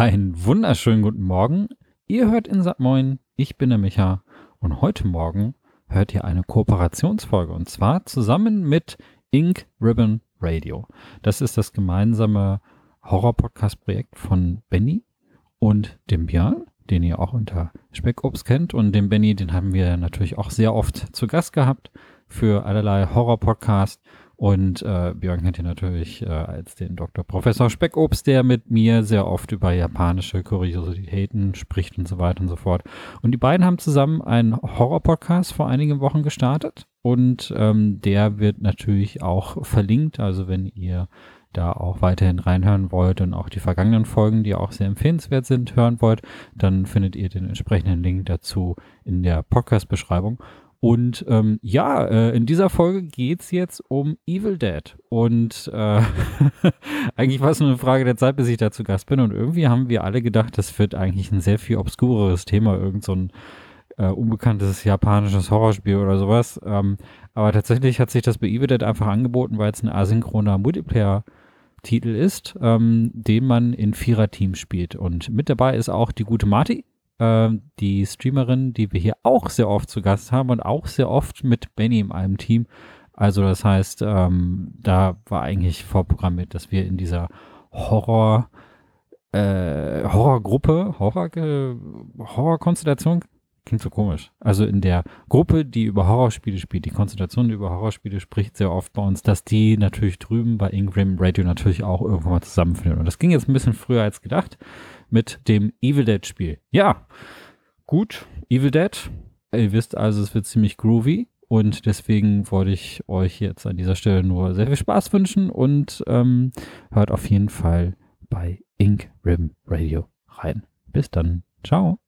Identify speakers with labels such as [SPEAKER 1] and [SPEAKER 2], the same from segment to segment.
[SPEAKER 1] Einen wunderschönen guten Morgen. Ihr hört Insat Moin, ich bin der Micha und heute Morgen hört ihr eine Kooperationsfolge und zwar zusammen mit Ink Ribbon Radio. Das ist das gemeinsame Horror-Podcast-Projekt von Benny und dem Björn, den ihr auch unter Speckobst kennt. Und den Benny, den haben wir natürlich auch sehr oft zu Gast gehabt für allerlei Horror-Podcasts. Und äh, Björn kennt ihr natürlich äh, als den Dr. Professor Speckobst, der mit mir sehr oft über japanische Kuriositäten spricht und so weiter und so fort. Und die beiden haben zusammen einen Horror-Podcast vor einigen Wochen gestartet. Und ähm, der wird natürlich auch verlinkt. Also wenn ihr da auch weiterhin reinhören wollt und auch die vergangenen Folgen, die auch sehr empfehlenswert sind, hören wollt, dann findet ihr den entsprechenden Link dazu in der Podcast-Beschreibung. Und ähm, ja, äh, in dieser Folge geht's jetzt um Evil Dead. Und äh, eigentlich war es nur eine Frage der Zeit, bis ich da zu Gast bin. Und irgendwie haben wir alle gedacht, das wird eigentlich ein sehr viel obskureres Thema, irgend so ein äh, unbekanntes japanisches Horrorspiel oder sowas. Ähm, aber tatsächlich hat sich das bei Evil Dead einfach angeboten, weil es ein asynchroner Multiplayer-Titel ist, ähm, den man in Vierer-Teams spielt. Und mit dabei ist auch die gute Marty ähm, die Streamerin, die wir hier auch sehr oft zu Gast haben und auch sehr oft mit Benny in einem Team. Also das heißt, ähm, da war eigentlich vorprogrammiert, dass wir in dieser Horror äh, Horrorgruppe, Horror Horrorkonstellation klingt so komisch. Also in der Gruppe, die über Horrorspiele spielt, die Konstellation, die über Horrorspiele spricht, sehr oft bei uns, dass die natürlich drüben bei Ingram Radio natürlich auch irgendwann mal zusammenfinden. Und das ging jetzt ein bisschen früher als gedacht mit dem Evil Dead Spiel. Ja, gut, Evil Dead. Ihr wisst also, es wird ziemlich groovy. Und deswegen wollte ich euch jetzt an dieser Stelle nur sehr viel Spaß wünschen und ähm, hört auf jeden Fall bei Ink Ribbon Radio rein. Bis dann. Ciao.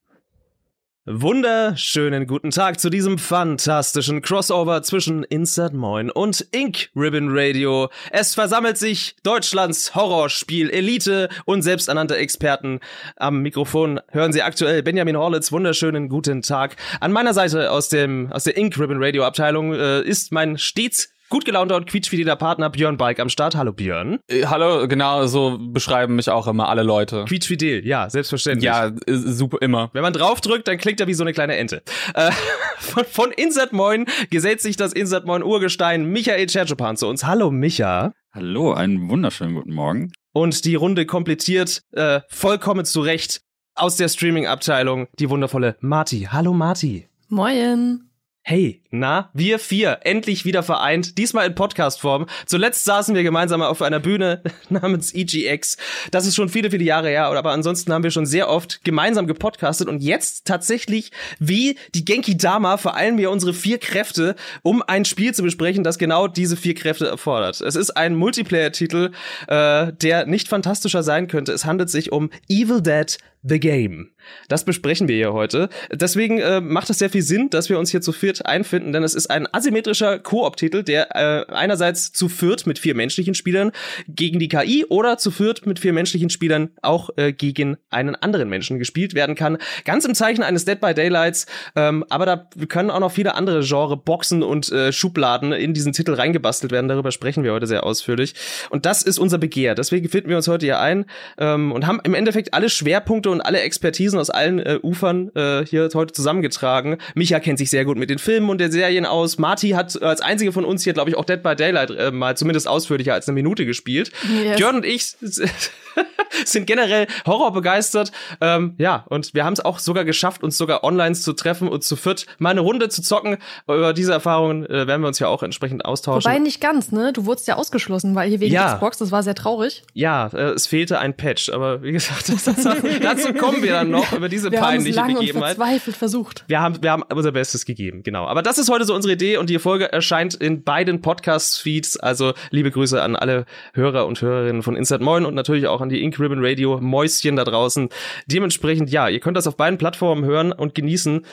[SPEAKER 2] Wunderschönen guten Tag zu diesem fantastischen Crossover zwischen Insert Moin und Ink Ribbon Radio. Es versammelt sich Deutschlands Horrorspiel Elite und selbsternannte Experten. Am Mikrofon hören Sie aktuell Benjamin Horlitz. Wunderschönen guten Tag. An meiner Seite aus dem aus der Ink Ribbon Radio Abteilung äh, ist mein stets gut gelaunter und quietschfideliger Partner Björn Bike am Start. Hallo Björn.
[SPEAKER 3] Äh, hallo, genau, so beschreiben mich auch immer alle Leute.
[SPEAKER 2] Quietschfidel, ja, selbstverständlich.
[SPEAKER 3] Ja, äh, super, immer.
[SPEAKER 2] Wenn man draufdrückt, dann klingt er wie so eine kleine Ente. Äh, von, von Insert Moin gesellt sich das Insert Moin Urgestein Michael Cherchopan zu uns. Hallo Micha.
[SPEAKER 4] Hallo, einen wunderschönen guten Morgen.
[SPEAKER 2] Und die Runde komplettiert äh, vollkommen zurecht aus der Streaming-Abteilung die wundervolle Marti. Hallo Marti.
[SPEAKER 5] Moin.
[SPEAKER 2] Hey, na, wir vier, endlich wieder vereint, diesmal in Podcast-Form. Zuletzt saßen wir gemeinsam auf einer Bühne namens EGX. Das ist schon viele, viele Jahre her, aber ansonsten haben wir schon sehr oft gemeinsam gepodcastet und jetzt tatsächlich wie die Genki Dama vereinen wir unsere vier Kräfte, um ein Spiel zu besprechen, das genau diese vier Kräfte erfordert. Es ist ein Multiplayer-Titel, äh, der nicht fantastischer sein könnte. Es handelt sich um Evil Dead The Game. Das besprechen wir hier heute. Deswegen äh, macht es sehr viel Sinn, dass wir uns hier zu viert einfinden, denn es ist ein asymmetrischer Koop-Titel, der äh, einerseits zu viert mit vier menschlichen Spielern gegen die KI oder zu viert mit vier menschlichen Spielern auch äh, gegen einen anderen Menschen gespielt werden kann. Ganz im Zeichen eines Dead by Daylights, ähm, aber da können auch noch viele andere Genre, Boxen und äh, Schubladen in diesen Titel reingebastelt werden. Darüber sprechen wir heute sehr ausführlich. Und das ist unser Begehr. Deswegen finden wir uns heute hier ein ähm, und haben im Endeffekt alle Schwerpunkte und alle Expertisen aus allen äh, Ufern äh, hier heute zusammengetragen. Micha kennt sich sehr gut mit den Filmen und den Serien aus. Marty hat als einzige von uns hier, glaube ich, auch Dead by Daylight äh, mal zumindest ausführlicher als eine Minute gespielt. Yes. Björn und ich sind generell Horror begeistert. Ähm, ja, und wir haben es auch sogar geschafft, uns sogar online zu treffen und zu viert mal eine Runde zu zocken. Über diese Erfahrungen äh, werden wir uns ja auch entsprechend austauschen.
[SPEAKER 5] Wobei nicht ganz, ne? Du wurdest ja ausgeschlossen, weil hier wegen ja. Xbox, das war sehr traurig.
[SPEAKER 2] Ja, äh, es fehlte ein Patch, aber wie gesagt, das, das, dazu kommen wir dann noch über diese
[SPEAKER 5] wir
[SPEAKER 2] peinliche
[SPEAKER 5] haben es
[SPEAKER 2] Begebenheit.
[SPEAKER 5] Und verzweifelt versucht.
[SPEAKER 2] Wir haben, wir haben unser Bestes gegeben, genau. Aber das ist heute so unsere Idee und die Folge erscheint in beiden Podcast-Feeds. Also liebe Grüße an alle Hörer und Hörerinnen von Insert Moin und natürlich auch an die Ink Ribbon Radio Mäuschen da draußen. Dementsprechend, ja, ihr könnt das auf beiden Plattformen hören und genießen.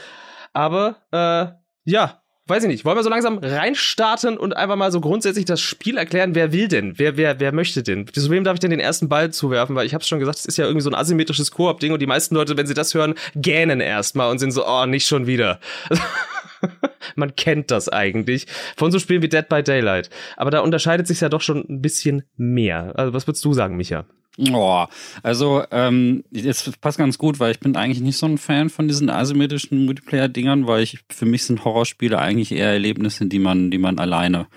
[SPEAKER 2] Aber, äh, ja, weiß ich nicht, wollen wir so langsam reinstarten und einfach mal so grundsätzlich das Spiel erklären, wer will denn? Wer, wer, wer möchte denn? Zu wem darf ich denn den ersten Ball zuwerfen? Weil ich habe schon gesagt, es ist ja irgendwie so ein asymmetrisches Koop-Ding und die meisten Leute, wenn sie das hören, gähnen erstmal und sind so, oh, nicht schon wieder. Man kennt das eigentlich von so Spielen wie Dead by Daylight. Aber da unterscheidet sich ja doch schon ein bisschen mehr. Also was würdest du sagen, Micha?
[SPEAKER 1] Oh, also ähm, jetzt passt ganz gut, weil ich bin eigentlich nicht so ein Fan von diesen asymmetrischen Multiplayer-Dingern, weil ich für mich sind Horrorspiele eigentlich eher Erlebnisse, die man, die man alleine,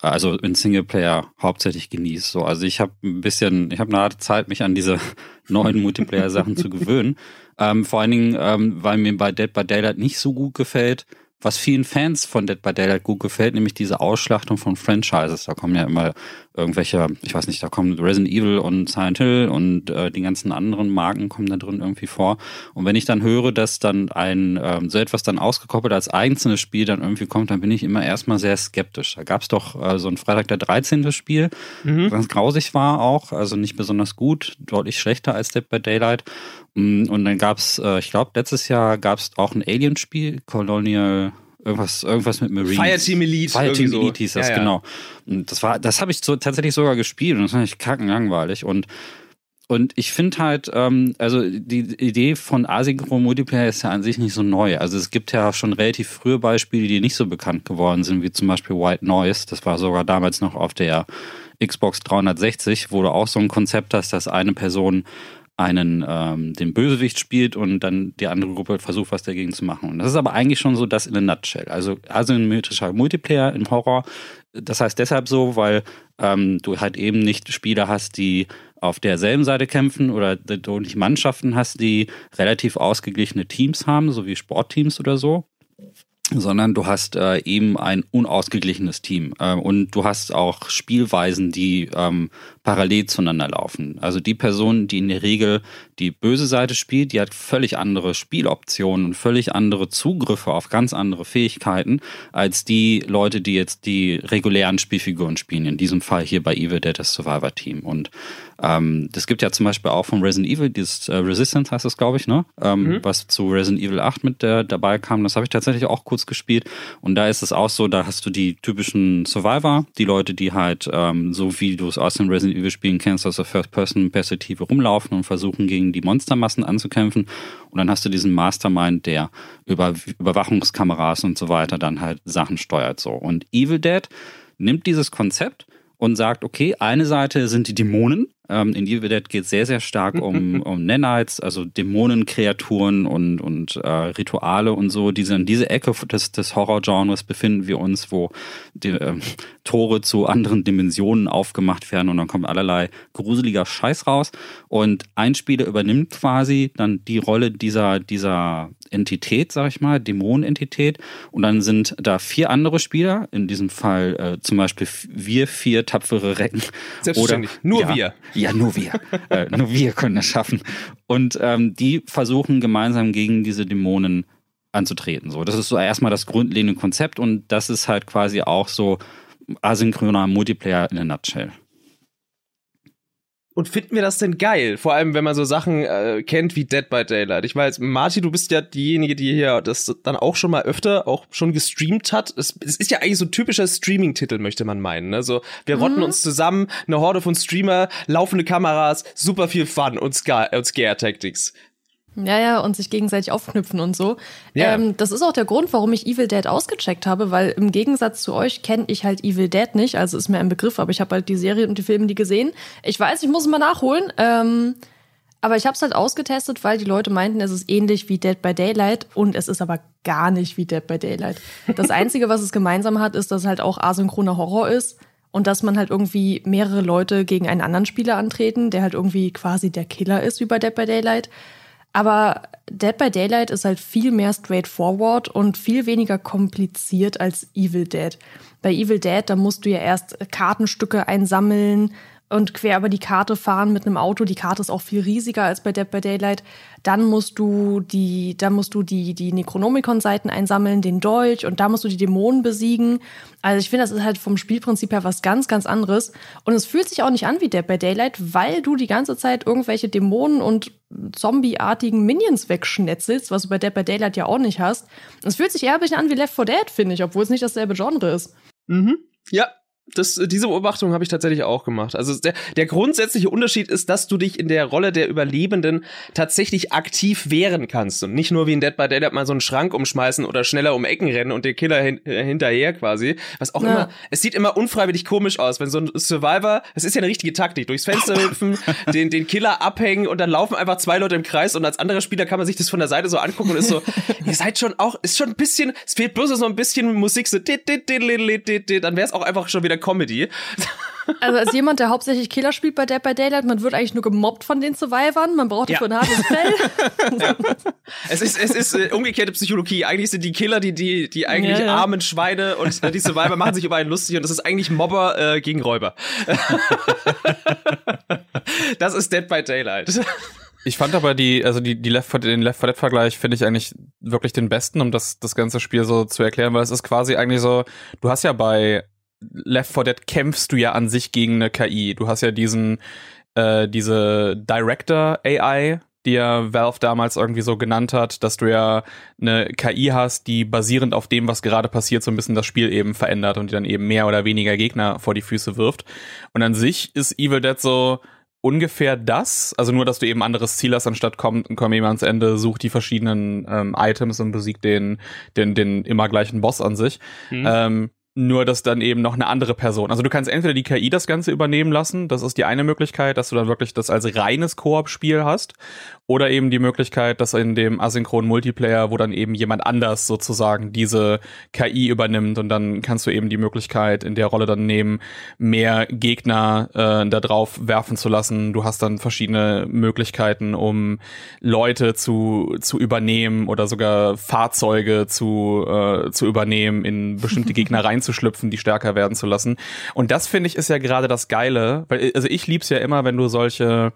[SPEAKER 1] also in Singleplayer hauptsächlich genießt. So, also ich habe ein bisschen, ich habe eine harte Zeit, mich an diese neuen Multiplayer-Sachen zu gewöhnen. Ähm, vor allen Dingen, ähm, weil mir bei Dead by Daylight nicht so gut gefällt, was vielen Fans von Dead by Daylight gut gefällt, nämlich diese Ausschlachtung von Franchises. Da kommen ja immer irgendwelche, ich weiß nicht, da kommen Resident Evil und Silent Hill und äh, die ganzen anderen Marken kommen da drin irgendwie vor. Und wenn ich dann höre, dass dann ein ähm, so etwas dann ausgekoppelt als einzelnes Spiel dann irgendwie kommt, dann bin ich immer erstmal sehr skeptisch. Da gab es doch äh, so ein Freitag der 13. Spiel, mhm. ganz grausig war auch, also nicht besonders gut, deutlich schlechter als Dead by Daylight. Mm, und dann gab's, äh, ich glaube, letztes Jahr gab's auch ein Alien-Spiel, Colonial irgendwas, irgendwas mit Marines.
[SPEAKER 2] Fireteam Elite.
[SPEAKER 1] Fireteam so. Elite hieß das, ja, ja. genau. Und das war, das habe ich so tatsächlich sogar gespielt und das fand ich kackenlangweilig. Und und ich finde halt, ähm, also die Idee von asynchron Multiplayer ist ja an sich nicht so neu. Also es gibt ja schon relativ frühe Beispiele, die nicht so bekannt geworden sind, wie zum Beispiel White Noise. Das war sogar damals noch auf der Xbox 360, wo du auch so ein Konzept hast, dass eine Person einen ähm, den Bösewicht spielt und dann die andere Gruppe versucht, was dagegen zu machen. Und das ist aber eigentlich schon so das in a nutshell. Also asymmetrischer Multiplayer im Horror. Das heißt deshalb so, weil ähm, du halt eben nicht Spieler hast, die auf derselben Seite kämpfen oder du nicht Mannschaften hast, die relativ ausgeglichene Teams haben, so wie Sportteams oder so, sondern du hast äh, eben ein unausgeglichenes Team äh, und du hast auch Spielweisen, die ähm, parallel zueinander laufen. Also die Person, die in der Regel die böse Seite spielt, die hat völlig andere Spieloptionen und völlig andere Zugriffe auf ganz andere Fähigkeiten als die Leute, die jetzt die regulären Spielfiguren spielen. In diesem Fall hier bei Evil Dead das Survivor Team und ähm, das gibt ja zum Beispiel auch von Resident Evil, dieses äh, Resistance heißt das, glaube ich, ne? Ähm, mhm. Was zu Resident Evil 8 mit der, dabei kam. Das habe ich tatsächlich auch kurz gespielt. Und da ist es auch so, da hast du die typischen Survivor, die Leute, die halt, ähm, so wie du es aus den Resident Evil Spielen kennst, aus der First-Person-Perspektive rumlaufen und versuchen, gegen die Monstermassen anzukämpfen. Und dann hast du diesen Mastermind, der über Überwachungskameras und so weiter dann halt Sachen steuert. So. Und Evil Dead nimmt dieses Konzept und sagt, okay, eine Seite sind die Dämonen. Ähm, in Evil Dead geht es sehr, sehr stark um, um Nanites, also Dämonenkreaturen und, und äh, Rituale und so. Diese, in diese Ecke des, des Horror-Genres befinden wir uns, wo die äh, Tore zu anderen Dimensionen aufgemacht werden und dann kommt allerlei gruseliger Scheiß raus. Und ein Spieler übernimmt quasi dann die Rolle dieser, dieser Entität, sag ich mal, Dämonenentität. Und dann sind da vier andere Spieler, in diesem Fall äh, zum Beispiel wir vier tapfere Recken.
[SPEAKER 2] Selbstverständlich. Oder, nur
[SPEAKER 1] ja,
[SPEAKER 2] wir.
[SPEAKER 1] Ja, nur wir. äh, nur wir können das schaffen. Und ähm, die versuchen gemeinsam gegen diese Dämonen anzutreten. So, das ist so erstmal das grundlegende Konzept und das ist halt quasi auch so asynchroner Multiplayer in a nutshell.
[SPEAKER 2] Und finden wir das denn geil? Vor allem, wenn man so Sachen äh, kennt wie Dead by Daylight. Ich weiß, Marty, du bist ja diejenige, die hier das dann auch schon mal öfter auch schon gestreamt hat. Es, es ist ja eigentlich so ein typischer Streaming-Titel, möchte man meinen. Ne? So, wir mhm. rotten uns zusammen, eine Horde von Streamer, laufende Kameras, super viel Fun und, und Scare-Tactics.
[SPEAKER 5] Ja, ja, und sich gegenseitig aufknüpfen und so. Ja. Ähm, das ist auch der Grund, warum ich Evil Dead ausgecheckt habe, weil im Gegensatz zu euch kenne ich halt Evil Dead nicht, also ist mir ein Begriff, aber ich habe halt die Serie und die Filme die gesehen. Ich weiß, ich muss es mal nachholen. Ähm, aber ich habe es halt ausgetestet, weil die Leute meinten, es ist ähnlich wie Dead by Daylight und es ist aber gar nicht wie Dead by Daylight. Das Einzige, was es gemeinsam hat, ist, dass es halt auch asynchroner Horror ist und dass man halt irgendwie mehrere Leute gegen einen anderen Spieler antreten, der halt irgendwie quasi der Killer ist wie bei Dead by Daylight. Aber Dead by Daylight ist halt viel mehr straightforward und viel weniger kompliziert als Evil Dead. Bei Evil Dead, da musst du ja erst Kartenstücke einsammeln, und quer über die Karte fahren mit einem Auto. Die Karte ist auch viel riesiger als bei Dead by Daylight. Dann musst du die, dann musst du die, die Necronomicon-Seiten einsammeln, den Dolch und da musst du die Dämonen besiegen. Also ich finde, das ist halt vom Spielprinzip her was ganz, ganz anderes. Und es fühlt sich auch nicht an wie Dead by Daylight, weil du die ganze Zeit irgendwelche Dämonen und Zombie-artigen Minions wegschnetzelst, was du bei Dead by Daylight ja auch nicht hast. Es fühlt sich eher ein bisschen an wie Left 4 Dead, finde ich, obwohl es nicht dasselbe Genre ist.
[SPEAKER 2] Mhm. Ja, das, diese Beobachtung habe ich tatsächlich auch gemacht. Also der, der grundsätzliche Unterschied ist, dass du dich in der Rolle der Überlebenden tatsächlich aktiv wehren kannst und nicht nur wie in Dead by Daylight mal so einen Schrank umschmeißen oder schneller um Ecken rennen und den Killer hin, äh, hinterher quasi. Was auch ja. immer, es sieht immer unfreiwillig komisch aus, wenn so ein Survivor, es ist ja eine richtige Taktik, durchs Fenster hüpfen, den, den Killer abhängen und dann laufen einfach zwei Leute im Kreis und als anderer Spieler kann man sich das von der Seite so angucken und ist so, ihr seid schon auch, ist schon ein bisschen, es fehlt bloß so ein bisschen Musik, so, dann wäre es auch einfach schon wieder Comedy.
[SPEAKER 5] Also als jemand, der hauptsächlich Killer spielt bei Dead by Daylight, man wird eigentlich nur gemobbt von den Survivern, man braucht dafür ja. ein hartes Fell.
[SPEAKER 2] Ja. Es ist, es ist äh, umgekehrte Psychologie. Eigentlich sind die Killer die, die, die eigentlich ja, armen Schweine und äh, die Survivor machen sich über einen lustig und das ist eigentlich Mobber äh, gegen Räuber. das ist Dead by Daylight.
[SPEAKER 3] Ich fand aber die, also die, die Left 4, den Left 4 Dead Vergleich finde ich eigentlich wirklich den besten, um das, das ganze Spiel so zu erklären, weil es ist quasi eigentlich so, du hast ja bei Left 4 Dead kämpfst du ja an sich gegen eine KI. Du hast ja diesen, äh, diese Director AI, die ja Valve damals irgendwie so genannt hat, dass du ja eine KI hast, die basierend auf dem, was gerade passiert, so ein bisschen das Spiel eben verändert und die dann eben mehr oder weniger Gegner vor die Füße wirft. Und an sich ist Evil Dead so, ungefähr das, also nur, dass du eben anderes Ziel hast, anstatt kommt, komm eben ans Ende, such die verschiedenen ähm, Items und besiegt den, den, den immer gleichen Boss an sich. Mhm. Ähm, nur dass dann eben noch eine andere Person. Also du kannst entweder die KI das Ganze übernehmen lassen, das ist die eine Möglichkeit, dass du dann wirklich das als reines Koop-Spiel hast, oder eben die Möglichkeit, dass in dem asynchronen Multiplayer, wo dann eben jemand anders sozusagen diese KI übernimmt und dann kannst du eben die Möglichkeit in der Rolle dann nehmen, mehr Gegner äh, da drauf werfen zu lassen. Du hast dann verschiedene Möglichkeiten, um Leute zu, zu übernehmen oder sogar Fahrzeuge zu, äh, zu übernehmen, in bestimmte Gegner reinzuschlüpfen, die stärker werden zu lassen. Und das finde ich ist ja gerade das Geile, weil also ich lieb's ja immer, wenn du solche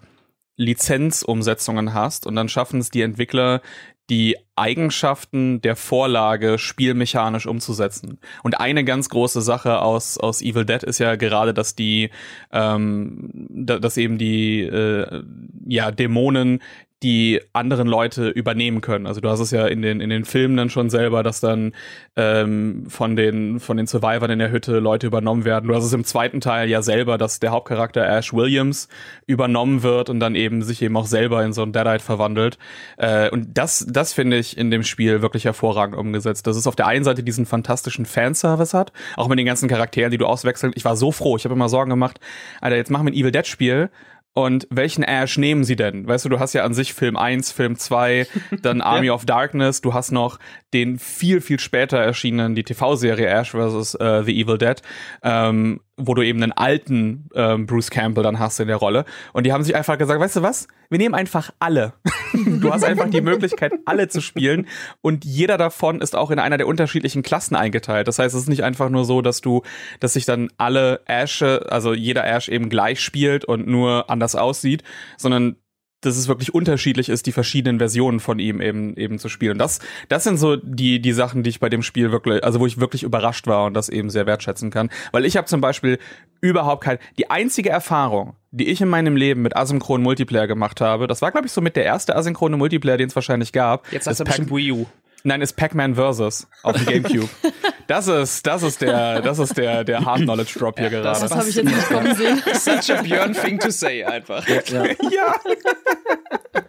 [SPEAKER 3] Lizenzumsetzungen hast und dann schaffen es die Entwickler, die Eigenschaften der Vorlage spielmechanisch umzusetzen. Und eine ganz große Sache aus, aus Evil Dead ist ja gerade, dass die, ähm, dass eben die äh, ja, Dämonen die anderen Leute übernehmen können. Also du hast es ja in den in den Filmen dann schon selber, dass dann ähm, von den von den Survivors in der Hütte Leute übernommen werden. Du hast es im zweiten Teil ja selber, dass der Hauptcharakter Ash Williams übernommen wird und dann eben sich eben auch selber in so ein Deadite verwandelt. Äh, und das das finde ich in dem Spiel wirklich hervorragend umgesetzt. Dass es auf der einen Seite diesen fantastischen Fanservice hat, auch mit den ganzen Charakteren, die du auswechselst. Ich war so froh. Ich habe immer Sorgen gemacht, Alter, jetzt machen wir ein Evil Dead Spiel und welchen Ash nehmen sie denn? Weißt du, du hast ja an sich Film 1, Film 2, dann Army ja. of Darkness, du hast noch den viel, viel später erschienenen, die TV-Serie Ash vs. Uh, The Evil Dead. Ähm, wo du eben einen alten ähm, Bruce Campbell dann hast in der Rolle. Und die haben sich einfach gesagt, weißt du was? Wir nehmen einfach alle. du hast einfach die Möglichkeit, alle zu spielen. Und jeder davon ist auch in einer der unterschiedlichen Klassen eingeteilt. Das heißt, es ist nicht einfach nur so, dass du, dass sich dann alle Ashe, also jeder Ash eben gleich spielt und nur anders aussieht, sondern dass es wirklich unterschiedlich ist, die verschiedenen Versionen von ihm eben eben zu spielen. Das das sind so die die Sachen, die ich bei dem Spiel wirklich, also wo ich wirklich überrascht war und das eben sehr wertschätzen kann, weil ich habe zum Beispiel überhaupt kein die einzige Erfahrung, die ich in meinem Leben mit asynchronen Multiplayer gemacht habe, das war glaube ich so mit der erste asynchrone Multiplayer, den es wahrscheinlich gab.
[SPEAKER 2] Jetzt hast du bestimmt Wii U.
[SPEAKER 3] Nein, ist Pac-Man Versus auf dem Gamecube. Das ist, das ist der, das ist der, der Hard Knowledge Drop hier ja, gerade.
[SPEAKER 5] Das, das habe ich jetzt nicht kommen sehen.
[SPEAKER 2] Such a Björn thing to say einfach.
[SPEAKER 1] Ja. ja. ja.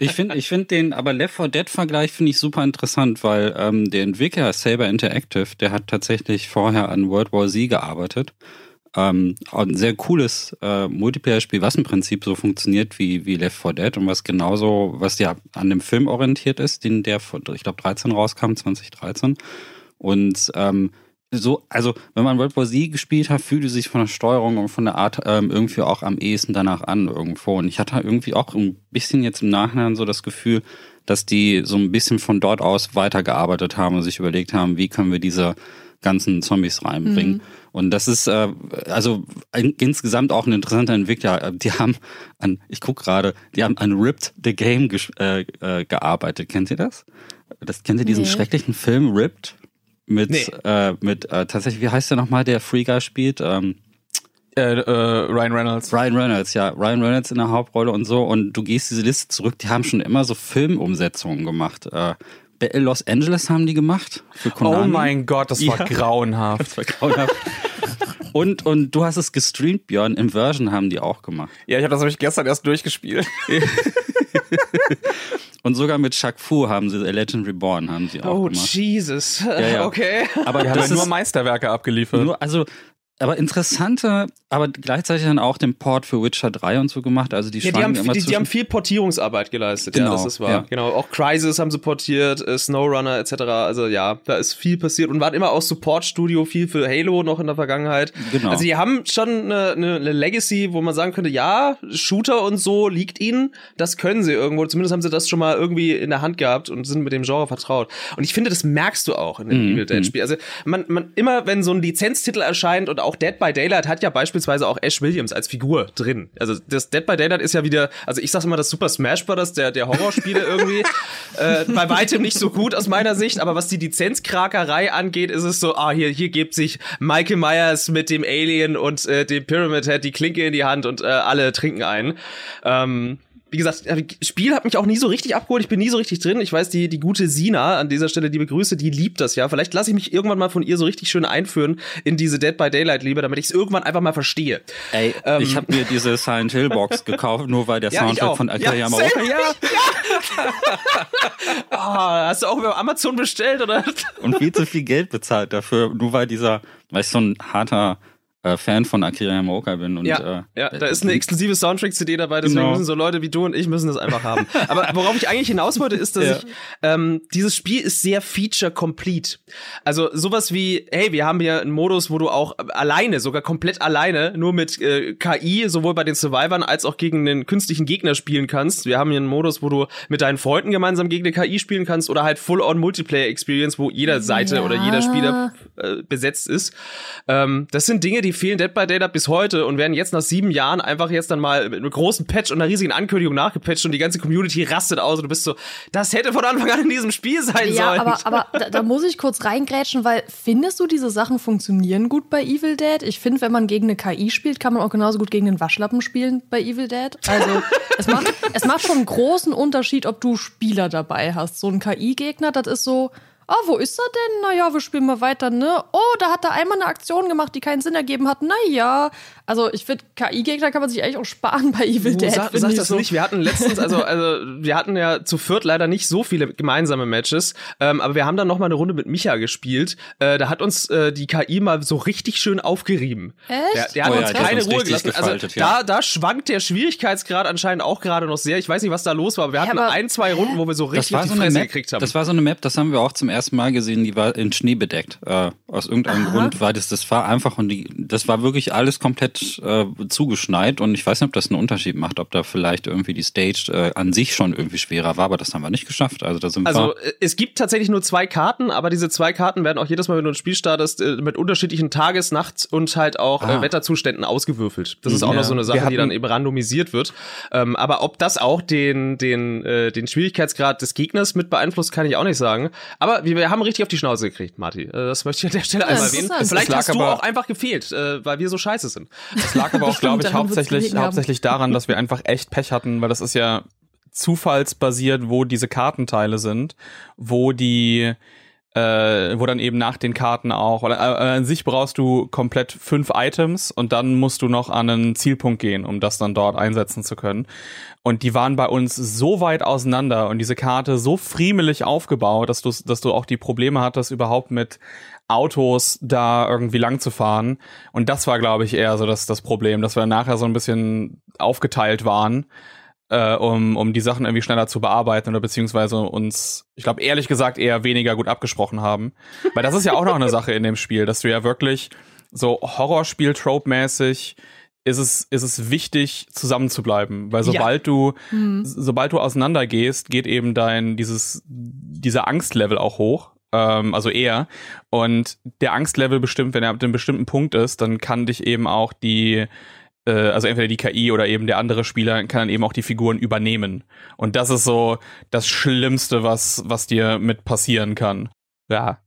[SPEAKER 1] Ich finde, ich finde den, aber Left 4 Dead Vergleich finde ich super interessant, weil ähm, der Entwickler Saber Interactive, der hat tatsächlich vorher an World War Z gearbeitet ähm, ein sehr cooles äh, Multiplayer-Spiel, was im Prinzip so funktioniert wie, wie Left 4 Dead und was genauso, was ja an dem Film orientiert ist, den der, ich glaube, 13 rauskam, 2013. Und ähm, so, also wenn man World War Z gespielt hat, fühlte sich von der Steuerung und von der Art ähm, irgendwie auch am ehesten danach an irgendwo. Und ich hatte irgendwie auch ein bisschen jetzt im Nachhinein so das Gefühl, dass die so ein bisschen von dort aus weitergearbeitet haben und sich überlegt haben, wie können wir diese ganzen Zombies reinbringen. Mhm. Und das ist äh, also ein, insgesamt auch ein interessanter Entwickler. Die haben an, ich guck gerade, die haben an Ripped the Game äh, äh, gearbeitet. Kennt ihr das? Das kennt ihr diesen nee. schrecklichen Film Ripped mit nee. äh, mit äh, tatsächlich wie heißt der nochmal, der Free Guy spielt? Ähm,
[SPEAKER 3] äh, äh, Ryan Reynolds.
[SPEAKER 1] Ryan Reynolds, ja. Ryan Reynolds in der Hauptrolle und so. Und du gehst diese Liste zurück, die haben schon immer so Filmumsetzungen gemacht. Äh, Los Angeles haben die gemacht für
[SPEAKER 3] Konami. Oh mein Gott, das war ja. grauenhaft. Das war grauenhaft.
[SPEAKER 1] Und, und du hast es gestreamt, Björn. Inversion haben die auch gemacht.
[SPEAKER 3] Ja, ich habe das nämlich gestern erst durchgespielt.
[SPEAKER 1] und sogar mit Shaq Fu haben sie Legend Reborn haben sie auch
[SPEAKER 2] oh,
[SPEAKER 1] gemacht.
[SPEAKER 2] Jesus.
[SPEAKER 1] Ja, ja.
[SPEAKER 2] Okay.
[SPEAKER 1] Aber
[SPEAKER 3] Die haben ja nur
[SPEAKER 1] ist
[SPEAKER 3] Meisterwerke abgeliefert.
[SPEAKER 1] nur, also aber interessante, aber gleichzeitig dann auch den Port für Witcher 3 und so gemacht. Also die
[SPEAKER 2] Ja, die haben,
[SPEAKER 1] immer
[SPEAKER 2] die, die haben viel Portierungsarbeit geleistet, ja,
[SPEAKER 1] Genau,
[SPEAKER 2] das ist wahr.
[SPEAKER 1] ja.
[SPEAKER 2] Genau, auch Crysis haben sie portiert, äh, SnowRunner etc. Also ja, da ist viel passiert und waren immer auch Support-Studio, viel für Halo noch in der Vergangenheit.
[SPEAKER 1] Genau.
[SPEAKER 2] Also die haben schon eine, eine, Legacy, wo man sagen könnte, ja, Shooter und so liegt ihnen, das können sie irgendwo. Zumindest haben sie das schon mal irgendwie in der Hand gehabt und sind mit dem Genre vertraut. Und ich finde, das merkst du auch in dem
[SPEAKER 1] Mhm,
[SPEAKER 2] Evil Dead Spiel. Also man, man immer, wenn so ein Lizenztitel erscheint und auch Dead by Daylight hat ja beispielsweise auch Ash Williams als Figur drin. Also das Dead by Daylight ist ja wieder, also ich sag immer das Super Smash Bros. der der Horrorspiele irgendwie äh, bei weitem nicht so gut aus meiner Sicht, aber was die Lizenzkrakerei angeht, ist es so, ah hier hier gibt sich Michael Myers mit dem Alien und äh, dem Pyramid Head die Klinke in die Hand und äh, alle trinken ein. Ähm, wie gesagt, das Spiel hat mich auch nie so richtig abgeholt. Ich bin nie so richtig drin. Ich weiß, die, die gute Sina an dieser Stelle, liebe Grüße, die liebt das ja. Vielleicht lasse ich mich irgendwann mal von ihr so richtig schön einführen in diese Dead by Daylight Liebe, damit ich es irgendwann einfach mal verstehe.
[SPEAKER 1] Ey,
[SPEAKER 2] Ähm.
[SPEAKER 1] ich habe mir diese Silent Hill Box gekauft, nur weil der
[SPEAKER 2] Ja,
[SPEAKER 1] Soundtrack von Akira
[SPEAKER 2] Ja,
[SPEAKER 1] Yamaoka.
[SPEAKER 2] same. Ah, hast du auch über Amazon bestellt, oder?
[SPEAKER 1] und viel zu viel Geld bezahlt dafür, nur weil dieser, weil ich so ein harter äh, Fan von Akira Yamaoka bin. Und,
[SPEAKER 2] ja,
[SPEAKER 1] äh,
[SPEAKER 2] ja, da ist eine exklusive Soundtrack-CD dabei, deswegen
[SPEAKER 1] Genau.
[SPEAKER 2] müssen so Leute wie du und ich müssen das einfach haben. Aber worauf ich eigentlich hinaus wollte, ist, dass
[SPEAKER 1] Ja.
[SPEAKER 2] ich, ähm, dieses Spiel ist sehr feature-complete. Also sowas wie, hey, wir haben hier einen Modus, wo du auch alleine, sogar komplett alleine, nur mit äh, KI, sowohl bei den Survivern als auch gegen den künstlichen Gegner spielen kannst. Wir haben hier einen Modus, wo du mit deinen Freunden gemeinsam gegen eine KI spielen kannst oder halt Full-on-Multiplayer-Experience, wo jeder Seite
[SPEAKER 5] Ja.
[SPEAKER 2] oder jeder Spieler äh, besetzt ist. Ähm, das sind Dinge, die fehlen Dead by Daylight bis heute und werden jetzt nach sieben Jahren einfach jetzt dann mal mit einem großen Patch und einer riesigen Ankündigung nachgepatcht und die ganze Community rastet aus und du bist so, das hätte von Anfang an in diesem Spiel sein
[SPEAKER 5] Ja,
[SPEAKER 2] sollen.
[SPEAKER 5] aber, aber da, da muss ich kurz reingrätschen, weil findest du, diese Sachen funktionieren gut bei Evil Dead? Ich finde, wenn man gegen eine KI spielt, kann man auch genauso gut gegen den Waschlappen spielen bei Evil Dead. Also es macht, es macht schon einen großen Unterschied, ob du Spieler dabei hast. So ein KI-Gegner, das ist so, ah, wo ist er denn? Naja, wir spielen mal weiter, ne? Oh, da hat er einmal eine Aktion gemacht, die keinen Sinn ergeben hat. Naja, also ich finde, KI-Gegner kann man sich eigentlich auch sparen bei Evil Dead.
[SPEAKER 2] sag, sag das
[SPEAKER 5] so.
[SPEAKER 2] nicht. Wir hatten letztens, also, also wir hatten ja zu viert leider nicht so viele gemeinsame Matches, ähm, aber wir haben dann noch mal eine Runde mit Micha gespielt. Äh, da hat uns äh, die KI mal so richtig schön aufgerieben.
[SPEAKER 5] Echt?
[SPEAKER 2] Der, der hat
[SPEAKER 1] Oh ja,
[SPEAKER 2] uns
[SPEAKER 1] hat
[SPEAKER 2] keine
[SPEAKER 1] uns
[SPEAKER 2] Ruhe gelassen. Also
[SPEAKER 1] ja.
[SPEAKER 2] da, da schwankt der Schwierigkeitsgrad anscheinend auch gerade noch sehr. Ich weiß nicht, was da los war, aber wir hatten
[SPEAKER 5] aber-
[SPEAKER 2] ein, zwei Runden, wo wir so richtig
[SPEAKER 1] war, so
[SPEAKER 2] die
[SPEAKER 1] eine
[SPEAKER 2] Fresse
[SPEAKER 1] Map,
[SPEAKER 2] gekriegt haben.
[SPEAKER 1] das war so eine Map, das haben wir auch zum ersten Mal gesehen, die war in Schnee bedeckt. Äh, aus irgendeinem Grund, weil das, das war einfach und die, das war wirklich alles komplett äh, zugeschneit und ich weiß nicht, ob das einen Unterschied macht, ob da vielleicht irgendwie die Stage äh, an sich schon irgendwie schwerer war, aber das haben wir nicht geschafft. Also da sind
[SPEAKER 2] Also
[SPEAKER 1] wir.
[SPEAKER 2] äh, es gibt tatsächlich nur zwei Karten, aber diese zwei Karten werden auch jedes Mal, wenn du ein Spiel startest, äh, mit unterschiedlichen Tages-, Nachts- und halt auch
[SPEAKER 1] Ah.
[SPEAKER 2] äh, Wetterzuständen ausgewürfelt. Das ist auch
[SPEAKER 3] Ja.
[SPEAKER 2] noch so eine Sache, die dann eben randomisiert wird. Ähm, aber ob das auch den, den, äh, den Schwierigkeitsgrad des Gegners mit beeinflusst, kann ich auch nicht sagen. Aber wir, wir haben richtig auf die Schnauze gekriegt, Marty. Äh, das möchte ich an der Stelle einmal erwähnen. Vielleicht hast du
[SPEAKER 3] aber-
[SPEAKER 2] auch einfach gefehlt, äh, weil wir so scheiße sind.
[SPEAKER 3] Das lag aber auch, glaube ich, hauptsächlich, hauptsächlich daran, dass wir einfach echt Pech hatten, weil das ist ja zufallsbasiert, wo diese Kartenteile sind, wo die äh, wo dann eben nach den Karten auch, oder äh, an sich brauchst du komplett fünf Items und dann musst du noch an einen Zielpunkt gehen, um das dann dort einsetzen zu können. Und die waren bei uns so weit auseinander und diese Karte so friemelig aufgebaut, dass du, dass du auch die Probleme hattest, überhaupt mit Autos da irgendwie lang zu fahren. Und das war, glaube ich, eher so das, das Problem, dass wir nachher so ein bisschen aufgeteilt waren, äh, um, um die Sachen irgendwie schneller zu bearbeiten oder beziehungsweise uns, ich glaube, ehrlich gesagt, eher weniger gut abgesprochen haben. Weil das ist ja auch noch eine Sache in dem Spiel, dass du ja wirklich so Horrorspiel-Trope-mäßig ist es, ist es wichtig, zusammen zu bleiben. Weil sobald du, sobald du auseinandergehst, geht eben dein, dieses, dieser Angstlevel auch hoch. Ähm, also eher. Und der Angstlevel bestimmt, wenn er ab einem bestimmten Punkt ist, dann kann dich eben auch die, äh, also entweder die KI oder eben der andere Spieler kann dann eben auch die Figuren übernehmen. Und das ist so das Schlimmste, was, was dir mit passieren kann. Ja.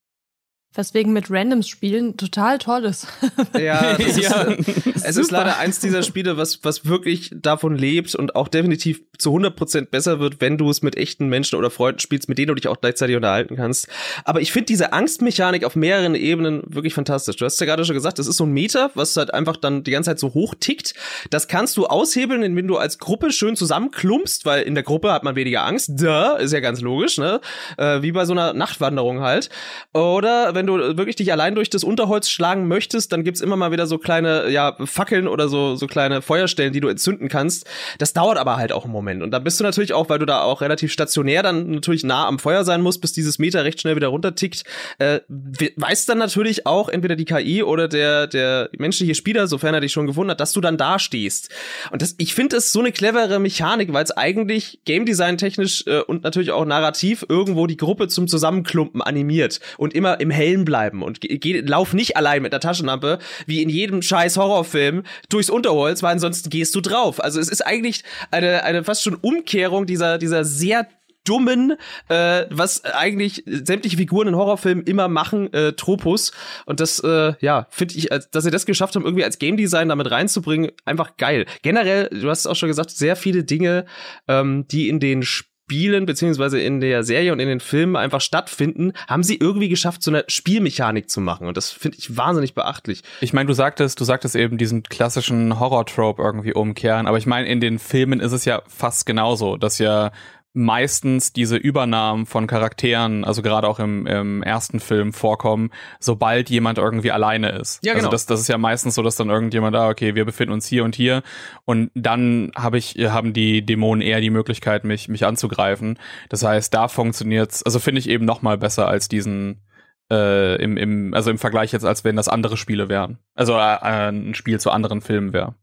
[SPEAKER 5] Weswegen mit Randoms spielen total toll ist.
[SPEAKER 2] Ja, es, ja. Ist, es ist leider eins dieser Spiele, was, was wirklich davon lebt und auch definitiv zu 100% besser wird, wenn du es mit echten Menschen oder Freunden spielst, mit denen du dich auch gleichzeitig unterhalten kannst. Aber ich finde diese Angstmechanik auf mehreren Ebenen wirklich fantastisch. Du hast ja gerade schon gesagt, das ist so ein Meter, was halt einfach dann die ganze Zeit so hoch tickt. Das kannst du aushebeln, indem du als Gruppe schön zusammenklumpst, weil in der Gruppe hat man weniger Angst. Da ist ja ganz logisch, ne? Äh, wie bei so einer Nachtwanderung halt. Oder wenn du wirklich dich allein durch das Unterholz schlagen möchtest, dann gibt's immer mal wieder so kleine, ja, Fackeln oder so, so kleine Feuerstellen, die du entzünden kannst. Das dauert aber halt auch einen Moment. Und da bist du natürlich auch, weil du da auch relativ stationär dann natürlich nah am Feuer sein musst, bis dieses Meter recht schnell wieder runtertickt, äh, weiß dann natürlich auch entweder die KI oder der, der menschliche Spieler, sofern er dich schon gefunden hat, dass du dann da stehst. Und das, ich finde es so eine clevere Mechanik, weil es eigentlich Game Design technisch äh, und natürlich auch narrativ irgendwo die Gruppe zum Zusammenklumpen animiert und immer im Hellen bleiben und geh, lauf nicht allein mit einer Taschenlampe, wie in jedem scheiß Horrorfilm, durchs Unterholz, weil ansonsten gehst du drauf. Also es ist eigentlich eine, eine fast schon Umkehrung dieser, dieser sehr dummen, äh, was eigentlich sämtliche Figuren in Horrorfilmen immer machen, äh, Tropus. Und das, äh, ja, finde ich, dass sie das geschafft haben, irgendwie als Game Design damit reinzubringen, einfach geil. Generell, du hast es auch schon gesagt, sehr viele Dinge, ähm, die in den Spielen Spielen beziehungsweise in der Serie und in den Filmen einfach stattfinden, haben sie irgendwie geschafft, so eine Spielmechanik zu machen. Und das finde ich wahnsinnig beachtlich.
[SPEAKER 3] Ich meine, du sagtest, du sagtest eben diesen klassischen Horror-Trope irgendwie umkehren, aber ich meine, in den Filmen ist es ja fast genauso, dass ja meistens diese Übernahmen von Charakteren, also gerade auch im, im ersten Film vorkommen, sobald jemand irgendwie alleine ist. Ja, also genau. Also das, das ist ja meistens so, dass dann irgendjemand da, okay, wir befinden uns hier und hier und dann habe ich, haben die Dämonen eher die Möglichkeit, mich, mich anzugreifen. Das heißt, da funktioniert's, also finde ich eben noch mal besser als diesen äh, im, im, also im Vergleich jetzt, als wenn das andere Spiele wären. Also äh, äh ein Spiel zu anderen Filmen wäre.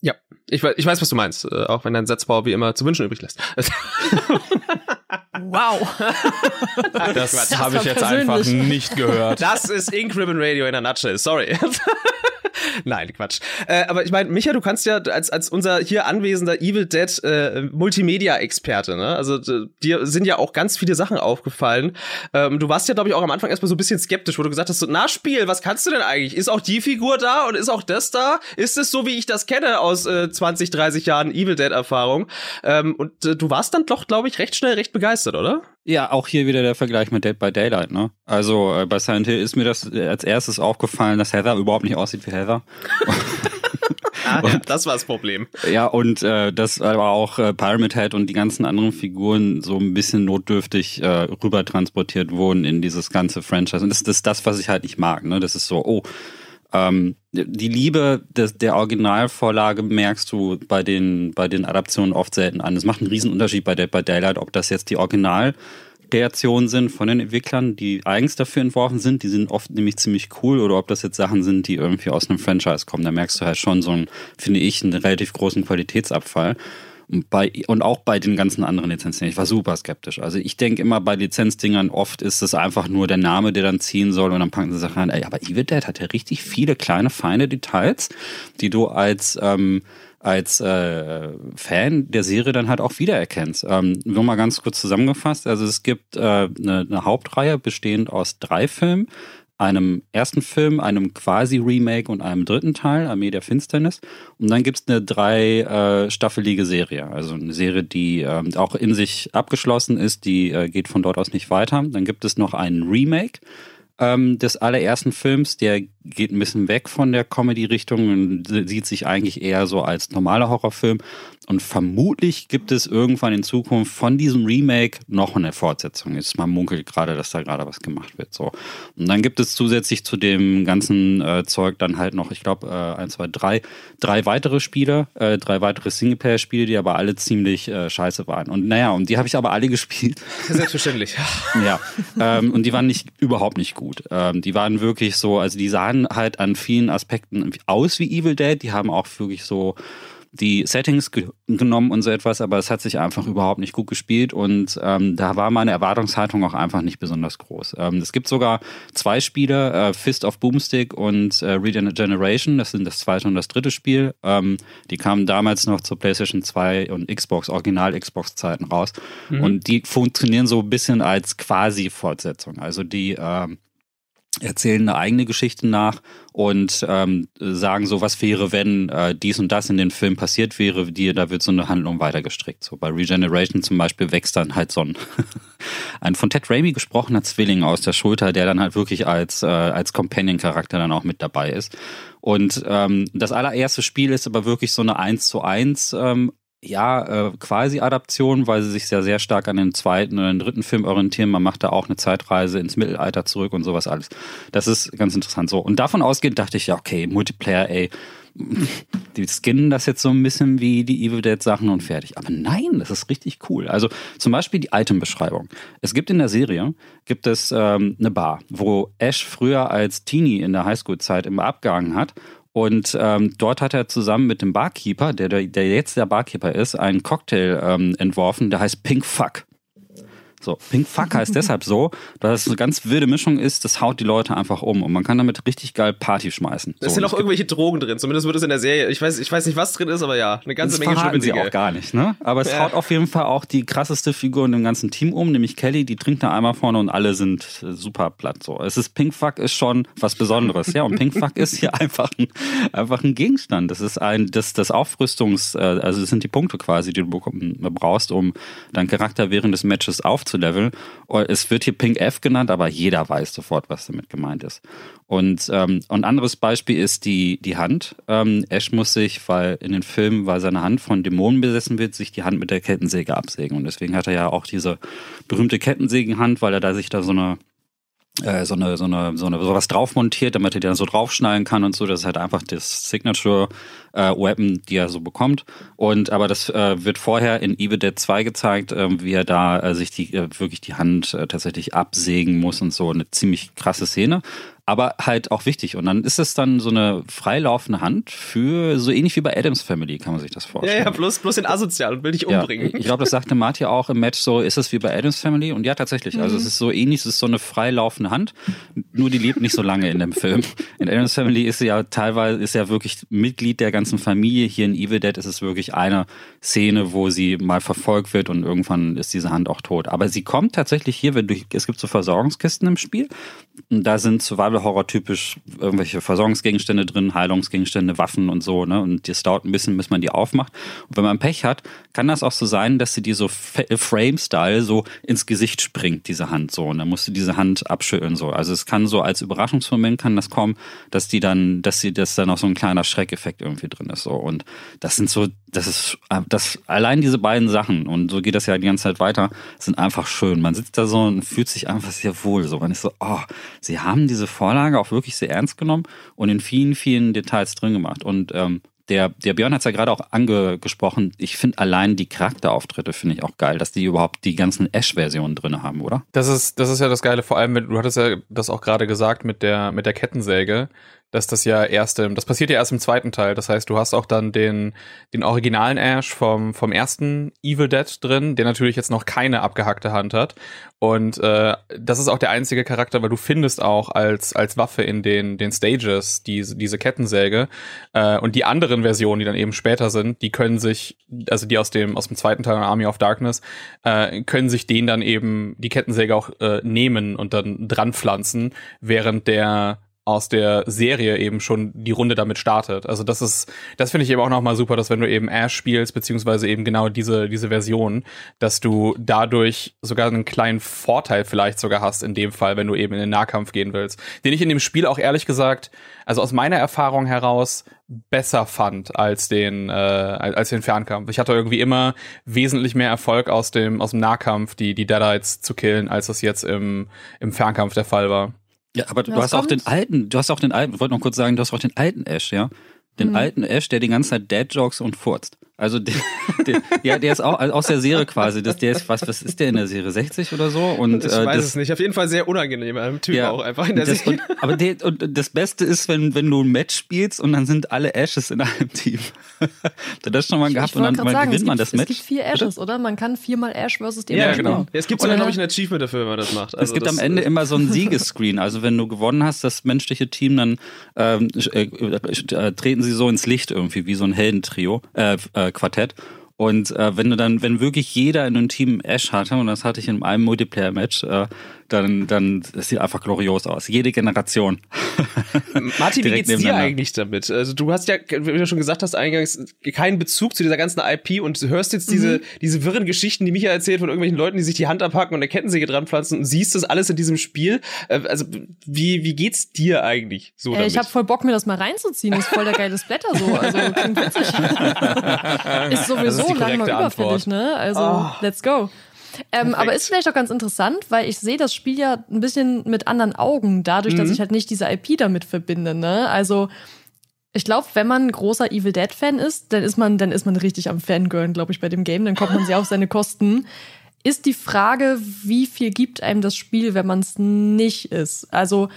[SPEAKER 2] Ja, ich, ich weiß, was du meinst, äh, auch wenn dein Satzbau wie immer zu wünschen übrig lässt.
[SPEAKER 5] wow.
[SPEAKER 3] Das, das habe ich jetzt einfach nicht gehört.
[SPEAKER 2] Das ist Ink Ribbon Radio in a nutshell, sorry. Nein, Quatsch. Äh, aber ich meine, Micha, du kannst ja als, als unser hier anwesender Evil Dead äh, Multimedia-Experte, ne? Also dir sind ja auch ganz viele Sachen aufgefallen. Ähm, du warst ja, glaube ich, auch am Anfang erstmal so ein bisschen skeptisch, wo du gesagt hast, so, na Spiel, was kannst du denn eigentlich? Ist auch die Figur da und ist auch das da? Ist es so, wie ich das kenne aus äh, 20, 30 Jahren Evil Dead-Erfahrung? Ähm, und äh, du warst dann doch, glaube ich, recht schnell recht begeistert, oder?
[SPEAKER 1] Ja, auch hier wieder der Vergleich mit Dead by Daylight, ne? Also äh, bei Silent Hill ist mir das als erstes aufgefallen, dass Heather überhaupt nicht aussieht wie Heather.
[SPEAKER 2] ah, ja, das war das Problem.
[SPEAKER 1] Ja, und äh, das aber auch äh, Pyramid Head und die ganzen anderen Figuren so ein bisschen notdürftig äh, rüber transportiert wurden in dieses ganze Franchise. Und das, das ist das, was ich halt nicht mag, ne? Das ist so, oh, ähm, die Liebe des, der Originalvorlage merkst du bei den, bei den Adaptionen oft selten an. Es macht einen riesen Unterschied bei Dead by Daylight, ob das jetzt die Originalkreationen sind von den Entwicklern, die eigens dafür entworfen sind, die sind oft nämlich ziemlich cool, oder ob das jetzt Sachen sind, die irgendwie aus einem Franchise kommen. Da merkst du halt schon so einen, finde ich, einen relativ großen Qualitätsabfall. Und, bei, und auch bei den ganzen anderen Lizenzen. Ich war super skeptisch. Also ich denke immer bei Lizenzdingern, oft ist es einfach nur der Name, der dann ziehen soll und dann packen sie Sachen an. Ey, aber Evil Dead hat ja richtig viele kleine, feine Details, die du als ähm, als äh, Fan der Serie dann halt auch wiedererkennst. Ähm, nur mal ganz kurz zusammengefasst. Also es gibt äh, eine, eine Hauptreihe bestehend aus drei Filmen einem ersten Film, einem quasi Remake und einem dritten Teil, Armee der Finsternis. Und dann gibt's eine drei äh, Serie, also eine Serie, die ähm, auch in sich abgeschlossen ist, die äh, geht von dort aus nicht weiter. Dann gibt es noch einen Remake ähm, des allerersten Films, der geht ein bisschen weg von der Comedy-Richtung und sieht sich eigentlich eher so als normaler Horrorfilm. Und vermutlich gibt es irgendwann in Zukunft von diesem Remake noch eine Fortsetzung. Jetzt man munkelt gerade, dass da gerade was gemacht wird. So. Und dann gibt es zusätzlich zu dem ganzen äh, Zeug dann halt noch, ich glaube, äh, eins, zwei, drei, drei weitere Spiele, äh, drei weitere Singleplayer-Spiele, die aber alle ziemlich äh, scheiße waren. Und naja, und die habe ich aber alle gespielt.
[SPEAKER 2] Selbstverständlich.
[SPEAKER 1] ja. Ähm, und die waren nicht überhaupt nicht gut. Ähm, die waren wirklich so, also die sahen halt an vielen Aspekten aus wie Evil Dead. Die haben auch wirklich so die Settings ge genommen und so etwas, aber es hat sich einfach überhaupt nicht gut gespielt und ähm, da war meine Erwartungshaltung auch einfach nicht besonders groß. Ähm, es gibt sogar zwei Spiele, äh, Fist of Boomstick und äh, Regeneration, das sind das zweite und das dritte Spiel. Ähm, die kamen damals noch zur PlayStation 2 und Xbox, Original Xbox-Zeiten raus mhm. und die funktionieren so ein bisschen als quasi Fortsetzung. Also die ähm, erzählen eine eigene Geschichte nach und ähm, sagen so, was wäre, wenn äh, dies und das in den Film passiert wäre, die, da wird so eine Handlung weitergestrickt. So bei Regeneration zum Beispiel wächst dann halt so ein, ein von Ted Raimi gesprochener Zwilling aus der Schulter, der dann halt wirklich als, äh, als Companion-Charakter dann auch mit dabei ist. Und ähm, das allererste Spiel ist aber wirklich so eine 1 zu 1 ähm, ja, äh, quasi Adaption, weil sie sich sehr, sehr stark an den zweiten oder den dritten Film orientieren. Man macht da auch eine Zeitreise ins Mittelalter zurück und sowas alles. Das ist ganz interessant so. Und davon ausgehend dachte ich, ja, okay, Multiplayer, ey, die skinnen das jetzt so ein bisschen wie die Evil Dead Sachen und fertig. Aber nein, das ist richtig cool. Also zum Beispiel die Item-Beschreibung. Es gibt in der Serie, gibt es ähm, eine Bar, wo Ash früher als Teenie in der Highschool-Zeit immer abgehangen hat und ähm, dort hat er zusammen mit dem Barkeeper, der, der jetzt der Barkeeper ist, einen Cocktail ähm, entworfen, der heißt Pink Fuck. So, Pink Fuck heißt deshalb so, weil es eine ganz wilde Mischung ist, das haut die Leute einfach um und man kann damit richtig geil Party schmeißen.
[SPEAKER 2] Es so, sind auch irgendwelche Drogen drin, zumindest wird es in der Serie, ich weiß, ich weiß nicht, was drin ist, aber ja, eine ganze
[SPEAKER 1] das
[SPEAKER 2] Menge
[SPEAKER 1] schlimme sie auch gar nicht, ne? Aber es ja. haut auf jeden Fall auch die krasseste Figur in dem ganzen Team um, nämlich Kelly, die trinkt da einmal vorne und alle sind äh, super platt, so. Es ist, Pink Fuck ist schon was Besonderes, ja, und Pink Fuck ist hier einfach ein, einfach ein Gegenstand. Das ist ein, das, das Aufrüstungs, äh, also das sind die Punkte quasi, die du brauchst, um deinen Charakter während des Matches aufzuleveln es wird hier Pink F genannt, aber jeder weiß sofort, was damit gemeint ist. Und ähm, ein anderes Beispiel ist die, die Hand. Ähm, Ash muss sich, weil in den Filmen, weil seine Hand von Dämonen besessen wird, sich die Hand mit der Kettensäge absägen. Und deswegen hat er ja auch diese berühmte Kettensägenhand, weil er da sich da so eine äh, so eine, so eine, so eine, sowas drauf montiert, damit er dann so draufschneiden kann und so. Das ist halt einfach das Signature äh, Weapon, die er so bekommt. Und aber das äh, wird vorher in Evil Dead 2 gezeigt, äh, wie er da äh, sich die äh, wirklich die Hand äh, tatsächlich absägen muss und so. Eine ziemlich krasse Szene aber halt auch wichtig. Und dann ist es dann so eine freilaufende Hand für so ähnlich wie bei Adams Family, kann man sich das vorstellen.
[SPEAKER 2] Ja, ja, bloß, bloß den asozial und will dich umbringen.
[SPEAKER 1] Ja, ich glaube, das sagte Marty auch im Match so, ist es wie bei Adams Family? Und ja, tatsächlich. Also mhm. es ist so ähnlich, es ist so eine freilaufende Hand, nur die lebt nicht so lange in dem Film. In Adams Family ist sie ja teilweise, ist ja wirklich Mitglied der ganzen Familie. Hier in Evil Dead ist es wirklich eine Szene, wo sie mal verfolgt wird und irgendwann ist diese Hand auch tot. Aber sie kommt tatsächlich hier, wenn du, es gibt so Versorgungskisten im Spiel. Und da sind Survival Horror typisch irgendwelche Versorgungsgegenstände drin, Heilungsgegenstände, Waffen und so, ne? Und das dauert ein bisschen, bis man die aufmacht. Und wenn man Pech hat, kann das auch so sein, dass sie die so Frame-Style so ins Gesicht springt, diese Hand so. Und dann musst du diese Hand abschütteln so. Also es kann so als Überraschungsmoment kann das kommen, dass die dann, dass sie, dass da noch so ein kleiner Schreckeffekt irgendwie drin ist so. Und das sind so, das ist, das, allein diese beiden Sachen und so geht das ja die ganze Zeit weiter, sind einfach schön. Man sitzt da so und fühlt sich einfach sehr wohl so. Man ist so, oh, sie haben diese Vorlage Vorlage auch wirklich sehr ernst genommen und in vielen, vielen Details drin gemacht. Und ähm, der, der Björn hat es ja gerade auch angesprochen. Ich finde allein die Charakterauftritte finde ich auch geil, dass die überhaupt die ganzen Ash-Versionen drin haben, oder?
[SPEAKER 3] Das ist, das ist ja das Geile, vor allem mit, du hattest ja das auch gerade gesagt mit der, mit der Kettensäge dass das ja erst im, das passiert ja erst im zweiten Teil. Das heißt, du hast auch dann den, den originalen Ash vom, vom ersten Evil Dead drin, der natürlich jetzt noch keine abgehackte Hand hat. Und äh, das ist auch der einzige Charakter, weil du findest auch als, als Waffe in den, den Stages diese, diese Kettensäge. Äh, und die anderen Versionen, die dann eben später sind, die können sich, also die aus dem, aus dem zweiten Teil Army of Darkness, äh, können sich den dann eben die Kettensäge auch äh, nehmen und dann dran pflanzen, während der aus der Serie eben schon die Runde damit startet. Also das ist, das finde ich eben auch nochmal super, dass wenn du eben Ash spielst, beziehungsweise eben genau diese, diese Version, dass du dadurch sogar einen kleinen Vorteil vielleicht sogar hast in dem Fall, wenn du eben in den Nahkampf gehen willst. Den ich in dem Spiel auch ehrlich gesagt, also aus meiner Erfahrung heraus, besser fand als den, äh, als den Fernkampf. Ich hatte irgendwie immer wesentlich mehr Erfolg aus dem, aus dem Nahkampf, die, die Deadites zu killen, als das jetzt im, im Fernkampf der Fall war.
[SPEAKER 1] Ja, aber du, hast auch den alten, du hast auch den alten, ich wollte noch kurz sagen, du hast auch den alten Ash, ja? Den mhm. alten Ash, der die ganze Zeit Dad-Jokes und furzt. Also der, der, ja, der ist auch also aus der Serie quasi. Das, der ist was, was ist der in der Serie 60 oder so? Und
[SPEAKER 2] ich
[SPEAKER 1] äh,
[SPEAKER 2] weiß
[SPEAKER 1] das,
[SPEAKER 2] es nicht. Auf jeden Fall sehr unangenehm, einem Typ ja, auch einfach in der
[SPEAKER 1] das,
[SPEAKER 2] Serie.
[SPEAKER 1] Und, aber der, und das Beste ist, wenn wenn du ein Match spielst und dann sind alle Ashes in einem Team. Habt das schon mal gehabt
[SPEAKER 5] und
[SPEAKER 1] dann
[SPEAKER 5] mal sagen,
[SPEAKER 1] gewinnt man
[SPEAKER 5] gibt,
[SPEAKER 1] das Match?
[SPEAKER 5] Es gibt vier Ashes, oder? Man kann viermal Ash versus
[SPEAKER 2] den Ja, genau. Ja, es gibt sogar, glaube ich, ein Achievement dafür, wenn man das macht.
[SPEAKER 1] Also es gibt am Ende immer so ein Siegescreen. Also wenn du gewonnen hast, das menschliche Team, dann ähm, äh, äh, treten sie so ins Licht irgendwie, wie so ein Heldentrio, äh, äh, Quartett. Und äh, wenn du dann, wenn wirklich jeder in einem Team Ash hatte, und das hatte ich in einem Multiplayer-Match, äh, dann, dann es sieht einfach glorios aus. Jede Generation.
[SPEAKER 2] Martin, wie geht's dir eigentlich damit? Also du hast ja, wie du schon gesagt hast, eingangs keinen Bezug zu dieser ganzen IP und hörst jetzt diese, mhm. diese wirren Geschichten, die Micha erzählt von irgendwelchen Leuten, die sich die Hand abhacken und eine Kettensäge dran pflanzen und siehst das alles in diesem Spiel. Äh, also wie, wie geht's dir eigentlich so
[SPEAKER 5] damit? Ich habe voll Bock, mir das mal reinzuziehen. Das ist voll der geile Splatter so. Also klingt witzig. ist sowieso lang mal überfällig, ne? Also oh. let's go. Ähm, aber ist vielleicht auch ganz interessant, weil ich sehe das Spiel ja ein bisschen mit anderen Augen, dadurch, mhm. dass ich halt nicht diese IP damit verbinde. Ne? Also ich glaube, wenn man ein großer Evil Dead Fan ist, dann ist man, dann ist man richtig am Fangirlen, glaube ich, bei dem Game. Dann kommt man sehr auf seine Kosten. Ist die Frage, wie viel gibt einem das Spiel, wenn man es nicht ist? Also,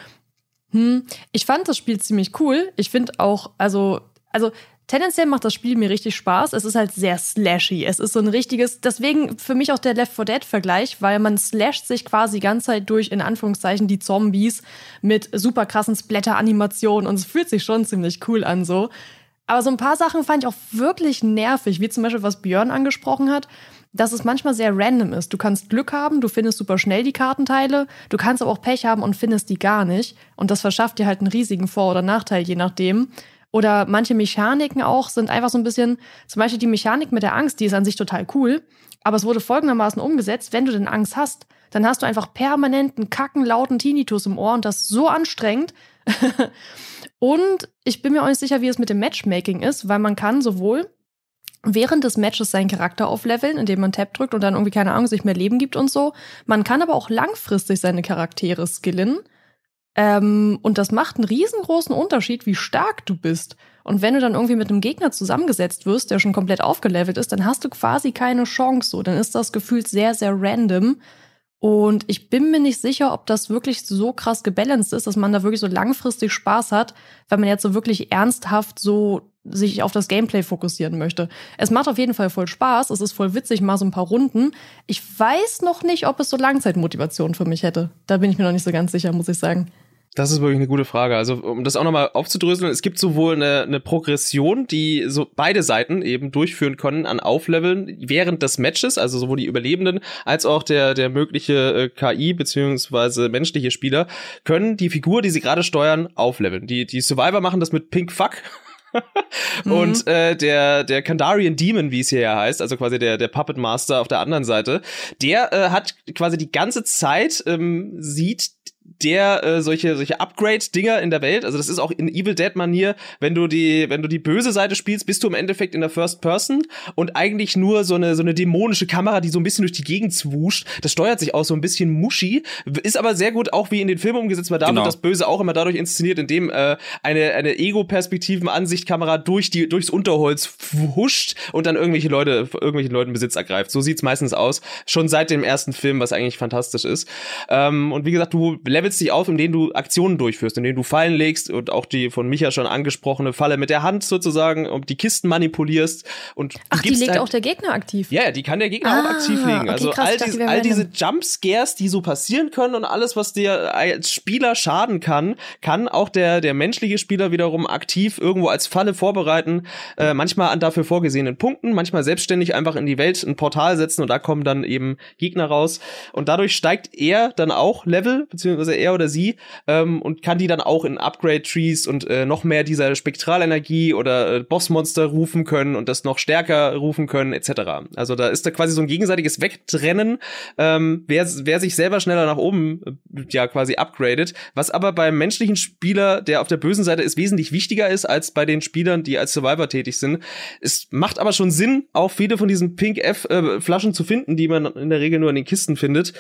[SPEAKER 5] hm, ich fand das Spiel ziemlich cool. Ich finde auch, also, also Tendenziell macht das Spiel mir richtig Spaß. Es ist halt sehr slashy. Es ist so ein richtiges, deswegen für mich auch der Left 4 Dead Vergleich, weil man slasht sich quasi die ganze Zeit durch, in Anführungszeichen, die Zombies mit super krassen Splatter-Animationen und es fühlt sich schon ziemlich cool an so. Aber so ein paar Sachen fand ich auch wirklich nervig, wie zum Beispiel, was Björn angesprochen hat, dass es manchmal sehr random ist. Du kannst Glück haben, du findest super schnell die Kartenteile, du kannst aber auch Pech haben und findest die gar nicht. Und das verschafft dir halt einen riesigen Vor- oder Nachteil, je nachdem. Oder manche Mechaniken auch sind einfach so ein bisschen, zum Beispiel die Mechanik mit der Angst, die ist an sich total cool, aber es wurde folgendermaßen umgesetzt, wenn du denn Angst hast, dann hast du einfach permanenten, kacken, lauten Tinnitus im Ohr und das so anstrengend. und ich bin mir auch nicht sicher, wie es mit dem Matchmaking ist, weil man kann sowohl während des Matches seinen Charakter aufleveln, indem man Tab drückt und dann irgendwie keine Ahnung sich mehr Leben gibt und so. Man kann aber auch langfristig seine Charaktere skillen. Ähm, und das macht einen riesengroßen Unterschied, wie stark du bist. Und wenn du dann irgendwie mit einem Gegner zusammengesetzt wirst, der schon komplett aufgelevelt ist, dann hast du quasi keine Chance. So, dann ist das gefühlt sehr, sehr random. Und ich bin mir nicht sicher, ob das wirklich so krass gebalanced ist, dass man da wirklich so langfristig Spaß hat, wenn man jetzt so wirklich ernsthaft so sich auf das Gameplay fokussieren möchte. Es macht auf jeden Fall voll Spaß, es ist voll witzig, mal so ein paar Runden. Ich weiß noch nicht, ob es so Langzeitmotivation für mich hätte. Da bin ich mir noch nicht so ganz sicher, muss ich sagen.
[SPEAKER 2] Das ist wirklich eine gute Frage. Also, um das auch nochmal aufzudröseln, es gibt sowohl eine, eine Progression, die so beide Seiten eben durchführen können an Aufleveln während des Matches, also sowohl die Überlebenden als auch der, der mögliche äh, KI beziehungsweise menschliche Spieler können die Figur, die sie gerade steuern, aufleveln. Die, die Survivor machen das mit Pink Fuck. und mhm. äh, der der Kandarian Demon, wie es hier ja heißt, also quasi der der Puppet Master auf der anderen Seite, der äh, hat quasi die ganze Zeit ähm, sieht der äh, solche solche Upgrade Dinger in der Welt, also das ist auch in Evil Dead Manier, wenn du die wenn du die böse Seite spielst, bist du im Endeffekt in der First Person und eigentlich nur so eine so eine dämonische Kamera, die so ein bisschen durch die Gegend zwuscht. Das steuert sich auch so ein bisschen muschi, ist aber sehr gut auch wie in den Filmen umgesetzt, weil da genau. wird das Böse auch immer dadurch inszeniert, indem äh, eine eine Ego Perspektiven Ansichtkamera durch die durchs Unterholz huscht und dann irgendwelche Leute irgendwelchen Leuten Besitz ergreift. So sieht's meistens aus, schon seit dem ersten Film, was eigentlich fantastisch ist. Ähm, und wie gesagt, du levelst dich auf, indem du Aktionen durchführst, indem du Fallen legst und auch die von Micha schon angesprochene Falle mit der Hand sozusagen und die Kisten manipulierst und
[SPEAKER 5] Ach, die legt halt, auch der Gegner aktiv.
[SPEAKER 2] Ja, die kann der Gegner ah, auch aktiv legen. Also okay, krass, all, dies, all diese Jumpscares, die so passieren können und alles, was dir als Spieler schaden kann, kann auch der der menschliche Spieler wiederum aktiv irgendwo als Falle vorbereiten, äh, manchmal an dafür vorgesehenen Punkten, manchmal selbstständig einfach in die Welt ein Portal setzen und da kommen dann eben Gegner raus und dadurch steigt er dann auch Level beziehungsweise er oder sie, ähm, und kann die dann auch in Upgrade-Trees und äh, noch mehr dieser Spektralenergie oder äh, Bossmonster rufen können und das noch stärker rufen können, etc. Also da ist da quasi so ein gegenseitiges Wegtrennen, ähm, wer, wer sich selber schneller nach oben äh, ja quasi upgradet, was aber beim menschlichen Spieler, der auf der bösen Seite ist, wesentlich wichtiger ist als bei den Spielern, die als Survivor tätig sind. Es macht aber schon Sinn, auch viele von diesen Pink F-Flaschen äh, zu finden, die man in der Regel nur in den Kisten findet.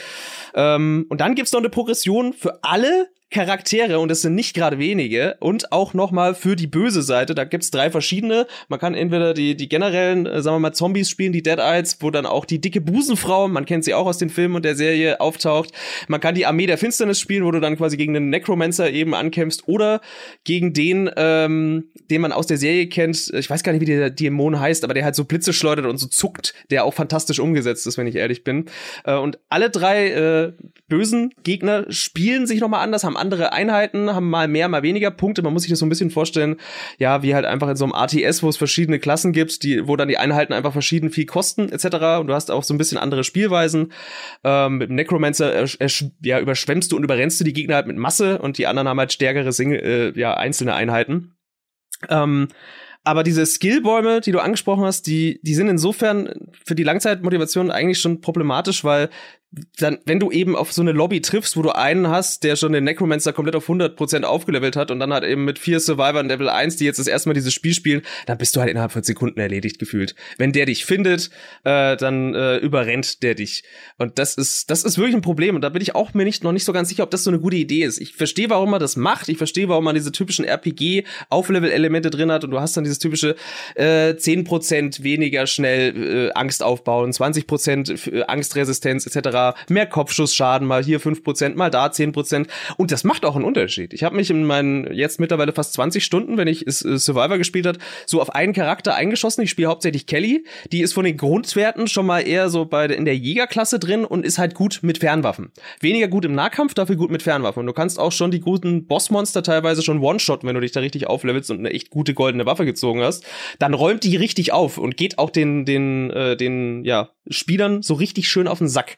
[SPEAKER 2] Ähm, und dann gibt's noch eine Progression für alle Charaktere und es sind nicht gerade wenige und auch noch mal für die böse Seite, da gibt's drei verschiedene. Man kann entweder die die generellen, äh, sagen wir mal Zombies spielen, die Dead Eyes, wo dann auch die dicke Busenfrau, man kennt sie auch aus den Filmen und der Serie auftaucht. Man kann die Armee der Finsternis spielen, wo du dann quasi gegen einen Necromancer eben ankämpfst oder gegen den ähm, den man aus der Serie kennt. Ich weiß gar nicht, wie der Dämon heißt, aber der halt so Blitze schleudert und so zuckt, der auch fantastisch umgesetzt ist, wenn ich ehrlich bin. Äh, und alle drei äh, bösen Gegner spielen sich nochmal anders, haben andere Einheiten, haben mal mehr, mal weniger Punkte. Man muss sich das so ein bisschen vorstellen, ja, wie halt einfach in so einem ATS, wo es verschiedene Klassen gibt, die, wo dann die Einheiten einfach verschieden viel kosten, etc. Und du hast auch so ein bisschen andere Spielweisen. Ähm, mit dem Necromancer äh, äh, ja, überschwemmst du und überrennst du die Gegner halt mit Masse und die anderen haben halt stärkere Single, äh, ja, einzelne Einheiten. Ähm, aber diese Skillbäume, die du angesprochen hast, die, die sind insofern für die Langzeitmotivation eigentlich schon problematisch, weil dann, wenn du eben auf so eine Lobby triffst, wo du einen hast, der schon den Necromancer komplett auf 100% aufgelevelt hat und dann hat eben mit vier Survivors Level 1, die jetzt das erste Mal dieses Spiel spielen, dann bist du halt innerhalb von Sekunden erledigt gefühlt. Wenn der dich findet, äh, dann äh, überrennt der dich. Und das ist, das ist wirklich ein Problem. Und da bin ich auch mir nicht, noch nicht so ganz sicher, ob das so eine gute Idee ist. Ich verstehe, warum man das macht. Ich verstehe, warum man diese typischen RPG-Auflevel-Elemente drin hat und du hast dann dieses typische äh, 10% weniger schnell äh, Angst aufbauen, 20% äh, Angstresistenz etc mehr Kopfschussschaden, mal hier 5%, mal da 10%. Und das macht auch einen Unterschied. Ich habe mich in meinen jetzt mittlerweile fast 20 Stunden, wenn ich Survivor gespielt hat, so auf einen Charakter eingeschossen. Ich spiele hauptsächlich Kelly. Die ist von den Grundwerten schon mal eher so bei in der Jägerklasse drin und ist halt gut mit Fernwaffen. Weniger gut im Nahkampf, dafür gut mit Fernwaffen. Und du kannst auch schon die guten Bossmonster teilweise schon One-Shot, wenn du dich da richtig auflevelst und eine echt gute goldene Waffe gezogen hast. Dann räumt die richtig auf und geht auch den, den, äh, den, ja, Spielern so richtig schön auf den Sack.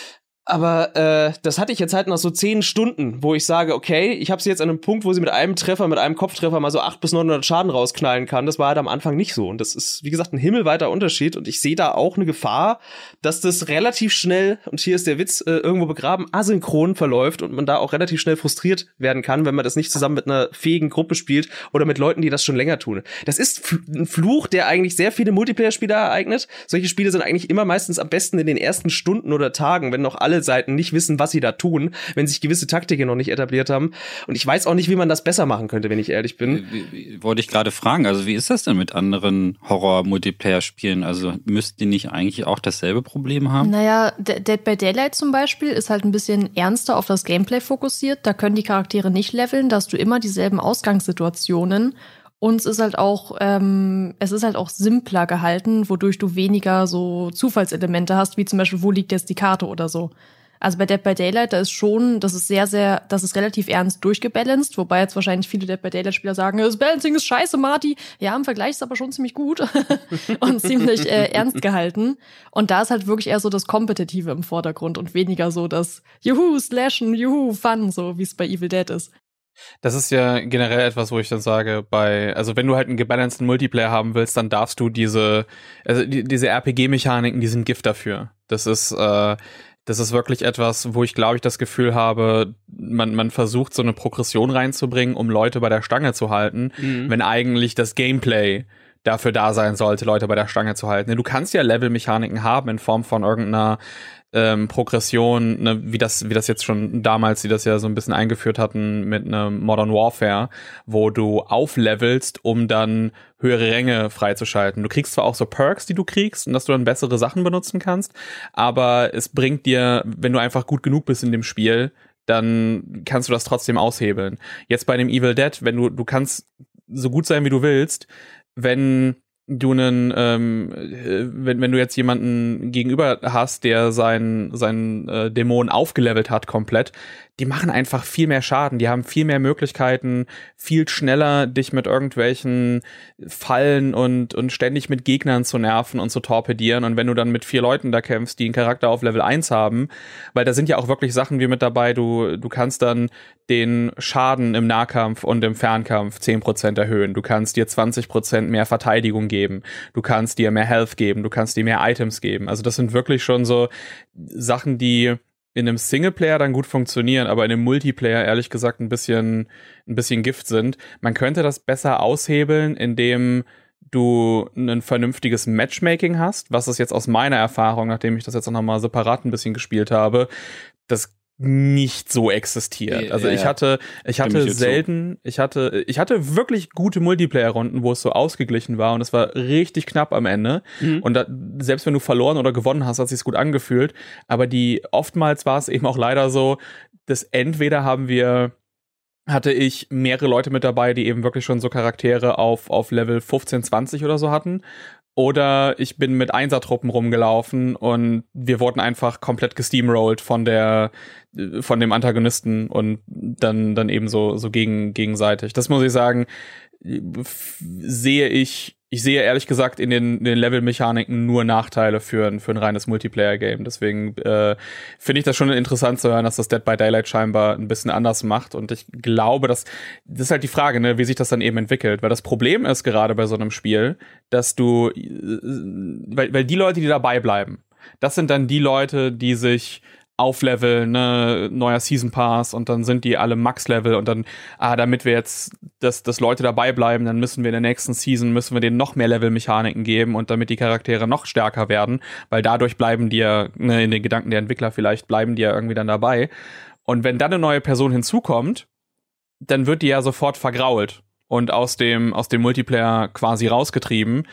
[SPEAKER 2] Aber äh, das hatte ich jetzt halt nach so zehn Stunden, wo ich sage, okay, ich habe sie jetzt an einem Punkt, wo sie mit einem Treffer, mit einem Kopftreffer mal so acht bis 900 Schaden rausknallen kann. Das war halt am Anfang nicht so. Und das ist, wie gesagt, ein himmelweiter Unterschied. Und ich sehe da auch eine Gefahr, dass das relativ schnell, und hier ist der Witz, äh, irgendwo begraben, asynchron verläuft und man da auch relativ schnell frustriert werden kann, wenn man das nicht zusammen mit einer fähigen Gruppe spielt oder mit Leuten, die das schon länger tun. Das ist ein Fluch, der eigentlich sehr viele Multiplayer-Spieler ereignet. Solche Spiele sind eigentlich immer meistens am besten in den ersten Stunden oder Tagen, wenn noch alle Seiten nicht wissen, was sie da tun, wenn sich gewisse Taktiken noch nicht etabliert haben. Und ich weiß auch nicht, wie man das besser machen könnte, wenn ich ehrlich bin.
[SPEAKER 1] Wollte ich gerade fragen, also wie ist das denn mit anderen Horror-Multiplayer-Spielen? Also müssten die nicht eigentlich auch dasselbe Problem haben?
[SPEAKER 5] Naja, Dead by Daylight zum Beispiel ist halt ein bisschen ernster auf das Gameplay fokussiert. Da können die Charaktere nicht leveln, da hast du immer dieselben Ausgangssituationen. Und es ist halt auch, ähm, es ist halt auch simpler gehalten, wodurch du weniger so Zufallselemente hast, wie zum Beispiel, wo liegt jetzt die Karte oder so. Also bei Dead by Daylight, da ist schon, das ist sehr, sehr, das ist relativ ernst durchgebalanced, wobei jetzt wahrscheinlich viele Dead by Daylight-Spieler sagen, das Balancing ist scheiße, Marty. Ja, im Vergleich ist aber schon ziemlich gut und ziemlich äh, ernst gehalten. Und da ist halt wirklich eher so das Kompetitive im Vordergrund und weniger so das Juhu, Slashen, Juhu, Fun, so wie es bei Evil Dead ist.
[SPEAKER 3] Das ist ja generell etwas, wo ich dann sage, bei, also wenn du halt einen gebalanceden Multiplayer haben willst, dann darfst du diese, also die, diese RPG-Mechaniken, die sind Gift dafür. Das ist, äh, das ist wirklich etwas, wo ich glaube ich das Gefühl habe, man, man versucht so eine Progression reinzubringen, um Leute bei der Stange zu halten, mhm. wenn eigentlich das Gameplay dafür da sein sollte, Leute bei der Stange zu halten. Du kannst ja Level-Mechaniken haben in Form von irgendeiner ähm, Progression, ne, wie das, wie das jetzt schon damals, die das ja so ein bisschen eingeführt hatten mit einem Modern Warfare, wo du auflevelst, um dann höhere Ränge freizuschalten. Du kriegst zwar auch so Perks, die du kriegst und dass du dann bessere Sachen benutzen kannst, aber es bringt dir, wenn du einfach gut genug bist in dem Spiel, dann kannst du das trotzdem aushebeln. Jetzt bei dem Evil Dead, wenn du, du kannst so gut sein, wie du willst, wenn du einen, ähm, äh, wenn, wenn du jetzt jemanden gegenüber hast, der seinen seinen äh, Dämon aufgelevelt hat komplett, die machen einfach viel mehr Schaden, die haben viel mehr Möglichkeiten, viel schneller dich mit irgendwelchen Fallen und, und ständig mit Gegnern zu nerven und zu torpedieren. Und wenn du dann mit vier Leuten da kämpfst, die einen Charakter auf Level 1 haben, weil da sind ja auch wirklich Sachen wie mit dabei, du, du kannst dann den Schaden im Nahkampf und im Fernkampf 10% erhöhen. Du kannst dir 20% mehr Verteidigung geben. Du kannst dir mehr Health geben. Du kannst dir mehr Items geben. Also das sind wirklich schon so Sachen, die in einem Singleplayer dann gut funktionieren, aber in einem Multiplayer ehrlich gesagt ein bisschen, ein bisschen Gift sind. Man könnte das besser aushebeln, indem du ein vernünftiges Matchmaking hast, was ist jetzt aus meiner Erfahrung, nachdem ich das jetzt auch nochmal separat ein bisschen gespielt habe, das nicht so existiert. Also ich hatte, ich hatte selten, ich hatte, ich hatte wirklich gute Multiplayer-Runden, wo es so ausgeglichen war und es war richtig knapp am Ende. Mhm. Und da, selbst wenn du verloren oder gewonnen hast, hat sich's gut angefühlt. Aber die oftmals war es eben auch leider so, dass entweder haben wir hatte ich mehrere Leute mit dabei, die eben wirklich schon so Charaktere auf, auf Level 15, 20 oder so hatten. Oder ich bin mit Einsertruppen rumgelaufen und wir wurden einfach komplett gesteamrollt von der von dem Antagonisten und dann dann eben so so gegen gegenseitig. Das muss ich sagen, sehe ich ich sehe ehrlich gesagt in den, den Level-Mechaniken nur Nachteile für ein, für ein reines Multiplayer-Game. Deswegen äh, finde ich das schon interessant zu hören, dass das Dead by Daylight scheinbar ein bisschen anders macht. Und ich glaube, dass das ist halt die Frage, ne, wie sich das dann eben entwickelt. Weil das Problem ist gerade bei so einem Spiel, dass du, äh, weil, weil die Leute, die dabei bleiben, das sind dann die Leute, die sich aufleveln, ne, neuer Season Pass und dann sind die alle Max-Level und dann, ah, damit wir jetzt, dass, dass Leute dabei bleiben, dann müssen wir in der nächsten Season, müssen wir denen noch mehr Level-Mechaniken geben und damit die Charaktere noch stärker werden, weil dadurch bleiben die ja, ne, in den Gedanken der Entwickler vielleicht, bleiben die ja irgendwie dann dabei. Und wenn dann eine neue Person hinzukommt, dann wird die ja sofort vergrault und aus dem, aus dem Multiplayer quasi rausgetrieben.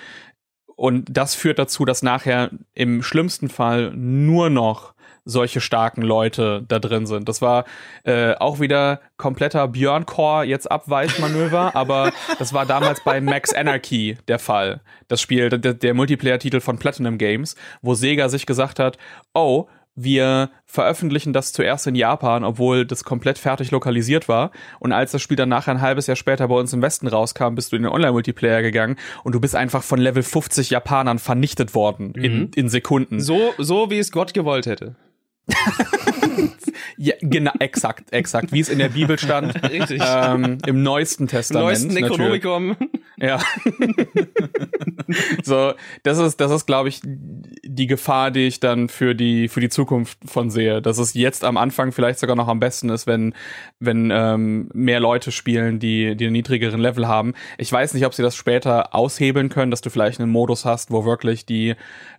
[SPEAKER 3] Und das führt dazu, dass nachher im schlimmsten Fall nur noch solche starken Leute da drin sind. Das war äh, auch wieder kompletter Björn-Core jetzt Abweichmanöver, aber das war damals bei Max Anarchy der Fall. Das Spiel, der, der Multiplayer-Titel von Platinum Games, wo Sega sich gesagt hat, oh, wir veröffentlichen das zuerst in Japan, obwohl das komplett fertig lokalisiert war. Und als das Spiel dann nachher ein halbes Jahr später bei uns im Westen rauskam, bist du in den Online-Multiplayer gegangen und du bist einfach von Level 50 Japanern vernichtet worden mhm. in, in Sekunden.
[SPEAKER 2] So, so wie es Gott gewollt hätte.
[SPEAKER 3] ja, genau, exakt, exakt, wie es in der Bibel stand. Richtig. Ähm, Im neuesten Testament. Im neuesten
[SPEAKER 2] Necronomicon.
[SPEAKER 3] Ja. so, das ist, das ist, glaube ich, die Gefahr, die ich dann für die, für die Zukunft von sehe. Dass es jetzt am Anfang vielleicht sogar noch am besten ist, wenn, wenn ähm, mehr Leute spielen, die, die einen niedrigeren Level haben. Ich weiß nicht, ob sie das später aushebeln können, dass du vielleicht einen Modus hast, wo wirklich die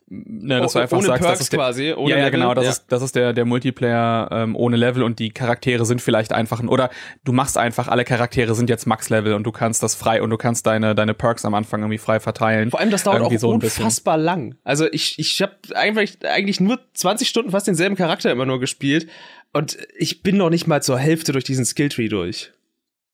[SPEAKER 3] ne, dass oh, du einfach
[SPEAKER 2] ohne
[SPEAKER 3] sagst,
[SPEAKER 2] Perks
[SPEAKER 3] das ist der,
[SPEAKER 2] quasi,
[SPEAKER 3] ohne ja, ja, genau, das ja. ist das ist der der Multiplayer ähm, ohne Level und die Charaktere sind vielleicht einfach oder du machst einfach alle Charaktere sind jetzt Max Level und du kannst das frei und du kannst deine deine Perks am Anfang irgendwie frei verteilen.
[SPEAKER 2] Vor allem das dauert auch so unfassbar lang. Also ich ich habe eigentlich eigentlich nur 20 Stunden fast denselben Charakter immer nur gespielt und ich bin noch nicht mal zur Hälfte durch diesen Skilltree durch.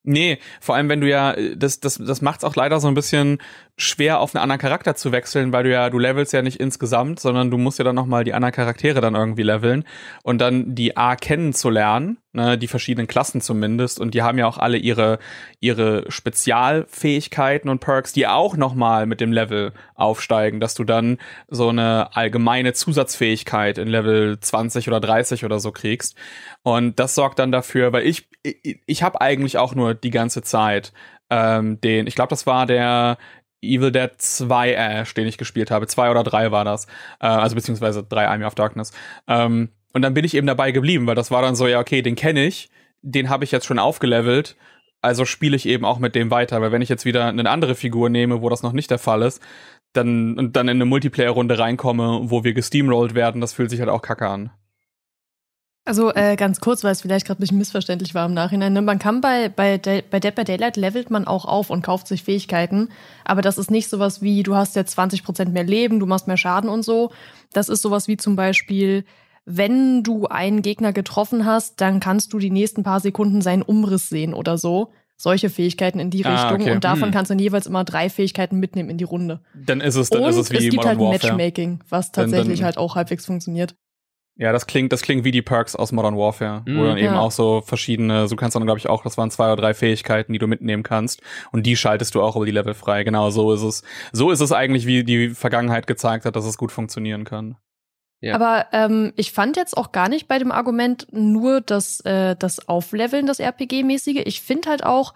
[SPEAKER 3] Nee, vor allem wenn du ja, das, das, das macht's auch leider so ein bisschen schwer, auf einen anderen Charakter zu wechseln, weil du ja, du levelst ja nicht insgesamt, sondern du musst ja dann nochmal die anderen Charaktere dann irgendwie leveln und dann die A kennenzulernen, ne, die verschiedenen Klassen zumindest, und die haben ja auch alle ihre, ihre Spezialfähigkeiten und Perks, die auch nochmal mit dem Level aufsteigen, dass du dann so eine allgemeine Zusatzfähigkeit in Level 20 oder 30 oder so kriegst. Und das sorgt dann dafür, weil ich, ich, ich habe eigentlich auch nur die ganze Zeit ähm, den, ich glaube, das war der Evil Dead 2 Ash, den ich gespielt habe. Zwei oder drei war das. Äh, also beziehungsweise drei Army of Darkness. Ähm, und dann bin ich eben dabei geblieben, weil das war dann so, ja, okay, den kenne ich, den habe ich jetzt schon aufgelevelt. Also spiele ich eben auch mit dem weiter, weil wenn ich jetzt wieder eine andere Figur nehme, wo das noch nicht der Fall ist, dann und dann in eine Multiplayer-Runde reinkomme, wo wir gesteamrollt werden, das fühlt sich halt auch kacke an.
[SPEAKER 5] Also äh, ganz kurz, weil es vielleicht gerade ein bisschen missverständlich war im Nachhinein. Ne? Man kann bei, bei, bei Dead by Daylight levelt man auch auf und kauft sich Fähigkeiten. Aber das ist nicht sowas wie, du hast jetzt 20% mehr Leben, du machst mehr Schaden und so. Das ist sowas wie zum Beispiel, wenn du einen Gegner getroffen hast, dann kannst du die nächsten paar Sekunden seinen Umriss sehen oder so. Solche Fähigkeiten in die ah, Richtung. Okay. Und davon hm. kannst du dann jeweils immer drei Fähigkeiten mitnehmen in die Runde.
[SPEAKER 3] Dann ist es, dann
[SPEAKER 5] und
[SPEAKER 3] ist es wie
[SPEAKER 5] es gibt
[SPEAKER 3] Modern
[SPEAKER 5] halt
[SPEAKER 3] Warfare.
[SPEAKER 5] Matchmaking, was tatsächlich dann, dann halt auch halbwegs funktioniert.
[SPEAKER 3] Ja, das klingt, das klingt wie die Perks aus Modern Warfare, mm, wo mhm. dann eben auch so verschiedene, du kannst dann glaube ich auch, das waren zwei oder drei Fähigkeiten, die du mitnehmen kannst und die schaltest du auch über die Level frei. Genau, so ist es. So ist es eigentlich, wie die Vergangenheit gezeigt hat, dass es gut funktionieren kann.
[SPEAKER 5] Ja. Aber ähm, ich fand jetzt auch gar nicht bei dem Argument nur das, äh, das Aufleveln, das RPG-mäßige. Ich finde halt auch,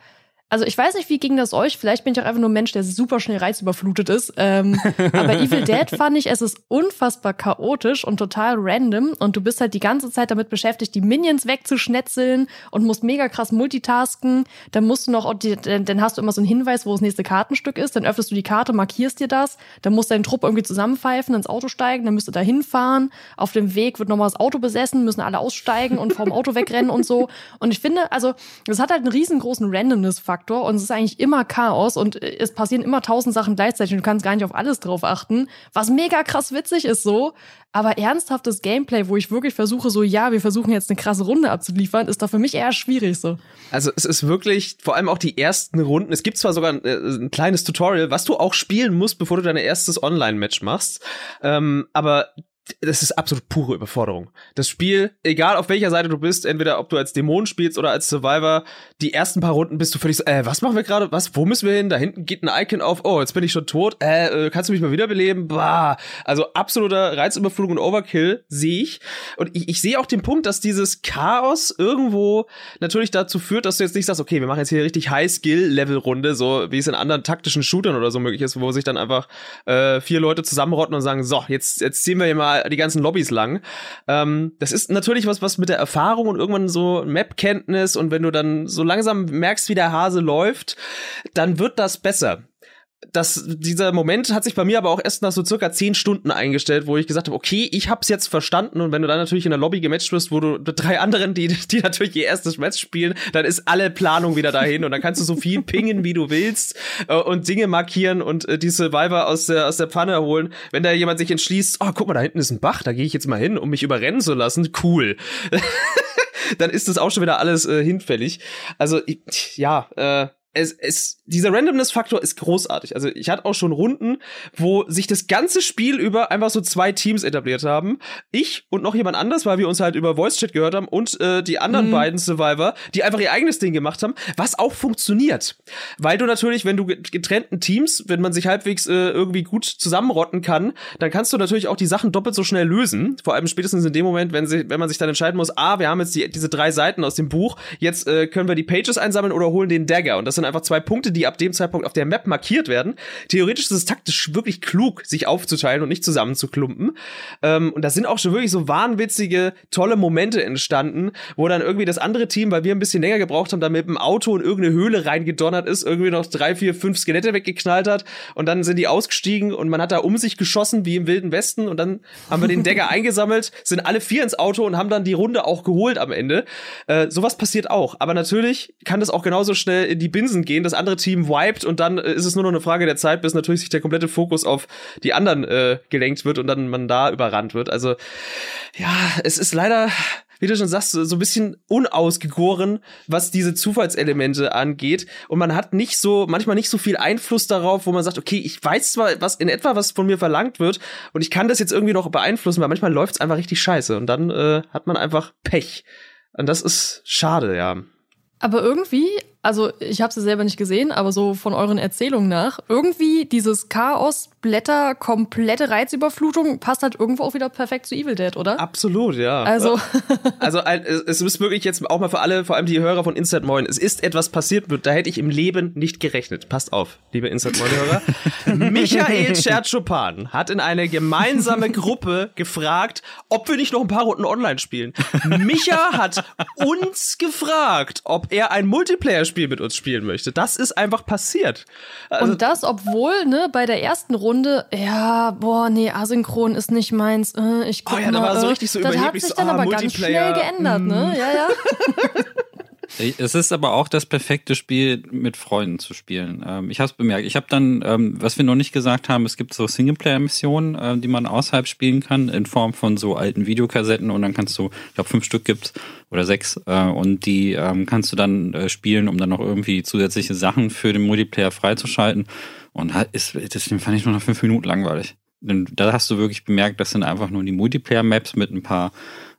[SPEAKER 5] also ich weiß nicht, wie ging das euch? Vielleicht bin ich auch einfach nur ein Mensch, der super schnell reizüberflutet ist. Ähm, aber Evil Dead fand ich, es ist unfassbar chaotisch und total random. Und du bist halt die ganze Zeit damit beschäftigt, die Minions wegzuschnetzeln und musst mega krass multitasken. Dann musst du noch, dann hast du immer so einen Hinweis, wo das nächste Kartenstück ist. Dann öffnest du die Karte, markierst dir das. Dann musst du deinen Trupp irgendwie zusammenpfeifen, ins Auto steigen. Dann müsst ihr da hinfahren. Auf dem Weg wird nochmal das Auto besessen, müssen alle aussteigen und vom Auto wegrennen und so. Und ich finde, also, das hat halt einen riesengroßen Randomness-Faktor Faktor und es ist eigentlich immer Chaos und es passieren immer tausend Sachen gleichzeitig und du kannst gar nicht auf alles drauf achten, was mega krass witzig ist so. Aber ernsthaftes Gameplay, wo ich wirklich versuche, so, ja, wir versuchen jetzt eine krasse Runde abzuliefern, ist da für mich eher schwierig so.
[SPEAKER 2] Also es ist wirklich, vor allem auch die ersten Runden, es gibt zwar sogar ein, äh, ein kleines Tutorial, was du auch spielen musst, bevor du dein erstes Online-Match machst, ähm, aber das ist absolut pure Überforderung. Das Spiel, egal auf welcher Seite du bist, entweder ob du als Dämon spielst oder als Survivor, die ersten paar Runden bist du völlig so, äh, was machen wir gerade? Was? Wo müssen wir hin? Da hinten geht ein Icon auf. Oh, jetzt bin ich schon tot. Äh, äh kannst du mich mal wiederbeleben? Bah. Also absoluter Reizüberflutung und Overkill sehe ich. Und ich, ich sehe auch den Punkt, dass dieses Chaos irgendwo natürlich dazu führt, dass du jetzt nicht sagst, okay, wir machen jetzt hier richtig High-Skill-Level-Runde, so wie es in anderen taktischen Shootern oder so möglich ist, wo sich dann einfach äh, vier Leute zusammenrotten und sagen, so, jetzt, jetzt ziehen wir hier mal die ganzen Lobbys lang. Ähm, das ist natürlich was, was mit der Erfahrung und irgendwann so Map-Kenntnis und wenn du dann so langsam merkst, wie der Hase läuft, dann wird das besser das, dieser Moment hat sich bei mir aber auch erst nach so circa zehn Stunden eingestellt, wo ich gesagt habe, okay, ich hab's jetzt verstanden und wenn du dann natürlich in der Lobby gematcht wirst, wo du drei anderen, die, die natürlich ihr erstes Match spielen, dann ist alle Planung wieder dahin und dann kannst du so viel pingen, wie du willst äh, und Dinge markieren und äh, die Survivor aus der, aus der Pfanne holen. Wenn da jemand sich entschließt, oh, guck mal, da hinten ist ein Bach, da gehe ich jetzt mal hin, um mich überrennen zu lassen, cool. dann ist das auch schon wieder alles äh, hinfällig. Also, ja, äh, es, es, dieser Randomness-Faktor ist großartig. Also ich hatte auch schon Runden, wo sich das ganze Spiel über einfach so zwei Teams etabliert haben. Ich und noch jemand anders, weil wir uns halt über Voice-Chat gehört haben und äh, die anderen mhm. beiden Survivor, die einfach ihr eigenes Ding gemacht haben, was auch funktioniert. Weil du natürlich, wenn du getrennten Teams, wenn man sich halbwegs äh, irgendwie gut zusammenrotten kann, dann kannst du natürlich auch die Sachen doppelt so schnell lösen. Vor allem spätestens in dem Moment, wenn, sie, wenn man sich dann entscheiden muss, ah, wir haben jetzt die, diese drei Seiten aus dem Buch, jetzt äh, können wir die Pages einsammeln oder holen den Dagger. Und das sind einfach zwei Punkte, die ab dem Zeitpunkt auf der Map markiert werden. Theoretisch ist es taktisch wirklich klug, sich aufzuteilen und nicht zusammenzuklumpen. Ähm, und da sind auch schon wirklich so wahnwitzige, tolle Momente entstanden, wo dann irgendwie das andere Team, weil wir ein bisschen länger gebraucht haben, da mit dem Auto in irgendeine Höhle reingedonnert ist, irgendwie noch drei, vier, fünf Skelette weggeknallt hat und dann sind die ausgestiegen und man hat da um sich geschossen wie im Wilden Westen und dann haben wir den Dagger eingesammelt, sind alle vier ins Auto und haben dann die Runde auch geholt am Ende. Äh, sowas passiert auch. Aber natürlich kann das auch genauso schnell in die Binsen gehen, das andere Team wiped und dann äh, ist es nur noch eine Frage der Zeit, bis natürlich sich der komplette Fokus auf die anderen äh, gelenkt wird und dann man da überrannt wird. Also ja, es ist leider wie du schon sagst, so ein bisschen unausgegoren, was diese Zufallselemente angeht. Und man hat nicht so, manchmal nicht so viel Einfluss darauf, wo man sagt, okay, ich weiß zwar was in etwa, was von mir verlangt wird, und ich kann das jetzt irgendwie noch beeinflussen, weil manchmal läuft's einfach richtig scheiße. Und dann äh, hat man einfach Pech. Und das ist schade, ja.
[SPEAKER 5] Aber irgendwie also ich habe sie selber nicht gesehen, aber so von euren Erzählungen nach, irgendwie dieses Chaos, Blätter, komplette Reizüberflutung passt halt irgendwo auch wieder perfekt zu Evil Dead, oder?
[SPEAKER 2] Absolut, ja.
[SPEAKER 5] Also,
[SPEAKER 2] also es ist wirklich jetzt auch mal für alle, vor allem die Hörer von Instant Moin, es ist etwas passiert, da hätte ich im Leben nicht gerechnet. Passt auf, liebe Instant Moin Hörer. Michael Chertschupan hat in eine gemeinsame Gruppe gefragt, ob wir nicht noch ein paar Runden online spielen. Micha hat uns gefragt, ob er ein Multiplayer Spiel mit uns spielen möchte. Das ist einfach passiert.
[SPEAKER 5] Also und das, obwohl, ne, bei der ersten Runde, ja, boah, nee, asynchron ist nicht meins. Äh, ich guck oh ja,
[SPEAKER 2] mal,
[SPEAKER 5] da
[SPEAKER 2] war so richtig so
[SPEAKER 5] das
[SPEAKER 2] überheblich.
[SPEAKER 5] Das hat sich dann
[SPEAKER 2] so, ah,
[SPEAKER 5] aber ganz schnell geändert, ne? Ja, ja.
[SPEAKER 1] Es ist aber auch das perfekte Spiel, mit Freunden zu spielen. Ähm, ich habe es bemerkt. Ich habe dann, ähm, was wir noch nicht gesagt haben, es gibt so Singleplayer-Missionen, äh, die man außerhalb spielen kann, in Form von so alten Videokassetten und dann kannst du, ich glaube, fünf Stück gibt's oder sechs äh, und die ähm, kannst du dann äh, spielen, um dann noch irgendwie zusätzliche Sachen für den Multiplayer freizuschalten. Und halt ist, das fand ich nur nach fünf Minuten langweilig. Denn da hast du wirklich bemerkt, das sind einfach nur die Multiplayer-Maps mit ein paar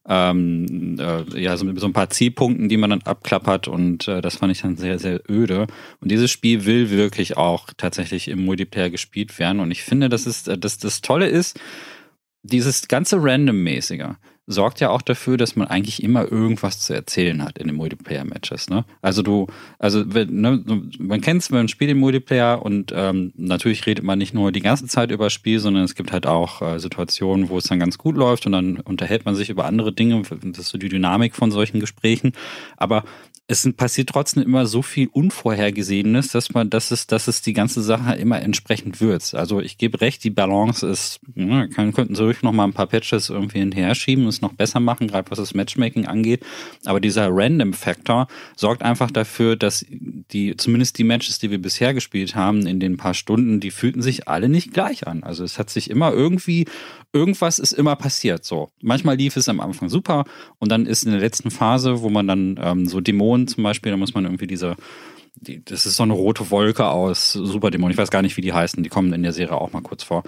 [SPEAKER 1] ähm, äh, ja, so so ein paar Zielpunkten, die man dann abklappert und äh, das fand ich dann sehr, sehr öde. Und dieses Spiel will wirklich auch tatsächlich im Multiplayer gespielt werden und ich finde, dass es, äh, dass das Tolle ist, dieses ganze Random-mäßiger sorgt ja auch dafür, dass man eigentlich immer irgendwas zu erzählen hat in den Multiplayer-Matches. Ne? Also du, also ne, man kennt es, man spielt den Multiplayer und ähm, natürlich redet man nicht nur die ganze Zeit über das Spiel, sondern es gibt halt auch äh, Situationen, wo es dann ganz gut läuft und dann unterhält man sich über andere Dinge. Das ist so die Dynamik von solchen Gesprächen. Aber es passiert trotzdem immer so viel Unvorhergesehenes, dass man, dass es, dass es die ganze Sache immer entsprechend wird. Also ich gebe recht, die Balance ist, ne, kann, könnten sie ruhig noch mal ein paar Patches irgendwie hinterher schieben. es noch besser machen, gerade was das Matchmaking angeht. Aber dieser Random-Factor sorgt einfach dafür, dass die, zumindest die Matches, die wir bisher gespielt haben, in den paar Stunden, die fühlten sich alle nicht gleich an. Also es hat sich immer irgendwie, irgendwas ist immer passiert. So. Manchmal lief es am Anfang super und dann ist in der letzten Phase, wo man dann ähm, so Dämonen zum Beispiel, da muss man irgendwie diese die, das ist so eine rote Wolke aus Superdämonen. Ich weiß gar nicht, wie die heißen. Die kommen in der Serie auch mal kurz vor.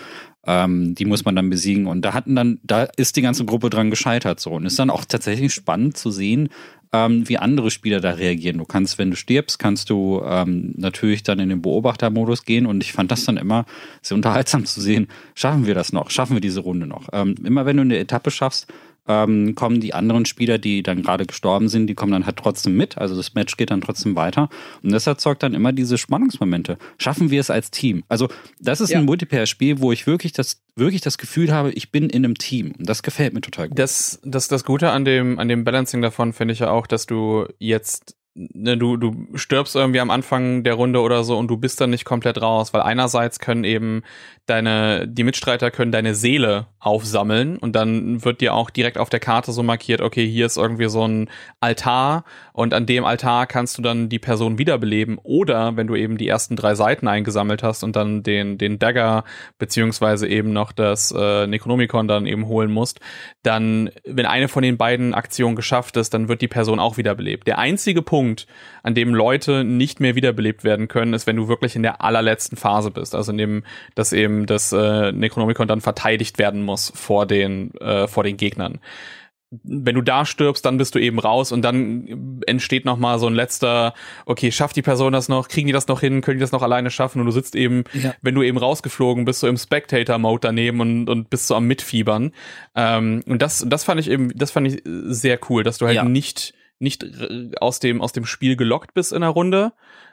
[SPEAKER 1] Ähm, die muss man dann besiegen. Und da hatten dann, da ist die ganze Gruppe dran gescheitert so. Und ist dann auch tatsächlich spannend zu sehen, ähm, wie andere Spieler da reagieren. Du kannst, wenn du stirbst, kannst du ähm, natürlich dann in den Beobachtermodus gehen. Und ich fand das dann immer sehr unterhaltsam zu sehen. Schaffen wir das noch? Schaffen wir diese Runde noch? Ähm, immer wenn du eine Etappe schaffst, ähm, kommen die anderen Spieler, die dann gerade gestorben sind, die kommen dann halt trotzdem mit. Also das Match geht dann trotzdem weiter. Und das erzeugt dann immer diese Spannungsmomente. Schaffen wir es als Team? Also das ist ja. ein Multiplayer-Spiel, wo ich wirklich das, wirklich das Gefühl habe, ich bin in einem Team. Und das gefällt mir total gut.
[SPEAKER 3] Das, das, das Gute an dem, an dem Balancing davon finde ich ja auch, dass du jetzt ne, du, du stirbst irgendwie am Anfang der Runde oder so und du bist dann nicht komplett raus, weil einerseits können eben deine, die Mitstreiter können deine Seele aufsammeln und dann wird dir auch direkt auf der Karte so markiert, okay, hier ist irgendwie so ein Altar und an dem Altar kannst du dann die Person wiederbeleben oder wenn du eben die ersten drei Seiten eingesammelt hast und dann den, den Dagger beziehungsweise eben noch das äh, Necronomicon dann eben holen musst, dann, wenn eine von den beiden Aktionen geschafft ist, dann wird die Person auch wiederbelebt. Der einzige Punkt, an dem Leute nicht mehr wiederbelebt werden können, ist, wenn du wirklich in der allerletzten Phase bist, also in dem, dass eben eben das äh, Necronomicon dann verteidigt werden muss vor den, äh, vor den Gegnern. Wenn du da stirbst, dann bist du eben raus und dann entsteht noch mal so ein letzter, okay, schafft die Person das noch, kriegen die das noch hin, können die das noch alleine schaffen und du sitzt eben, ja. wenn du eben rausgeflogen bist, so im Spectator-Mode daneben und, und bist so am Mitfiebern. Ähm, und das, das fand ich eben, das fand ich sehr cool, dass du halt ja. nicht nicht aus dem aus dem Spiel gelockt bist in der Runde,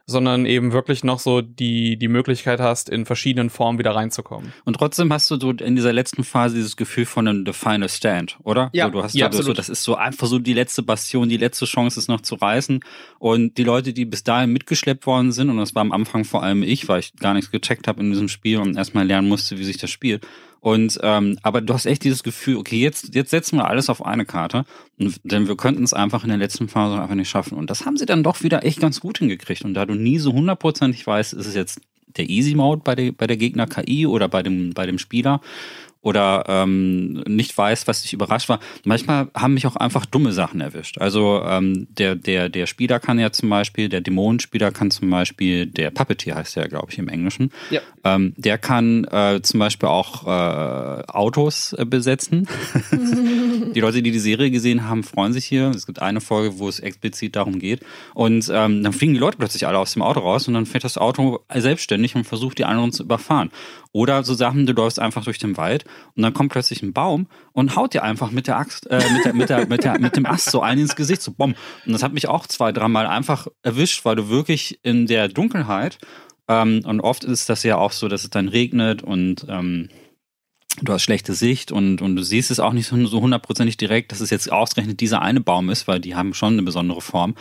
[SPEAKER 3] sondern eben wirklich noch so die, die Möglichkeit hast, in verschiedenen Formen wieder reinzukommen.
[SPEAKER 1] Und trotzdem hast du so in dieser letzten Phase dieses Gefühl von einem The Final Stand, oder?
[SPEAKER 3] Ja,
[SPEAKER 1] so, du hast
[SPEAKER 3] ja,
[SPEAKER 1] so, das ist so einfach so die letzte Bastion, die letzte Chance, es noch zu reißen. Und die Leute, die bis dahin mitgeschleppt worden sind, und das war am Anfang vor allem ich, weil ich gar nichts gecheckt habe in diesem Spiel und erstmal lernen musste, wie sich das spielt. Und ähm, aber du hast echt dieses Gefühl, okay, jetzt jetzt setzen wir alles auf eine Karte, denn wir könnten es einfach in der letzten Phase einfach nicht schaffen. Und das haben sie dann doch wieder echt ganz gut hingekriegt. Und da du nie so hundertprozentig weißt, ist es jetzt der Easy Mode bei der bei der Gegner KI oder bei dem bei dem Spieler oder ähm, nicht weiß, was dich überrascht war. Manchmal haben mich auch einfach dumme Sachen erwischt. Also ähm, der, der, der Spieler kann ja zum Beispiel, der Dämonenspieler kann zum Beispiel, der Puppeteer heißt ja, glaube ich, im Englischen, ja. ähm, der kann äh, zum Beispiel auch äh, Autos äh, besetzen. die Leute, die die Serie gesehen haben, freuen sich hier. Es gibt eine Folge, wo es explizit darum geht. Und ähm, dann fliegen die Leute plötzlich alle aus dem Auto raus und dann fährt das Auto selbstständig und versucht, die anderen zu überfahren. Oder so Sachen, du läufst einfach durch den Wald und dann kommt plötzlich ein Baum und haut dir einfach mit der Axt, äh, mit, der, mit, der, mit, der, mit dem Ast so einen ins Gesicht, so bumm. Und das hat mich auch zwei, dreimal einfach erwischt, weil du wirklich in der Dunkelheit, ähm, und oft ist das ja auch so, dass es dann regnet und ähm, du hast schlechte Sicht und, und du siehst es auch nicht so, hundertprozentig direkt, dass es jetzt ausgerechnet dieser eine Baum ist, weil die haben schon eine besondere Form.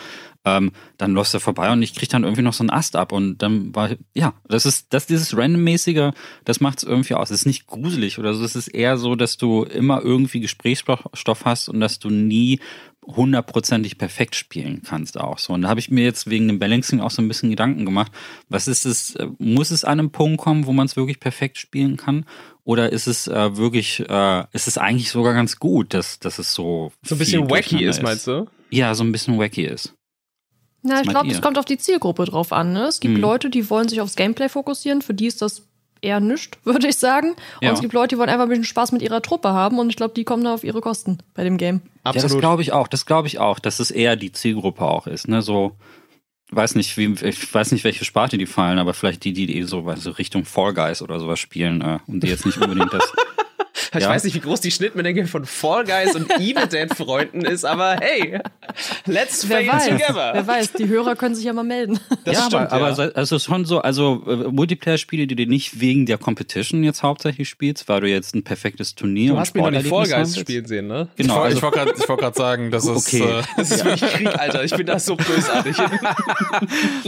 [SPEAKER 1] Ähm, dann läufst du vorbei und ich krieg dann irgendwie noch so einen Ast ab und dann war, ja, das ist, das dieses Randommäßige, das macht es irgendwie aus. Es ist nicht gruselig oder so, es ist eher so, dass du immer irgendwie Gesprächsstoff hast und dass du nie hundertprozentig perfekt spielen kannst auch so. Und da habe ich mir jetzt wegen dem Balancing auch so ein bisschen Gedanken gemacht. Was ist es, muss es an einem Punkt kommen, wo man es wirklich perfekt spielen kann? Oder ist es äh, wirklich, äh, ist es eigentlich sogar ganz gut, dass, dass es so.
[SPEAKER 3] So ein bisschen wacky ist, meinst du?
[SPEAKER 1] Ja, so ein bisschen wacky ist.
[SPEAKER 5] Na, ich glaube, es kommt auf die Zielgruppe drauf an. Ne? Es gibt hm. Leute, die wollen sich aufs Gameplay fokussieren, für die ist das eher nischt, würde ich sagen. Und ja. es gibt Leute, die wollen einfach ein bisschen Spaß mit ihrer Truppe haben und ich glaube, die kommen da auf ihre Kosten bei dem Game.
[SPEAKER 1] Absolut. Ja, das glaube ich auch. Das glaube ich auch, dass es eher die Zielgruppe auch ist. Ne? So, weiß nicht, wie, ich weiß nicht, welche Sparte die fallen, aber vielleicht die, die so, so Richtung Fall Guys oder sowas spielen äh, und die jetzt nicht unbedingt das
[SPEAKER 2] Ich ja. weiß nicht, wie groß die Schnittmenge von Fall Guys und Evil Dead Freunden ist, aber hey, let's fail together.
[SPEAKER 5] Wer weiß, die Hörer können sich ja mal melden.
[SPEAKER 1] Das ja, stimmt, aber, ja. aber also schon so, also äh, Multiplayer-Spiele, die du nicht wegen der Competition jetzt hauptsächlich spielst, weil du jetzt ein perfektes Turnier
[SPEAKER 2] du hast noch nicht Fall Guys spielen sehen, ne?
[SPEAKER 3] Genau. Ich, also, wollte gerade wollt sagen, das ist
[SPEAKER 2] okay. Äh, das ist wirklich Krieg, Alter. Ich bin da so bösartig.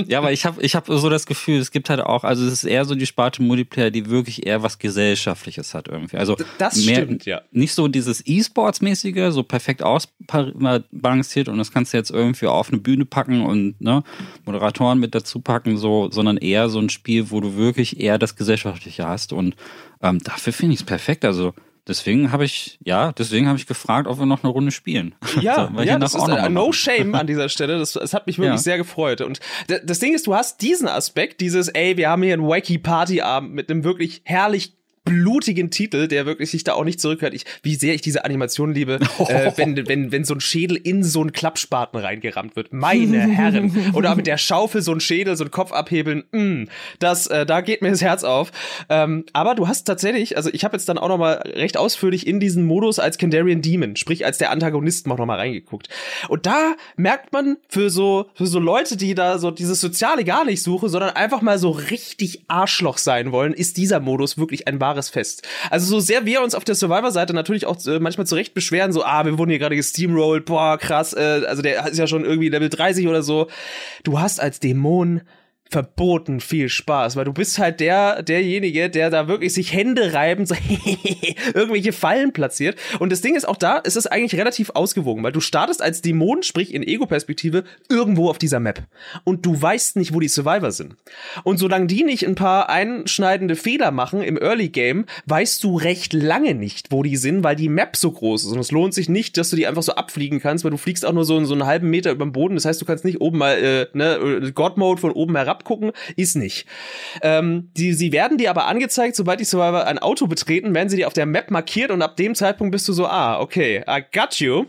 [SPEAKER 1] ja, aber ich habe ich hab so das Gefühl, es gibt halt auch, also es ist eher so die Sparte Multiplayer, die wirklich eher was Gesellschaftliches hat irgendwie. Also
[SPEAKER 2] das
[SPEAKER 1] mehr,
[SPEAKER 2] stimmt, ja.
[SPEAKER 1] nicht so dieses E-Sports-mäßige, so perfekt ausbalanciert und das kannst du jetzt irgendwie auf eine Bühne packen und ne, Moderatoren mit dazu packen, so, sondern eher so ein Spiel, wo du wirklich eher das Gesellschaftliche hast. Und ähm, dafür finde ich es perfekt. Also Deswegen habe ich, ja, deswegen habe ich gefragt, ob wir noch eine Runde spielen.
[SPEAKER 2] Ja, so, ja das ist äh, no shame an dieser Stelle. Das, das hat mich wirklich ja. sehr gefreut. Und das Ding ist, du hast diesen Aspekt, dieses, ey, wir haben hier einen wacky Partyabend mit einem wirklich herrlich blutigen Titel, der wirklich sich da auch nicht zurückhört. Ich, wie sehr ich diese Animation liebe, oh. äh, wenn, wenn, wenn so ein Schädel in so einen Klappspaten reingerammt wird. Meine Herren. Oder mit der Schaufel so ein Schädel, so ein Kopf abhebeln. Mm, das, äh, da geht mir das Herz auf. Ähm, aber du hast tatsächlich, also ich habe jetzt dann auch noch mal recht ausführlich in diesen Modus als Kandarian Demon, sprich als der Antagonist noch mal reingeguckt. Und da merkt man für so, für so Leute, die da so dieses Soziale gar nicht suchen, sondern einfach mal so richtig Arschloch sein wollen, ist dieser Modus wirklich ein wahres Fest. Also so sehr wir uns auf der Survivor-Seite natürlich auch äh, manchmal zurecht beschweren, so, ah, wir wurden hier gerade gesteamrollt, boah, krass, äh, also der ist ja schon irgendwie Level 30 oder so. Du hast als Dämon verboten viel Spaß, weil du bist halt der, derjenige, der da wirklich sich Hände reiben, so irgendwelche Fallen platziert. Und das Ding ist auch da, es ist eigentlich relativ ausgewogen, weil du startest als Dämon, sprich in Ego-Perspektive, irgendwo auf dieser Map. Und du weißt nicht, wo die Survivor sind. Und solange die nicht ein paar einschneidende Fehler machen im Early Game, weißt du recht lange nicht, wo die sind, weil die Map so groß ist. Und es lohnt sich nicht, dass du die einfach so abfliegen kannst, weil du fliegst auch nur so, so einen halben Meter über den Boden. Das heißt, du kannst nicht oben mal, äh, ne, God-Mode von oben herab abgucken, ist nicht. Ähm, die, sie werden dir aber angezeigt, sobald die Survivor ein Auto betreten, werden sie dir auf der Map markiert und ab dem Zeitpunkt bist du so, ah, okay, I got you.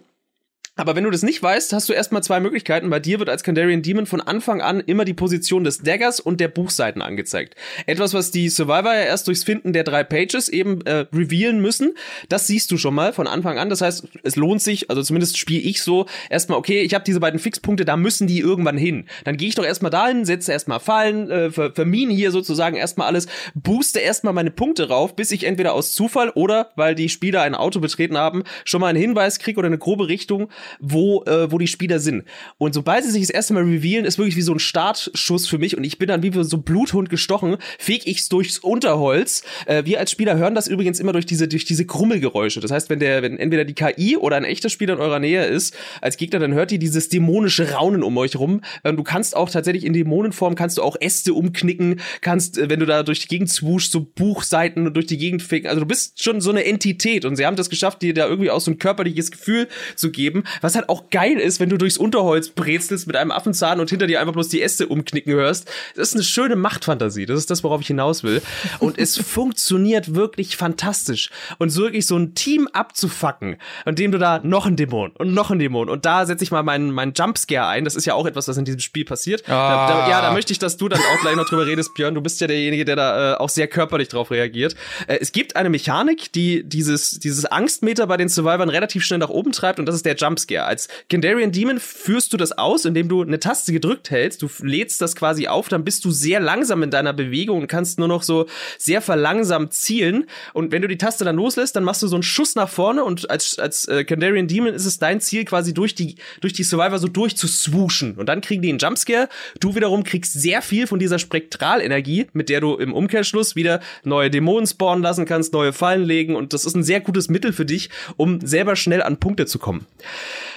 [SPEAKER 2] Aber wenn du das nicht weißt, hast du erstmal zwei Möglichkeiten. Bei dir wird als Kandarian Demon von Anfang an immer die Position des Daggers und der Buchseiten angezeigt. Etwas, was die Survivor ja erst durchs Finden der drei Pages eben äh, revealen müssen. Das siehst du schon mal von Anfang an. Das heißt, es lohnt sich, also zumindest spiele ich so, erstmal, okay, ich habe diese beiden Fixpunkte, da müssen die irgendwann hin. Dann gehe ich doch erstmal dahin, setze erstmal Fallen, äh, ver vermine hier sozusagen erstmal alles, booste erstmal meine Punkte rauf, bis ich entweder aus Zufall oder, weil die Spieler ein Auto betreten haben, schon mal einen Hinweis kriege oder eine grobe Richtung, wo, äh, wo die Spieler sind. Und sobald sie sich das erste Mal revealen, ist wirklich wie so ein Startschuss für mich und ich bin dann wie so Bluthund gestochen, feg ich's durchs Unterholz. Äh, wir als Spieler hören das übrigens immer durch diese, durch diese Krummelgeräusche. Das heißt, wenn der, wenn entweder die KI oder ein echter Spieler in eurer Nähe ist, als Gegner, dann hört ihr dieses dämonische Raunen um euch rum. Ähm, du kannst auch tatsächlich in Dämonenform kannst du auch Äste umknicken, kannst, äh, wenn du da durch die Gegend swooshst, so Buchseiten durch die Gegend ficken. Also du bist schon so eine Entität und sie haben das geschafft, dir da irgendwie auch so ein körperliches Gefühl zu geben, was halt auch geil ist, wenn du durchs Unterholz brezelst mit einem Affenzahn und hinter dir einfach bloß die Äste umknicken hörst. Das ist eine schöne Machtfantasie. Das ist das, worauf ich hinaus will. Und es funktioniert wirklich fantastisch. Und so wirklich so ein Team abzufacken, indem du da noch ein Dämon und noch ein Dämon und da setze ich mal meinen, meinen Jumpscare ein. Das ist ja auch etwas, was in diesem Spiel passiert. Ah. Da, da, ja, da möchte ich, dass du dann auch gleich noch drüber redest, Björn. Du bist ja derjenige, der da äh, auch sehr körperlich drauf reagiert. Äh, es gibt eine Mechanik, die dieses, dieses Angstmeter bei den Survivors relativ schnell nach oben treibt und das ist der Jumpscare. Als Kandarian Demon führst du das aus, indem du eine Taste gedrückt hältst. Du lädst das quasi auf, dann bist du sehr langsam in deiner Bewegung und kannst nur noch so sehr verlangsamt zielen. Und wenn du die Taste dann loslässt, dann machst du so einen Schuss nach vorne und als, als äh, Kandarian Demon ist es dein Ziel, quasi durch die, durch die Survivor so durchzuswooschen. Und dann kriegen die einen Jumpscare. Du wiederum kriegst sehr viel von dieser Spektralenergie, mit der du im Umkehrschluss wieder neue Dämonen spawnen lassen kannst, neue Fallen legen. Und das ist ein sehr gutes Mittel für dich, um selber schnell an Punkte zu kommen.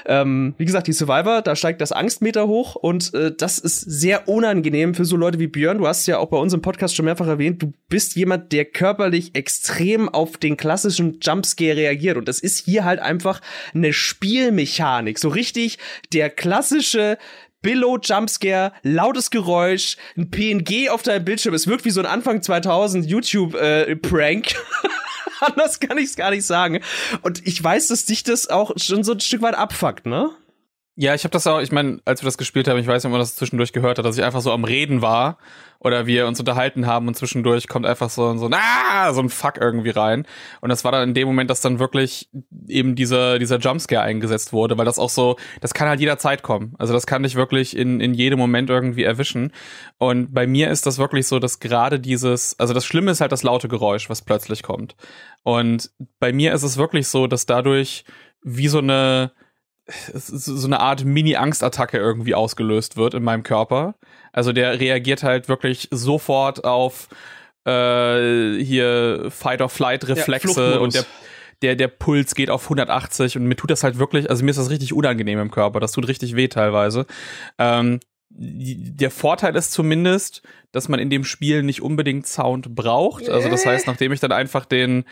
[SPEAKER 2] Ähm, wie gesagt, die Survivor, da steigt das Angstmeter hoch und äh, das ist sehr unangenehm für so Leute wie Björn. Du hast ja auch bei uns im Podcast schon mehrfach erwähnt, du bist jemand, der körperlich extrem auf den klassischen Jumpscare reagiert und das ist hier halt einfach eine Spielmechanik. So richtig der klassische Billow Jumpscare, lautes Geräusch, ein PNG auf deinem Bildschirm. Es wirkt wie so ein Anfang 2000 YouTube äh, Prank. Anders kann ich es gar nicht sagen. Und ich weiß, dass dich das auch schon so ein Stück weit abfuckt, ne?
[SPEAKER 3] Ja, ich habe das auch, ich meine, als wir das gespielt haben, ich weiß nicht, ob man das zwischendurch gehört hat, dass ich einfach so am Reden war oder wir uns unterhalten haben und zwischendurch kommt einfach so, so, ah, so ein Fuck irgendwie rein. Und das war dann in dem Moment, dass dann wirklich eben dieser, dieser Jumpscare eingesetzt wurde, weil das auch so, das kann halt jederzeit kommen. Also das kann dich wirklich in, in jedem Moment irgendwie erwischen. Und bei mir ist das wirklich so, dass gerade dieses, also das Schlimme ist halt das laute Geräusch, was plötzlich kommt. Und bei mir ist es wirklich so, dass dadurch wie so eine, so eine Art Mini-Angstattacke irgendwie ausgelöst wird in meinem Körper. Also der reagiert halt wirklich sofort auf äh, hier Fight-or-Flight-Reflexe
[SPEAKER 2] ja,
[SPEAKER 3] und der der, der Puls geht auf 180 und mir tut das halt wirklich, also mir ist das richtig unangenehm im Körper. Das tut richtig weh teilweise. Ähm, der Vorteil ist zumindest, dass man in dem Spiel nicht unbedingt Sound braucht. Also das heißt, nachdem ich dann einfach den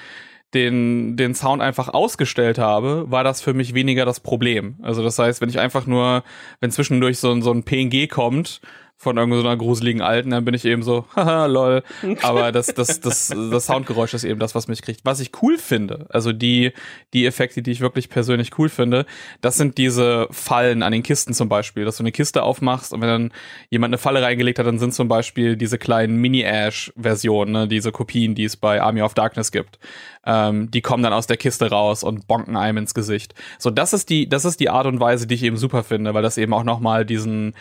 [SPEAKER 3] den, den Sound einfach ausgestellt habe, war das für mich weniger das Problem. Also das heißt, wenn ich einfach nur, wenn zwischendurch so, so ein PNG kommt von irgendeiner gruseligen Alten, dann bin ich eben so, haha, lol. Aber das, das, das, das Soundgeräusch ist eben das, was mich kriegt. Was ich cool finde, also die, die Effekte, die ich wirklich persönlich cool finde, das sind diese Fallen an den Kisten zum Beispiel, dass du eine Kiste aufmachst und wenn dann jemand eine Falle reingelegt hat, dann sind zum Beispiel diese kleinen Mini-Ash-Versionen, ne, diese Kopien, die es bei Army of Darkness gibt. Ähm, die kommen dann aus der Kiste raus und bonken einem ins Gesicht. So, das ist die, das ist die Art und Weise, die ich eben super finde, weil das eben auch nochmal diesen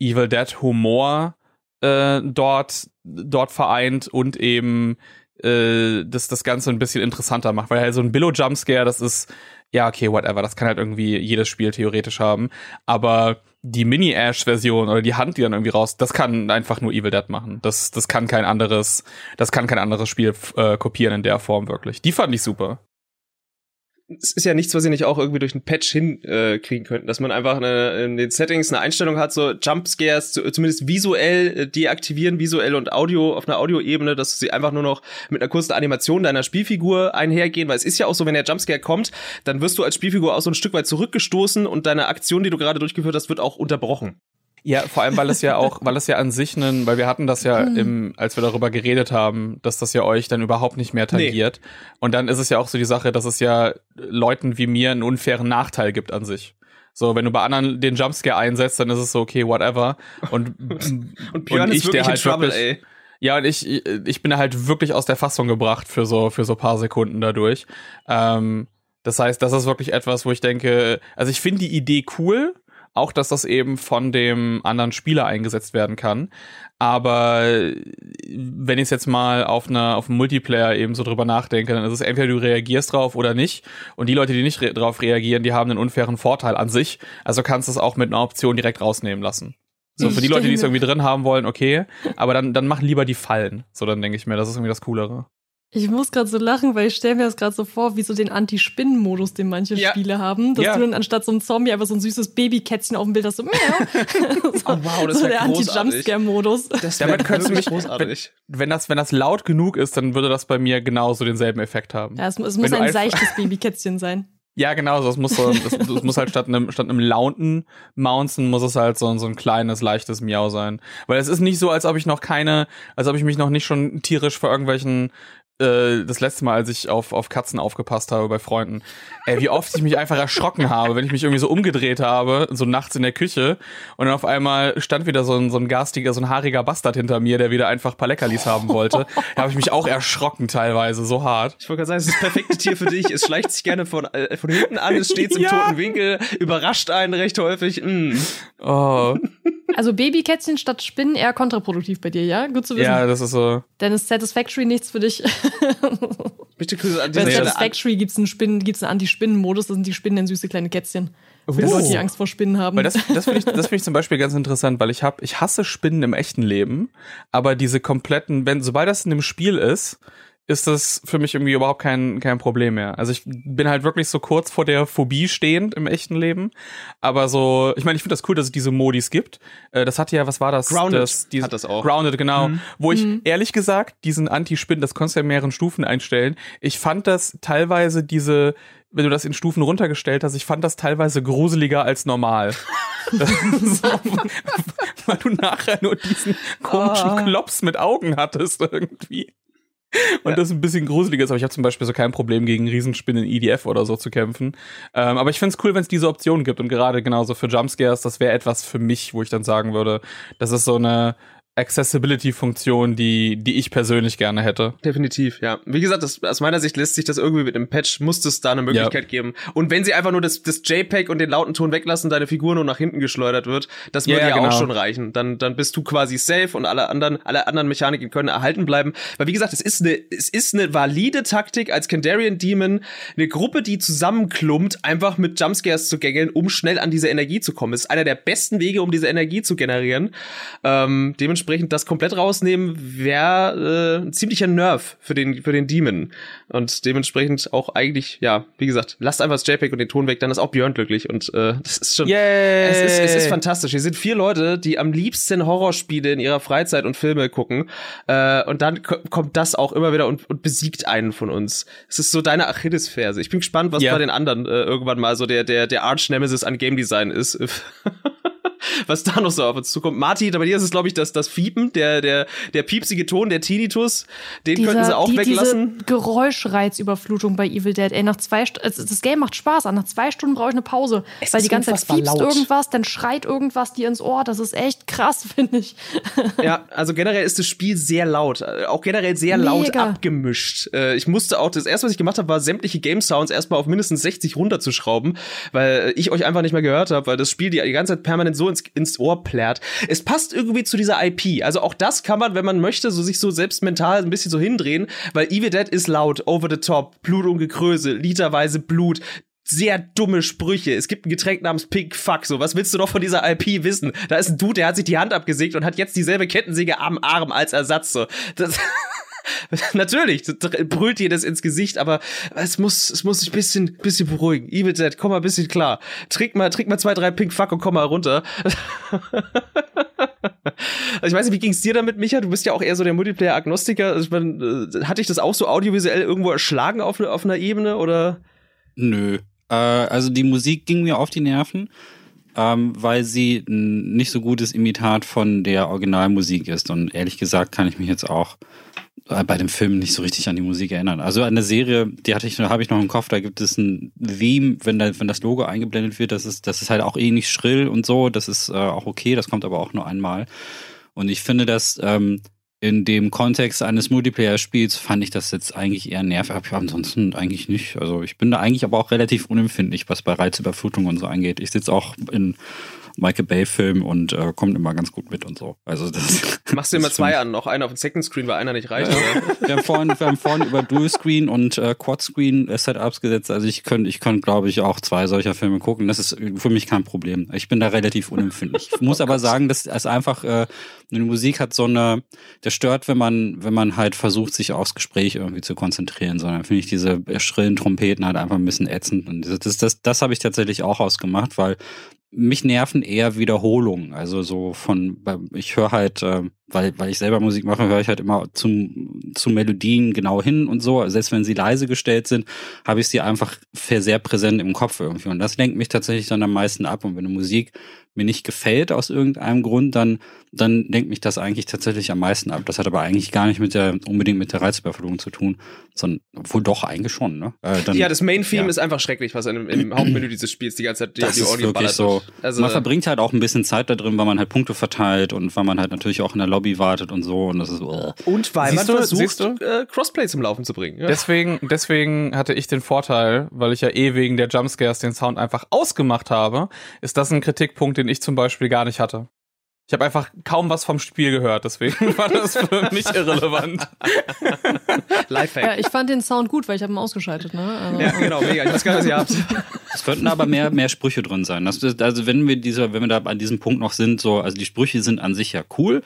[SPEAKER 3] Evil Dead Humor äh, dort, dort vereint und eben äh, das, das Ganze ein bisschen interessanter macht, weil halt so ein Billo-Jumpscare, das ist, ja, okay, whatever, das kann halt irgendwie jedes Spiel theoretisch haben, aber die Mini-Ash-Version oder die Hand, die dann irgendwie raus, das kann einfach nur Evil Dead machen. Das, das kann kein anderes, das kann kein anderes Spiel äh, kopieren in der Form wirklich. Die fand ich super
[SPEAKER 2] es ist ja nichts, was sie nicht auch irgendwie durch einen Patch hinkriegen äh, könnten, dass man einfach eine, in den Settings eine Einstellung hat, so Jumpscares zu, zumindest visuell äh, deaktivieren, visuell und Audio auf einer Audioebene, dass sie einfach nur noch mit einer kurzen Animation deiner Spielfigur einhergehen, weil es ist ja auch so, wenn der Jumpscare kommt, dann wirst du als Spielfigur auch so ein Stück weit zurückgestoßen und deine Aktion, die du gerade durchgeführt hast, wird auch unterbrochen.
[SPEAKER 3] Ja, vor allem, weil es ja auch, weil es ja an sich einen, weil wir hatten das ja hm. im, als wir darüber geredet haben, dass das ja euch dann überhaupt nicht mehr tangiert. Nee. Und dann ist es ja auch so die Sache, dass es ja Leuten wie mir einen unfairen Nachteil gibt an sich. So, wenn du bei anderen den Jumpscare einsetzt, dann ist es so, okay, whatever. Und,
[SPEAKER 2] und Björn und ich, ist wirklich der halt Trouble,
[SPEAKER 3] wirklich, ey. Ja, und ich, ich bin halt wirklich aus der Fassung gebracht für so, für so paar Sekunden dadurch. Ähm, das heißt, das ist wirklich etwas, wo ich denke, also ich finde die Idee cool, auch, dass das eben von dem anderen Spieler eingesetzt werden kann. Aber wenn ich es jetzt mal auf einer auf einem Multiplayer eben so drüber nachdenke, dann ist es entweder du reagierst drauf oder nicht. Und die Leute, die nicht re drauf reagieren, die haben einen unfairen Vorteil an sich. Also kannst du es auch mit einer Option direkt rausnehmen lassen. So, für die Leute, die es irgendwie drin haben wollen, okay. Aber dann, dann mach lieber die Fallen. So, dann denke ich mir, das ist irgendwie das Coolere.
[SPEAKER 5] Ich muss gerade so lachen, weil ich stelle mir das gerade so vor, wie so den Anti-Spinnen-Modus, den manche ja. Spiele haben, dass ja. du dann anstatt so einem Zombie einfach so ein süßes Babykätzchen auf dem Bild hast, so, miau. so,
[SPEAKER 2] oh, wow, das
[SPEAKER 5] so
[SPEAKER 2] der
[SPEAKER 5] Anti-Jumpscare-Modus.
[SPEAKER 3] Das wäre wirklich großartig. Wenn, wenn, das, wenn das laut genug ist, dann würde das bei mir genauso denselben Effekt haben.
[SPEAKER 5] Ja, es, es muss ein seichtes Babykätzchen sein.
[SPEAKER 3] Ja, genau, so, es muss so, es, es muss halt statt einem, statt einem lauten Mountain muss es halt so, so ein kleines, leichtes Miau sein. Weil es ist nicht so, als ob ich noch keine, als ob ich mich noch nicht schon tierisch vor irgendwelchen das letzte Mal, als ich auf, auf Katzen aufgepasst habe bei Freunden, ey, wie oft ich mich einfach erschrocken habe, wenn ich mich irgendwie so umgedreht habe, so nachts in der Küche und dann auf einmal stand wieder so ein, so ein garstiger, so ein haariger Bastard hinter mir, der wieder einfach paar Leckerlis haben wollte. Da habe ich mich auch erschrocken teilweise, so hart.
[SPEAKER 2] Ich wollte gerade sagen, es ist das perfekte Tier für dich. Es schleicht sich gerne von, äh, von hinten an, es steht im ja. toten Winkel, überrascht einen recht häufig. Mm.
[SPEAKER 3] Oh.
[SPEAKER 5] Also Babykätzchen statt Spinnen eher kontraproduktiv bei dir, ja? Gut zu wissen.
[SPEAKER 3] Ja, das ist so.
[SPEAKER 5] Dann ist Satisfactory nichts für dich.
[SPEAKER 2] Bitte Grüße an
[SPEAKER 5] Bei Satisfactory gibt es einen, Spinnen, gibt's einen Anti-Spinnen-Modus, das sind die Spinnen in süße kleine Kätzchen. Für uh. Leute, die Angst vor Spinnen haben.
[SPEAKER 3] Weil das, das finde ich, das find ich zum Beispiel ganz interessant, weil ich habe, ich hasse Spinnen im echten Leben, aber diese kompletten, wenn, sobald das in dem Spiel ist, ist das für mich irgendwie überhaupt kein, kein Problem mehr. Also ich bin halt wirklich so kurz vor der Phobie stehend im echten Leben. Aber so, ich meine, ich finde das cool, dass es diese Modis gibt. Äh, das hatte ja, was war das?
[SPEAKER 2] Grounded
[SPEAKER 3] das,
[SPEAKER 2] diese, hat das auch.
[SPEAKER 3] Grounded, genau. Mhm. Wo ich mhm. ehrlich gesagt diesen Anti-Spin, das konntest du ja in mehreren Stufen einstellen. Ich fand das teilweise diese, wenn du das in Stufen runtergestellt hast, ich fand das teilweise gruseliger als normal. so, weil du nachher nur diesen komischen oh. Klops mit Augen hattest irgendwie. Und ja. das ein bisschen gruseliger ist, aber ich habe zum Beispiel so kein Problem gegen Riesenspinnen in EDF oder so zu kämpfen. Ähm, aber ich finde es cool, wenn es diese Option gibt und gerade genauso für Jumpscares, das wäre etwas für mich, wo ich dann sagen würde, das ist so eine Accessibility-Funktion, die, die ich persönlich gerne hätte.
[SPEAKER 2] Definitiv, ja. Wie gesagt, das, aus meiner Sicht lässt sich das irgendwie mit dem Patch, muss es da eine Möglichkeit ja. geben. Und wenn sie einfach nur das, das JPEG und den lauten Ton weglassen, deine Figur nur nach hinten geschleudert wird, das würde ja, ja genau. auch schon reichen. Dann, dann bist du quasi safe und alle anderen, alle anderen Mechaniken können erhalten bleiben. Weil wie gesagt, es ist eine, es ist eine valide Taktik als Kandarian Demon, eine Gruppe, die zusammenklumpt, einfach mit Jumpscares zu gängeln, um schnell an diese Energie zu kommen. Es ist einer der besten Wege, um diese Energie zu generieren. Ähm, dementsprechend dementsprechend das komplett rausnehmen wäre äh, ein ziemlicher Nerv für den, für den Demon. Und dementsprechend auch eigentlich, ja, wie gesagt, lasst einfach das JPEG und den Ton weg, dann ist auch Björn glücklich. Und äh, das ist schon.
[SPEAKER 3] Yay.
[SPEAKER 2] Es ist, es ist fantastisch. Hier sind vier Leute, die am liebsten Horrorspiele in ihrer Freizeit und Filme gucken. Äh, und dann kommt das auch immer wieder und, und besiegt einen von uns. Es ist so deine Achillesferse. Ich bin gespannt, was ja. bei den anderen äh, irgendwann mal so der, der, der Arch-Nemesis an Game Design ist. was da noch so auf uns zukommt. Martin, bei dir ist es, glaube ich, das, das Fiepen, der, der, der piepsige Ton, der Tinnitus, den Dieser, könnten sie auch die, weglassen.
[SPEAKER 5] Diese Geräuschreizüberflutung bei Evil Dead. Ey, nach zwei also das Game macht Spaß, nach zwei Stunden brauche ich eine Pause. Es weil die ganze Zeit fiepst laut. irgendwas, dann schreit irgendwas dir ins Ohr. Das ist echt krass, finde ich.
[SPEAKER 2] ja, also generell ist das Spiel sehr laut. Auch generell sehr Mega. laut abgemischt. Äh, ich musste auch, das erste, was ich gemacht habe, war sämtliche Game Sounds erstmal auf mindestens 60 runterzuschrauben, weil ich euch einfach nicht mehr gehört habe, weil das Spiel die, die ganze Zeit permanent so ins, ins Ohr plärt. Es passt irgendwie zu dieser IP. Also auch das kann man, wenn man möchte, so sich so selbst mental ein bisschen so hindrehen, weil Evil Dead ist laut, over the top, Blut und Gekröse, literweise Blut, sehr dumme Sprüche. Es gibt ein Getränk namens Pink Fuck. So, was willst du doch von dieser IP wissen? Da ist ein Dude, der hat sich die Hand abgesägt und hat jetzt dieselbe Kettensäge am Arm als Ersatz. So, das Natürlich, brüllt dir das ins Gesicht, aber es muss, es muss sich bisschen, bisschen beruhigen. Dead, komm mal ein bisschen klar. Trink mal, trink mal zwei, drei Pink Fuck und komm mal runter. ich weiß nicht, wie ging's dir damit, Micha? Du bist ja auch eher so der Multiplayer-Agnostiker. Ich mein, äh, hatte ich das auch so audiovisuell irgendwo erschlagen auf, auf einer Ebene oder?
[SPEAKER 1] Nö. Äh, also die Musik ging mir auf die Nerven ähm, weil sie ein nicht so gutes Imitat von der Originalmusik ist. Und ehrlich gesagt kann ich mich jetzt auch bei dem Film nicht so richtig an die Musik erinnern. Also an der Serie, die hatte ich, habe ich noch im Kopf, da gibt es ein Theme, wenn, da, wenn das Logo eingeblendet wird, das ist, das ist halt auch eh nicht schrill und so, das ist äh, auch okay, das kommt aber auch nur einmal. Und ich finde, dass ähm, in dem Kontext eines Multiplayer-Spiels fand ich das jetzt eigentlich eher nervig, aber ansonsten eigentlich nicht. Also ich bin da eigentlich aber auch relativ unempfindlich, was bei Reizüberflutung und so angeht. Ich sitze auch in Michael Bay-Film und äh, kommt immer ganz gut mit und so. Also das
[SPEAKER 2] Machst du immer zwei an, noch einen auf dem Second Screen, weil einer nicht reicht.
[SPEAKER 1] Ja, wir, haben vorhin, wir haben vorhin über Dual-Screen und äh, Quad-Screen-Setups gesetzt. Also ich könnte, ich könnte, glaube ich, auch zwei solcher Filme gucken. Das ist für mich kein Problem. Ich bin da relativ unempfindlich. Ich muss aber sagen, dass es einfach äh, eine Musik hat so eine, der stört, wenn man, wenn man halt versucht, sich aufs Gespräch irgendwie zu konzentrieren, sondern finde ich diese schrillen Trompeten halt einfach ein bisschen ätzend. Und das, das, das habe ich tatsächlich auch ausgemacht, weil mich nerven eher Wiederholungen. Also so von, ich höre halt, äh, weil, weil ich selber Musik mache, höre ich halt immer zum, zu Melodien genau hin und so. Selbst wenn sie leise gestellt sind, habe ich sie einfach sehr präsent im Kopf irgendwie. Und das lenkt mich tatsächlich dann am meisten ab. Und wenn eine Musik mir nicht gefällt aus irgendeinem Grund, dann, dann lenkt mich das eigentlich tatsächlich am meisten ab. Das hat aber eigentlich gar nicht mit der, unbedingt mit der Reizüberflutung zu tun, sondern wohl doch eigentlich schon, ne?
[SPEAKER 2] Äh, dann, ja, das Main-Theme ja. ist einfach schrecklich, was im, im Hauptmenü dieses Spiels die ganze Zeit die,
[SPEAKER 1] das die Audio ist wirklich so. Also, man verbringt halt auch ein bisschen Zeit da drin, weil man halt Punkte verteilt und weil man halt natürlich auch in der Lobby wartet und so und das ist uh.
[SPEAKER 2] Und weil siehst man du, versucht, du? Äh, Crossplay zum Laufen zu bringen.
[SPEAKER 3] Ja. Deswegen, deswegen hatte ich den Vorteil, weil ich ja eh wegen der Jumpscares den Sound einfach ausgemacht habe, ist das ein Kritikpunkt, den ich zum Beispiel gar nicht hatte. Ich habe einfach kaum was vom Spiel gehört, deswegen war das für mich irrelevant.
[SPEAKER 5] Lifehack. Ja, ich fand den Sound gut, weil ich habe ihn ausgeschaltet. Ne?
[SPEAKER 2] Also ja, genau, mega. Ich weiß gar nicht, was ihr habt.
[SPEAKER 1] Es könnten aber mehr, mehr Sprüche drin sein. Das, also wenn wir dieser, wenn wir da an diesem Punkt noch sind, so, also die Sprüche sind an sich ja cool,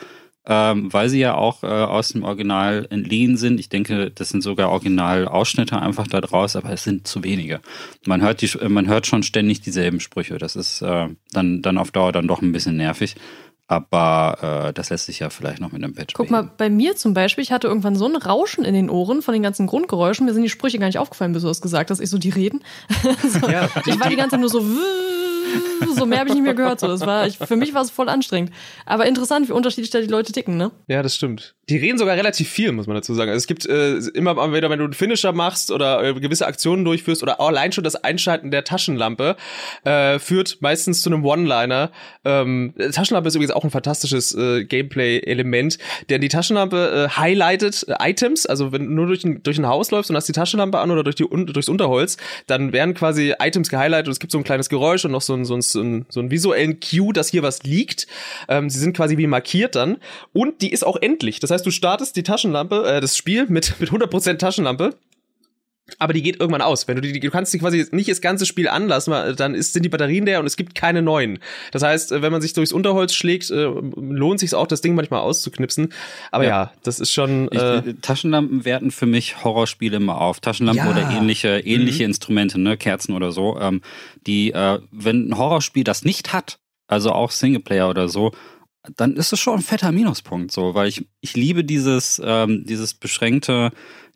[SPEAKER 1] ähm, weil sie ja auch äh, aus dem Original entliehen sind. Ich denke, das sind sogar Originalausschnitte einfach da draus, aber es sind zu wenige. Man hört, die, man hört schon ständig dieselben Sprüche. Das ist äh, dann, dann auf Dauer dann doch ein bisschen nervig. Aber äh, das lässt sich ja vielleicht noch mit einem Patch
[SPEAKER 5] Guck mal, bei mir zum Beispiel, ich hatte irgendwann so ein Rauschen in den Ohren von den ganzen Grundgeräuschen. Mir sind die Sprüche gar nicht aufgefallen, bis du das gesagt hast. Ich so, die reden. so, ja. Ich war die ganze Zeit nur so so mehr habe ich nicht mehr gehört. So, das war, ich, für mich war es voll anstrengend. Aber interessant, wie unterschiedlich da die Leute ticken, ne?
[SPEAKER 2] Ja, das stimmt. Die reden sogar relativ viel, muss man dazu sagen. Also es gibt äh, immer mal wieder, wenn du einen Finisher machst oder äh, gewisse Aktionen durchführst oder allein schon das Einschalten der Taschenlampe äh, führt meistens zu einem One-Liner. Ähm, Taschenlampe ist übrigens auch ein fantastisches äh, Gameplay-Element, denn die Taschenlampe äh, highlightet äh, Items. Also wenn du nur durch ein, durch ein Haus läufst und hast die Taschenlampe an oder durch die, un, durchs Unterholz, dann werden quasi Items gehighlightet und es gibt so ein kleines Geräusch und noch so ein, so ein so einen, so einen visuellen Cue, dass hier was liegt. Ähm, sie sind quasi wie markiert dann. Und die ist auch endlich. Das heißt, du startest die Taschenlampe, äh, das Spiel mit, mit 100% Taschenlampe aber die geht irgendwann aus. Wenn du die, du kannst die quasi nicht das ganze Spiel anlassen, dann ist, sind die Batterien leer und es gibt keine neuen. Das heißt, wenn man sich durchs Unterholz schlägt, äh, lohnt sich auch, das Ding manchmal auszuknipsen. Aber ja, ja das ist schon.
[SPEAKER 1] Äh ich, Taschenlampen werten für mich Horrorspiele immer auf. Taschenlampen ja. oder ähnliche, ähnliche mhm. Instrumente, ne, Kerzen oder so. Ähm, die, äh, wenn ein Horrorspiel das nicht hat, also auch Singleplayer oder so, dann ist es schon ein fetter Minuspunkt, so, weil ich, ich liebe dieses, ähm, dieses beschränkte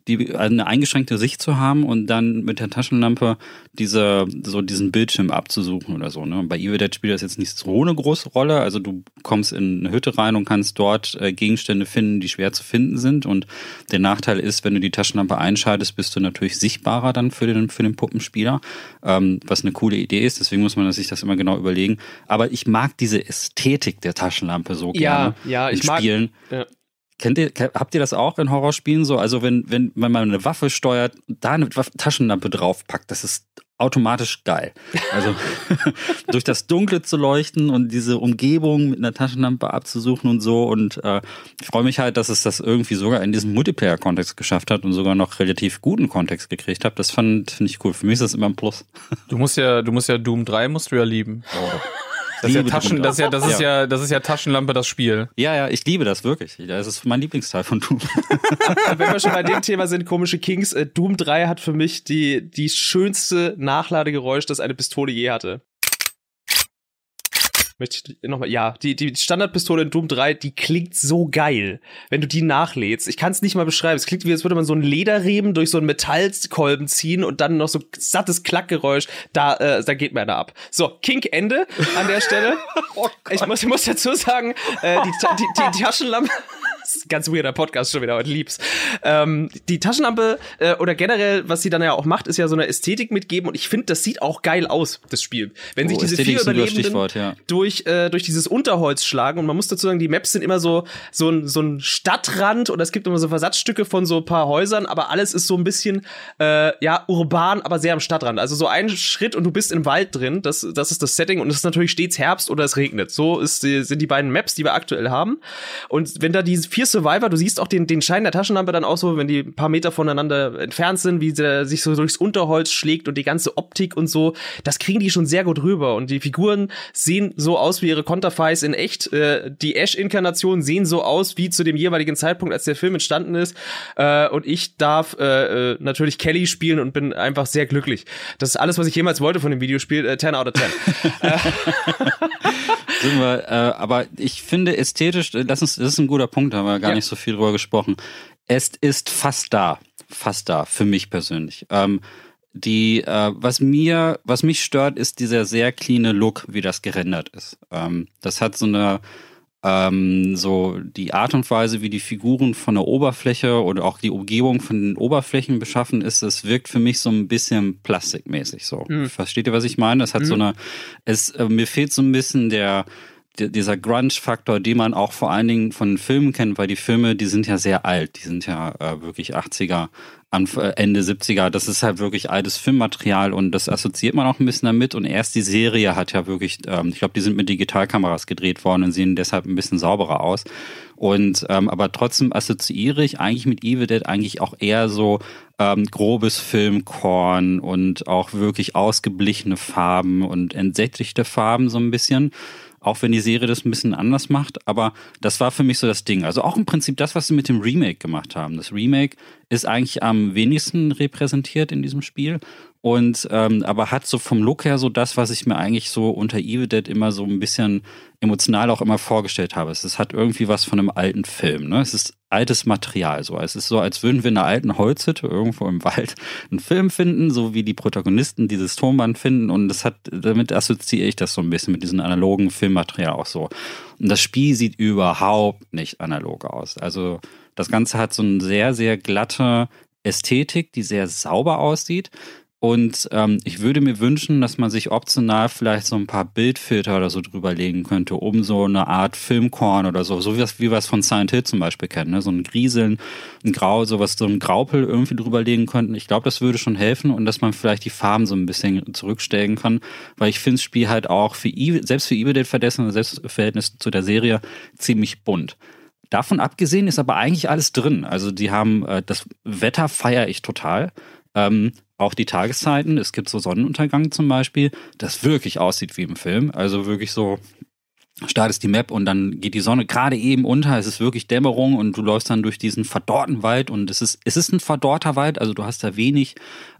[SPEAKER 1] die eine eingeschränkte Sicht zu haben und dann mit der Taschenlampe diese so diesen Bildschirm abzusuchen oder so. Ne? Bei Evil Dead spielt das jetzt nicht so eine große Rolle. Also du kommst in eine Hütte rein und kannst dort äh, Gegenstände finden, die schwer zu finden sind. Und der Nachteil ist, wenn du die Taschenlampe einschaltest, bist du natürlich sichtbarer dann für den für den Puppenspieler, ähm, was eine coole Idee ist. Deswegen muss man sich das immer genau überlegen. Aber ich mag diese Ästhetik der Taschenlampe so
[SPEAKER 2] gerne ja, ja, ich
[SPEAKER 1] Spielen.
[SPEAKER 2] Mag, ja.
[SPEAKER 1] Kennt ihr, habt ihr das auch in Horrorspielen so? Also wenn, wenn, wenn man eine Waffe steuert, da eine Taschenlampe draufpackt, das ist automatisch geil. Also durch das Dunkle zu leuchten und diese Umgebung mit einer Taschenlampe abzusuchen und so. Und äh, ich freue mich halt, dass es das irgendwie sogar in diesem Multiplayer-Kontext geschafft hat und sogar noch relativ guten Kontext gekriegt hat. Das fand finde ich cool. Für mich ist das immer ein Plus.
[SPEAKER 3] Du musst ja, du musst ja Doom 3 musst du ja lieben. Oh. Das ist ja Taschen, das ist ja, das ist ja. ja, das ist ja Taschenlampe, das Spiel.
[SPEAKER 1] Ja, ja, ich liebe das wirklich. Das ist mein Lieblingsteil von Doom.
[SPEAKER 2] Wenn wir schon bei dem Thema sind, komische Kings, äh, Doom 3 hat für mich die, die schönste Nachladegeräusch, das eine Pistole je hatte möchte ich nochmal, ja, die, die Standardpistole in Doom 3, die klingt so geil, wenn du die nachlädst. Ich kann es nicht mal beschreiben. Es klingt wie, als würde man so einen Lederriemen durch so einen Metallkolben ziehen und dann noch so sattes Klackgeräusch. Da, äh, da geht mir einer ab. So, Kink Ende an der Stelle. oh ich, muss, ich muss dazu sagen, äh, die, die, die, die Taschenlampe ganz weirder Podcast schon wieder, aber lieb's. Ähm, die Taschenlampe äh, oder generell, was sie dann ja auch macht, ist ja so eine Ästhetik mitgeben und ich finde, das sieht auch geil aus, das Spiel. Wenn oh, sich diese vier Überlebenden ja. durch, äh, durch dieses Unterholz schlagen und man muss dazu sagen, die Maps sind immer so, so ein, so ein Stadtrand oder es gibt immer so Versatzstücke von so ein paar Häusern, aber alles ist so ein bisschen, äh, ja, urban, aber sehr am Stadtrand. Also so ein Schritt und du bist im Wald drin, das, das ist das Setting und es ist natürlich stets Herbst oder es regnet. So ist sind die beiden Maps, die wir aktuell haben. Und wenn da diese vier Survivor, du siehst auch den, den Schein der Taschenlampe dann auch so, wenn die ein paar Meter voneinander entfernt sind, wie der sich so durchs Unterholz schlägt und die ganze Optik und so, das kriegen die schon sehr gut rüber. Und die Figuren sehen so aus wie ihre Konterfeis in echt. Äh, die Ash-Inkarnationen sehen so aus wie zu dem jeweiligen Zeitpunkt, als der Film entstanden ist. Äh, und ich darf äh, äh natürlich Kelly spielen und bin einfach sehr glücklich. Das ist alles, was ich jemals wollte von dem Videospiel. Äh, 10 out of 10.
[SPEAKER 1] Sind wir, äh, aber ich finde ästhetisch, das ist, das ist ein guter Punkt, haben wir gar ja. nicht so viel drüber gesprochen. Es ist fast da, fast da, für mich persönlich. Ähm, die, äh, was mir, was mich stört, ist dieser sehr cleane Look, wie das gerendert ist. Ähm, das hat so eine, ähm, so die Art und Weise, wie die Figuren von der Oberfläche oder auch die Umgebung von den Oberflächen beschaffen ist, das wirkt für mich so ein bisschen plastikmäßig so. Mhm. Versteht ihr, was ich meine? Es hat mhm. so eine, es, äh, mir fehlt so ein bisschen der, dieser Grunge-Faktor, den man auch vor allen Dingen von Filmen kennt, weil die Filme, die sind ja sehr alt, die sind ja äh, wirklich 80er, äh, Ende 70er. Das ist halt wirklich altes Filmmaterial und das assoziiert man auch ein bisschen damit. Und erst die Serie hat ja wirklich, ähm, ich glaube, die sind mit Digitalkameras gedreht worden und sehen deshalb ein bisschen sauberer aus. Und ähm, aber trotzdem assoziiere ich eigentlich mit Evil Dead eigentlich auch eher so ähm, grobes Filmkorn und auch wirklich ausgeblichene Farben und entsättigte Farben so ein bisschen auch wenn die Serie das ein bisschen anders macht. Aber das war für mich so das Ding. Also auch im Prinzip das, was sie mit dem Remake gemacht haben. Das Remake ist eigentlich am wenigsten repräsentiert in diesem Spiel und ähm, aber hat so vom Look her so das, was ich mir eigentlich so unter Evil Dead immer so ein bisschen emotional auch immer vorgestellt habe. Es hat irgendwie was von einem alten Film. Ne? Es ist altes Material. So, es ist so, als würden wir in einer alten Holzhütte irgendwo im Wald einen Film finden, so wie die Protagonisten dieses Tonband finden. Und das hat, damit assoziiere ich das so ein bisschen mit diesem analogen Filmmaterial auch so. Und das Spiel sieht überhaupt nicht analog aus. Also das Ganze hat so eine sehr, sehr glatte Ästhetik, die sehr sauber aussieht. Und ähm, ich würde mir wünschen, dass man sich optional vielleicht so ein paar Bildfilter oder so drüberlegen könnte, um so eine Art Filmkorn oder so, so wie, was, wie wir es von Silent Hill zum Beispiel kennen, ne? so ein Grieseln, ein Grau, sowas, so ein Graupel irgendwie drüberlegen könnten. Ich glaube, das würde schon helfen und dass man vielleicht die Farben so ein bisschen zurückstellen kann, weil ich finde das Spiel halt auch für selbst für Evil Dead Verdessen, selbst im Verhältnis zu der Serie, ziemlich bunt. Davon abgesehen ist aber eigentlich alles drin. Also die haben, äh, das Wetter feiere ich total. Ähm, auch die Tageszeiten, es gibt so Sonnenuntergang zum Beispiel, das wirklich aussieht wie im Film. Also wirklich so, startest die Map und dann geht die Sonne gerade eben unter, es ist wirklich Dämmerung und du läufst dann durch diesen verdorrten Wald und es ist, es ist ein verdorrter Wald, also du hast da wenig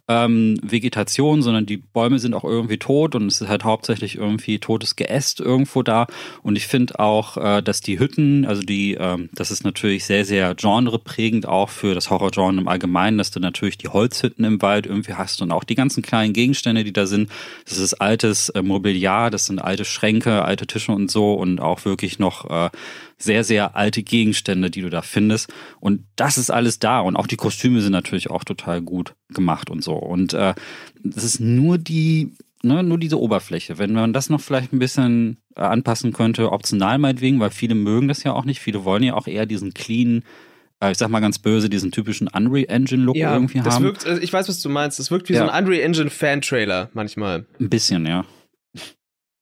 [SPEAKER 1] ähm, Vegetation, sondern die Bäume sind auch irgendwie tot und es ist halt hauptsächlich irgendwie totes Geäst irgendwo da. Und ich finde auch, äh, dass die Hütten, also die, ähm, das ist natürlich sehr, sehr genreprägend auch für das Horrorgenre im Allgemeinen, dass du natürlich die Holzhütten im Wald irgendwie hast und auch die ganzen kleinen Gegenstände, die da sind. Das ist altes äh, Mobiliar, das sind alte Schränke, alte Tische und so und auch wirklich noch äh, sehr, sehr alte Gegenstände, die du da findest. Und das ist alles da. Und auch die Kostüme sind natürlich auch total gut gemacht und so. Und äh, das ist nur die, ne, nur diese Oberfläche. Wenn man das noch vielleicht ein bisschen äh, anpassen könnte, optional meinetwegen, weil viele mögen das ja auch nicht. Viele wollen ja auch eher diesen clean, äh, ich sag mal ganz böse, diesen typischen Unreal Engine Look ja, irgendwie
[SPEAKER 2] das
[SPEAKER 1] haben.
[SPEAKER 2] Wirkt, äh, ich weiß, was du meinst. Das wirkt wie ja. so ein Unreal Engine Fan Trailer manchmal.
[SPEAKER 1] Ein bisschen, ja.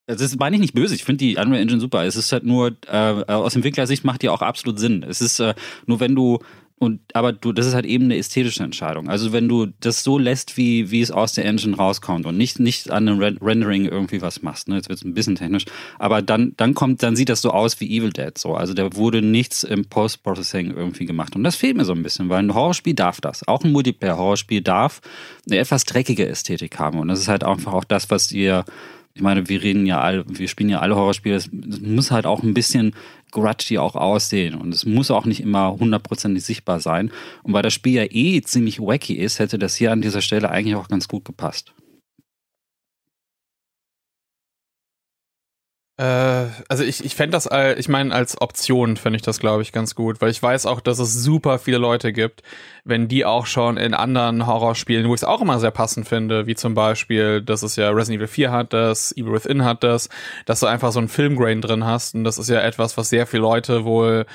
[SPEAKER 1] Das meine ich nicht böse. Ich finde die Unreal Engine super. Es ist halt nur, äh, aus Entwicklersicht macht die auch absolut Sinn. Es ist äh, nur, wenn du und aber du, das ist halt eben eine ästhetische Entscheidung. Also wenn du das so lässt, wie, wie es aus der Engine rauskommt und nicht, nicht an einem Rendering irgendwie was machst, ne? Jetzt wird es ein bisschen technisch, aber dann, dann kommt, dann sieht das so aus wie Evil Dead. So. Also da wurde nichts im Post-Processing irgendwie gemacht. Und das fehlt mir so ein bisschen, weil ein Horrorspiel darf das. Auch ein Multiplayer-Horrorspiel darf eine etwas dreckige Ästhetik haben. Und das ist halt einfach auch das, was ihr ich meine, wir reden ja alle, wir spielen ja alle Horrorspiele. Es, muss halt auch ein bisschen grudgy auch aussehen und es muss auch nicht immer hundertprozentig sichtbar sein. Und weil das Spiel ja eh ziemlich wacky ist, hätte das hier an dieser Stelle eigentlich auch ganz gut gepasst.
[SPEAKER 3] Also ich, ich fände das, ich meine, als Option fände ich das, glaube ich, ganz gut, weil ich weiß auch, dass es super viele Leute gibt, wenn die auch schon in anderen Horrorspielen, wo ich es auch immer sehr passend finde, wie zum Beispiel, dass es ja Resident Evil 4 hat das, Evil Within hat das, dass du einfach so ein Filmgrain drin hast und das ist ja etwas, was sehr viele Leute wohl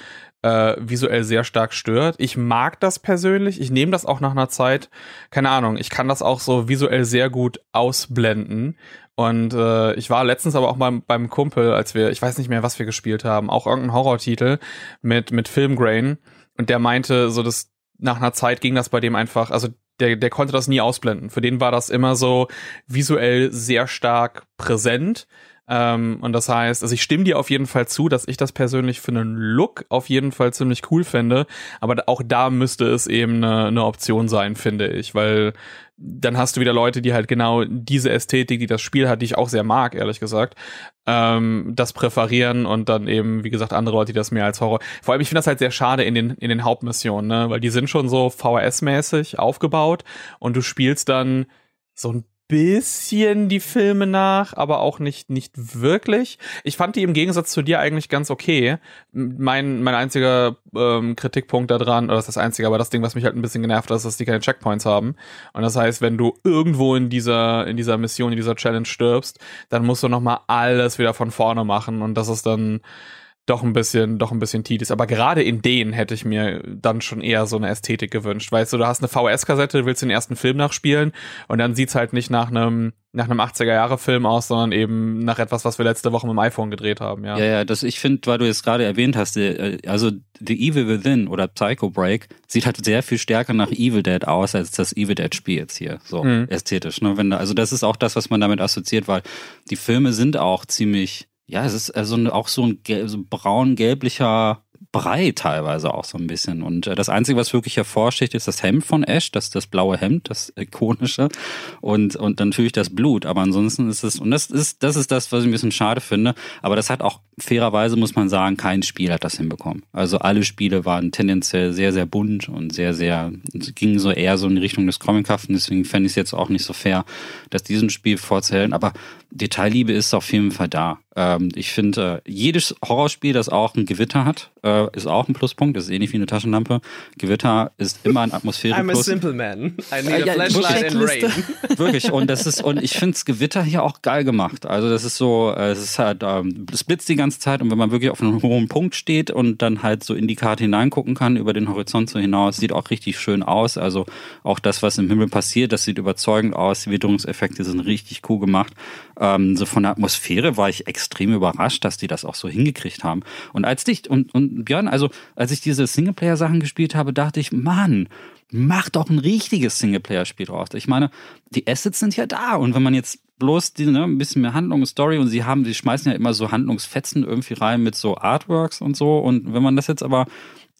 [SPEAKER 3] äh, visuell sehr stark stört. Ich mag das persönlich. Ich nehme das auch nach einer Zeit. Keine Ahnung. Ich kann das auch so visuell sehr gut ausblenden. Und äh, ich war letztens aber auch mal beim Kumpel, als wir, ich weiß nicht mehr, was wir gespielt haben, auch irgendein Horrortitel mit, mit Filmgrain. Und der meinte, so dass nach einer Zeit ging das bei dem einfach, also der, der konnte das nie ausblenden. Für den war das immer so visuell sehr stark präsent. Ähm, und das heißt, also ich stimme dir auf jeden Fall zu, dass ich das persönlich für einen Look auf jeden Fall ziemlich cool finde. Aber auch da müsste es eben eine, eine Option sein, finde ich, weil dann hast du wieder Leute, die halt genau diese Ästhetik, die das Spiel hat, die ich auch sehr mag, ehrlich gesagt, ähm, das präferieren und dann eben, wie gesagt, andere Leute, die das mehr als Horror. Vor allem, ich finde das halt sehr schade in den, in den Hauptmissionen, ne? weil die sind schon so VHS-mäßig aufgebaut und du spielst dann so ein bisschen die Filme nach, aber auch nicht, nicht wirklich. Ich fand die im Gegensatz zu dir eigentlich ganz okay. Mein, mein einziger ähm, Kritikpunkt daran, oder das ist das einzige, aber das Ding, was mich halt ein bisschen genervt hat, ist, dass die keine Checkpoints haben. Und das heißt, wenn du irgendwo in dieser, in dieser Mission, in dieser Challenge stirbst, dann musst du nochmal alles wieder von vorne machen. Und das ist dann, doch ein bisschen, doch ein bisschen tedious. Aber gerade in denen hätte ich mir dann schon eher so eine Ästhetik gewünscht. Weißt du, du hast eine VHS-Kassette, willst den ersten Film nachspielen und dann sieht's halt nicht nach einem nach einem 80er-Jahre-Film aus, sondern eben nach etwas, was wir letzte Woche mit dem iPhone gedreht haben, ja.
[SPEAKER 1] Ja, ja, das, ich finde, weil du jetzt gerade erwähnt hast, die, also The Evil Within oder Psycho Break sieht halt sehr viel stärker nach Evil Dead aus, als das Evil Dead-Spiel jetzt hier, so mhm. ästhetisch. Ne? Wenn, also das ist auch das, was man damit assoziiert, weil die Filme sind auch ziemlich ja, es ist also auch so ein so braun-gelblicher Brei teilweise auch so ein bisschen. Und äh, das Einzige, was wirklich hervorsticht, ist das Hemd von Ash, das das blaue Hemd, das ikonische und und natürlich das Blut. Aber ansonsten ist es und das ist das ist das, was ich ein bisschen schade finde. Aber das hat auch fairerweise muss man sagen, kein Spiel hat das hinbekommen. Also alle Spiele waren tendenziell sehr sehr bunt und sehr sehr gingen so eher so in die Richtung des Comichaften. Deswegen fände ich es jetzt auch nicht so fair, dass diesen Spiel vorzählen. Aber Detailliebe ist auf jeden Fall da. Ähm, ich finde, äh, jedes Horrorspiel, das auch ein Gewitter hat, äh, ist auch ein Pluspunkt. Das ist ähnlich wie eine Taschenlampe. Gewitter ist immer ein Atmosphäre. I'm
[SPEAKER 2] a simple man. I need a flashlight and rain.
[SPEAKER 1] Wirklich. Und das ist, und ich finde das Gewitter hier auch geil gemacht. Also das ist so, äh, es ist halt, ähm, es blitzt die ganze Zeit und wenn man wirklich auf einem hohen Punkt steht und dann halt so in die Karte hineingucken kann, über den Horizont so hinaus, sieht auch richtig schön aus. Also auch das, was im Himmel passiert, das sieht überzeugend aus. Die Witterungseffekte sind richtig cool gemacht. Ähm, so von der Atmosphäre war ich extrem überrascht, dass die das auch so hingekriegt haben. Und als dich, und, und Björn, also als ich diese Singleplayer-Sachen gespielt habe, dachte ich, Mann, mach doch ein richtiges Singleplayer-Spiel draus. Ich meine, die Assets sind ja da. Und wenn man jetzt bloß die, ne, ein bisschen mehr Handlung und Story und sie haben, sie schmeißen ja immer so Handlungsfetzen irgendwie rein mit so Artworks und so. Und wenn man das jetzt aber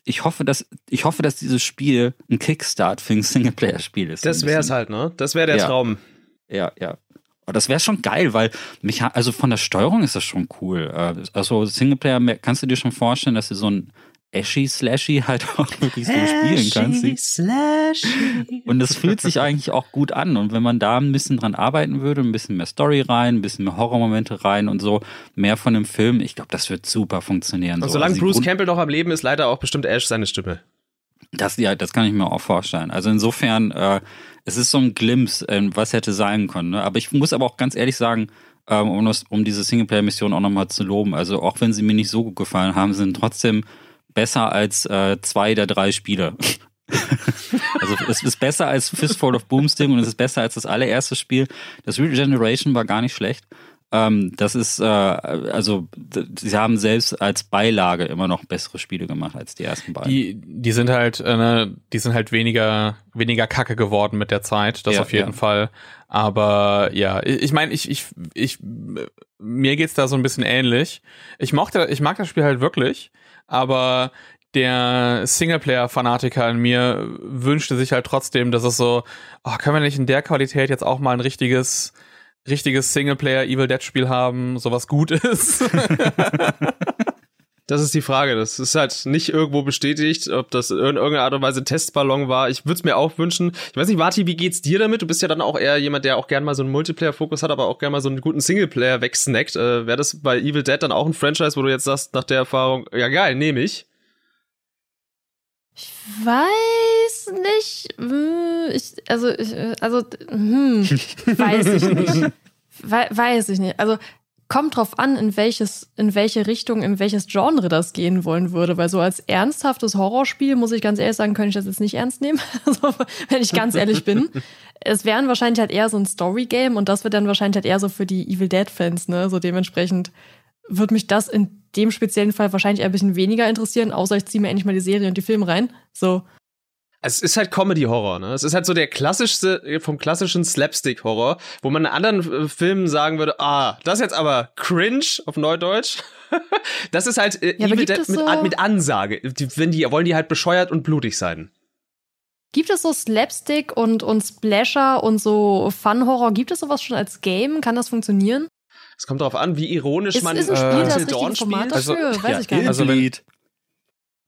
[SPEAKER 1] ich hoffe, dass ich hoffe, dass dieses Spiel ein Kickstart für ein Singleplayer-Spiel ist.
[SPEAKER 2] Das wäre es halt, ne? Das wäre der
[SPEAKER 1] ja.
[SPEAKER 2] Traum.
[SPEAKER 1] Ja, ja. Aber das wäre schon geil, weil mich also von der Steuerung ist das schon cool. Äh, also Singleplayer kannst du dir schon vorstellen, dass du so ein Ashy Slashy halt auch wirklich so spielen kannst. Slashy. Und es fühlt sich eigentlich auch gut an. Und wenn man da ein bisschen dran arbeiten würde, ein bisschen mehr Story rein, ein bisschen mehr Horrormomente rein und so, mehr von dem Film, ich glaube, das wird super funktionieren.
[SPEAKER 2] Und
[SPEAKER 1] so.
[SPEAKER 2] solange
[SPEAKER 1] also
[SPEAKER 2] Bruce Campbell noch am Leben ist, leider auch bestimmt Ash seine Stimme.
[SPEAKER 1] Das, ja, das kann ich mir auch vorstellen. Also insofern, äh, es ist so ein Glimpse, äh, was hätte sein können. Ne? Aber ich muss aber auch ganz ehrlich sagen, ähm, um, das, um diese Singleplayer-Mission auch nochmal zu loben, also auch wenn sie mir nicht so gut gefallen haben, sind trotzdem besser als äh, zwei der drei Spiele. also es ist besser als Fistful of Boomsting und es ist besser als das allererste Spiel. Das Regeneration war gar nicht schlecht. Ähm, das ist, äh, also, sie haben selbst als Beilage immer noch bessere Spiele gemacht als die ersten beiden.
[SPEAKER 3] Die, die sind halt, äh, ne, die sind halt weniger, weniger kacke geworden mit der Zeit, das
[SPEAKER 1] Ja,
[SPEAKER 3] auf jeden
[SPEAKER 1] ja.
[SPEAKER 3] Fall. Aber ja, ich meine, ich, ich, ich, mir geht's da so ein bisschen ähnlich. Ich mochte, ich mag das Spiel halt wirklich, aber der Singleplayer-Fanatiker in mir wünschte sich halt trotzdem, dass es so, oh, können wir nicht in der Qualität jetzt auch mal ein richtiges, richtiges Singleplayer Evil Dead Spiel haben, sowas gut ist.
[SPEAKER 2] Das ist die Frage. Das ist halt nicht irgendwo bestätigt, ob das in irgendeiner Art und Weise Testballon war. Ich würde es mir auch wünschen. Ich weiß nicht, Martin, wie geht's dir damit? Du bist ja dann auch eher jemand, der auch gerne mal so einen Multiplayer-Fokus hat, aber auch gerne mal so einen guten Singleplayer wegsnackt. Äh, Wäre das bei Evil Dead dann auch ein Franchise, wo du jetzt sagst, nach der Erfahrung, ja geil, nehme ich.
[SPEAKER 5] Ich weiß nicht. hm, Ich, also, ich, also, hm, weiß ich nicht. We weiß ich nicht. Also, kommt drauf an, in welches, in welche Richtung, in welches Genre das gehen wollen würde. Weil so als ernsthaftes Horrorspiel, muss ich ganz ehrlich sagen, könnte ich das jetzt nicht ernst nehmen. Also, wenn ich ganz ehrlich bin. Es wären wahrscheinlich halt eher so ein Story-Game und das wird dann wahrscheinlich halt eher so für die Evil Dead-Fans, ne? So dementsprechend wird mich das in dem speziellen Fall wahrscheinlich ein bisschen weniger interessieren, außer ich ziehe mir endlich mal die Serie und die Filme rein. So.
[SPEAKER 2] Es ist halt Comedy-Horror, ne? Es ist halt so der klassischste, vom klassischen Slapstick-Horror, wo man in anderen äh, Filmen sagen würde, ah, das ist jetzt aber cringe auf Neudeutsch. das ist halt äh,
[SPEAKER 5] Ja,
[SPEAKER 2] Evil Dead mit,
[SPEAKER 5] so-
[SPEAKER 2] An- mit Ansage. Die, wenn die wollen die halt bescheuert und blutig sein.
[SPEAKER 5] Gibt es so Slapstick und, und Splasher und so Fun-Horror? Gibt es sowas schon als Game? Kann das funktionieren?
[SPEAKER 2] Es kommt darauf an, wie ironisch
[SPEAKER 5] Ist,
[SPEAKER 2] man
[SPEAKER 5] ist ein Spiel
[SPEAKER 2] äh,
[SPEAKER 5] das
[SPEAKER 2] Dawn
[SPEAKER 5] Format
[SPEAKER 2] spielt.
[SPEAKER 3] Also-
[SPEAKER 5] dafür? Weiß
[SPEAKER 1] ja,
[SPEAKER 5] ich gar nicht.
[SPEAKER 3] Also wenn-
[SPEAKER 1] Illbleed.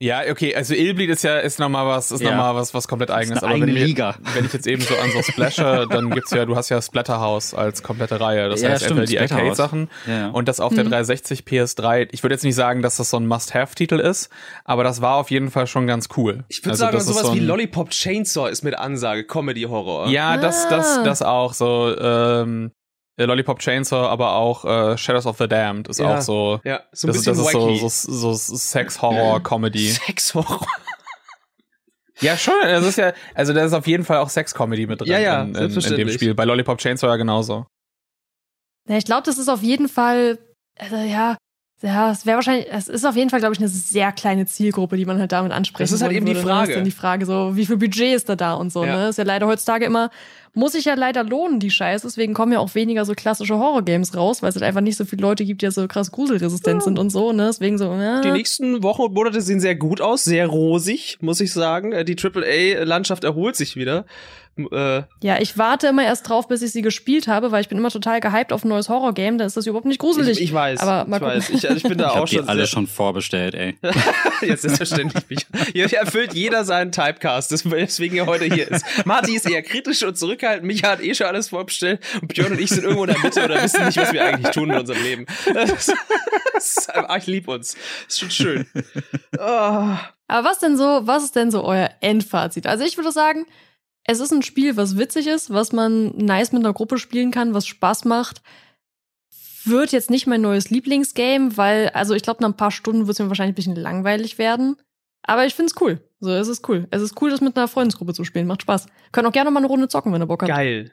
[SPEAKER 3] Ja, okay, also Illbleed ist ja ist noch mal was, ist
[SPEAKER 1] Ja.
[SPEAKER 3] noch mal was, was komplett eigenes.
[SPEAKER 1] eine
[SPEAKER 3] Aber wenn,
[SPEAKER 1] Liga.
[SPEAKER 3] wenn ich jetzt eben so an so Splasher, dann gibt's ja, du hast ja Splatterhouse als komplette Reihe. Das
[SPEAKER 1] Ja,
[SPEAKER 3] heißt
[SPEAKER 1] stimmt,
[SPEAKER 3] entweder die. Arcade-Sachen
[SPEAKER 1] Ja, ja.
[SPEAKER 3] und das auf der 360 PS3. Ich würde jetzt nicht sagen, dass das so ein Must-Have-Titel ist, aber das war auf jeden Fall schon ganz cool.
[SPEAKER 2] Ich würde
[SPEAKER 3] Also
[SPEAKER 2] sagen,
[SPEAKER 3] das ist
[SPEAKER 2] sowas
[SPEAKER 3] so
[SPEAKER 2] wie
[SPEAKER 3] ein-
[SPEAKER 2] Lollipop Chainsaw ist mit Ansage Comedy-Horror.
[SPEAKER 3] Ja, das, das,
[SPEAKER 5] Ah.
[SPEAKER 3] das auch so. Ähm, äh, Lollipop Chainsaw, aber auch äh, Shadows of the Damned ist
[SPEAKER 2] Ja.
[SPEAKER 3] auch so.
[SPEAKER 2] Ja, so ein
[SPEAKER 3] das, ist-
[SPEAKER 2] bisschen
[SPEAKER 3] das ist so,
[SPEAKER 2] wacky.
[SPEAKER 3] so, so Sex-Horror-Comedy.
[SPEAKER 2] Sexhorror.
[SPEAKER 3] Ja, schon. Das ist ja, also da ist auf jeden Fall auch Sex-Comedy mit drin
[SPEAKER 2] Ja, ja,
[SPEAKER 3] in, in, in dem. Spiel. Bei Lollipop Chainsaw ja genauso.
[SPEAKER 5] Ja, ich glaube, das ist auf jeden Fall, also ja, ja, es wäre wahrscheinlich, es ist auf jeden Fall, glaube ich, eine sehr kleine Zielgruppe, die man halt damit ansprechen
[SPEAKER 2] Das ist halt eben die
[SPEAKER 5] würde,
[SPEAKER 2] Frage.
[SPEAKER 5] Ne? ist dann die Frage, so, wie viel Budget ist da da und so,
[SPEAKER 2] Ja.
[SPEAKER 5] ne? Ist ja leider heutzutage immer, muss sich ja leider lohnen, die Scheiße. Deswegen kommen ja auch weniger so klassische Horror-Games raus, weil es halt einfach nicht so viele Leute gibt, die ja so krass gruselresistent sind und so, ne? Deswegen so, ja.
[SPEAKER 2] Die nächsten Wochen und Monate sehen sehr gut aus, sehr rosig, muss ich sagen. Äh, Die AAA-Landschaft erholt sich wieder. Äh,
[SPEAKER 5] Ja, ich warte immer erst drauf, bis ich sie gespielt habe, weil ich bin immer total gehypt auf ein neues Horror-Game, da ist das überhaupt nicht gruselig.
[SPEAKER 2] ich, ich weiß,
[SPEAKER 5] Aber mal
[SPEAKER 2] ich
[SPEAKER 5] gucken.
[SPEAKER 2] weiß. Ich, also ich bin da
[SPEAKER 1] Ich
[SPEAKER 2] auch
[SPEAKER 1] hab die
[SPEAKER 2] schon
[SPEAKER 1] alle schon vorbestellt, ey.
[SPEAKER 2] Jetzt selbstverständlich. Mich. Hier erfüllt jeder seinen Typecast, weswegen er heute hier ist. Marty ist eher kritisch und zurückhaltend. Micha hat eh schon alles vorbestellt. Und Björn und ich sind irgendwo in der Mitte oder wissen nicht, was wir eigentlich tun in unserem Leben. Das ist, das ist, einfach- ich lieb uns. Das ist schon schön. Oh.
[SPEAKER 5] Aber was denn so, was ist denn so euer Endfazit? Also ich würde sagen, es ist ein Spiel, was witzig ist, was man nice mit einer Gruppe spielen kann, was Spaß macht. Wird jetzt nicht mein neues Lieblingsgame, weil, also ich glaube, nach ein paar Stunden wird es mir wahrscheinlich ein bisschen langweilig werden. Aber ich find's cool. So, es ist cool. Es ist cool, das mit einer Freundesgruppe zu spielen. Macht Spaß. Können auch gerne mal eine Runde zocken, wenn ihr Bock habt.
[SPEAKER 2] Geil.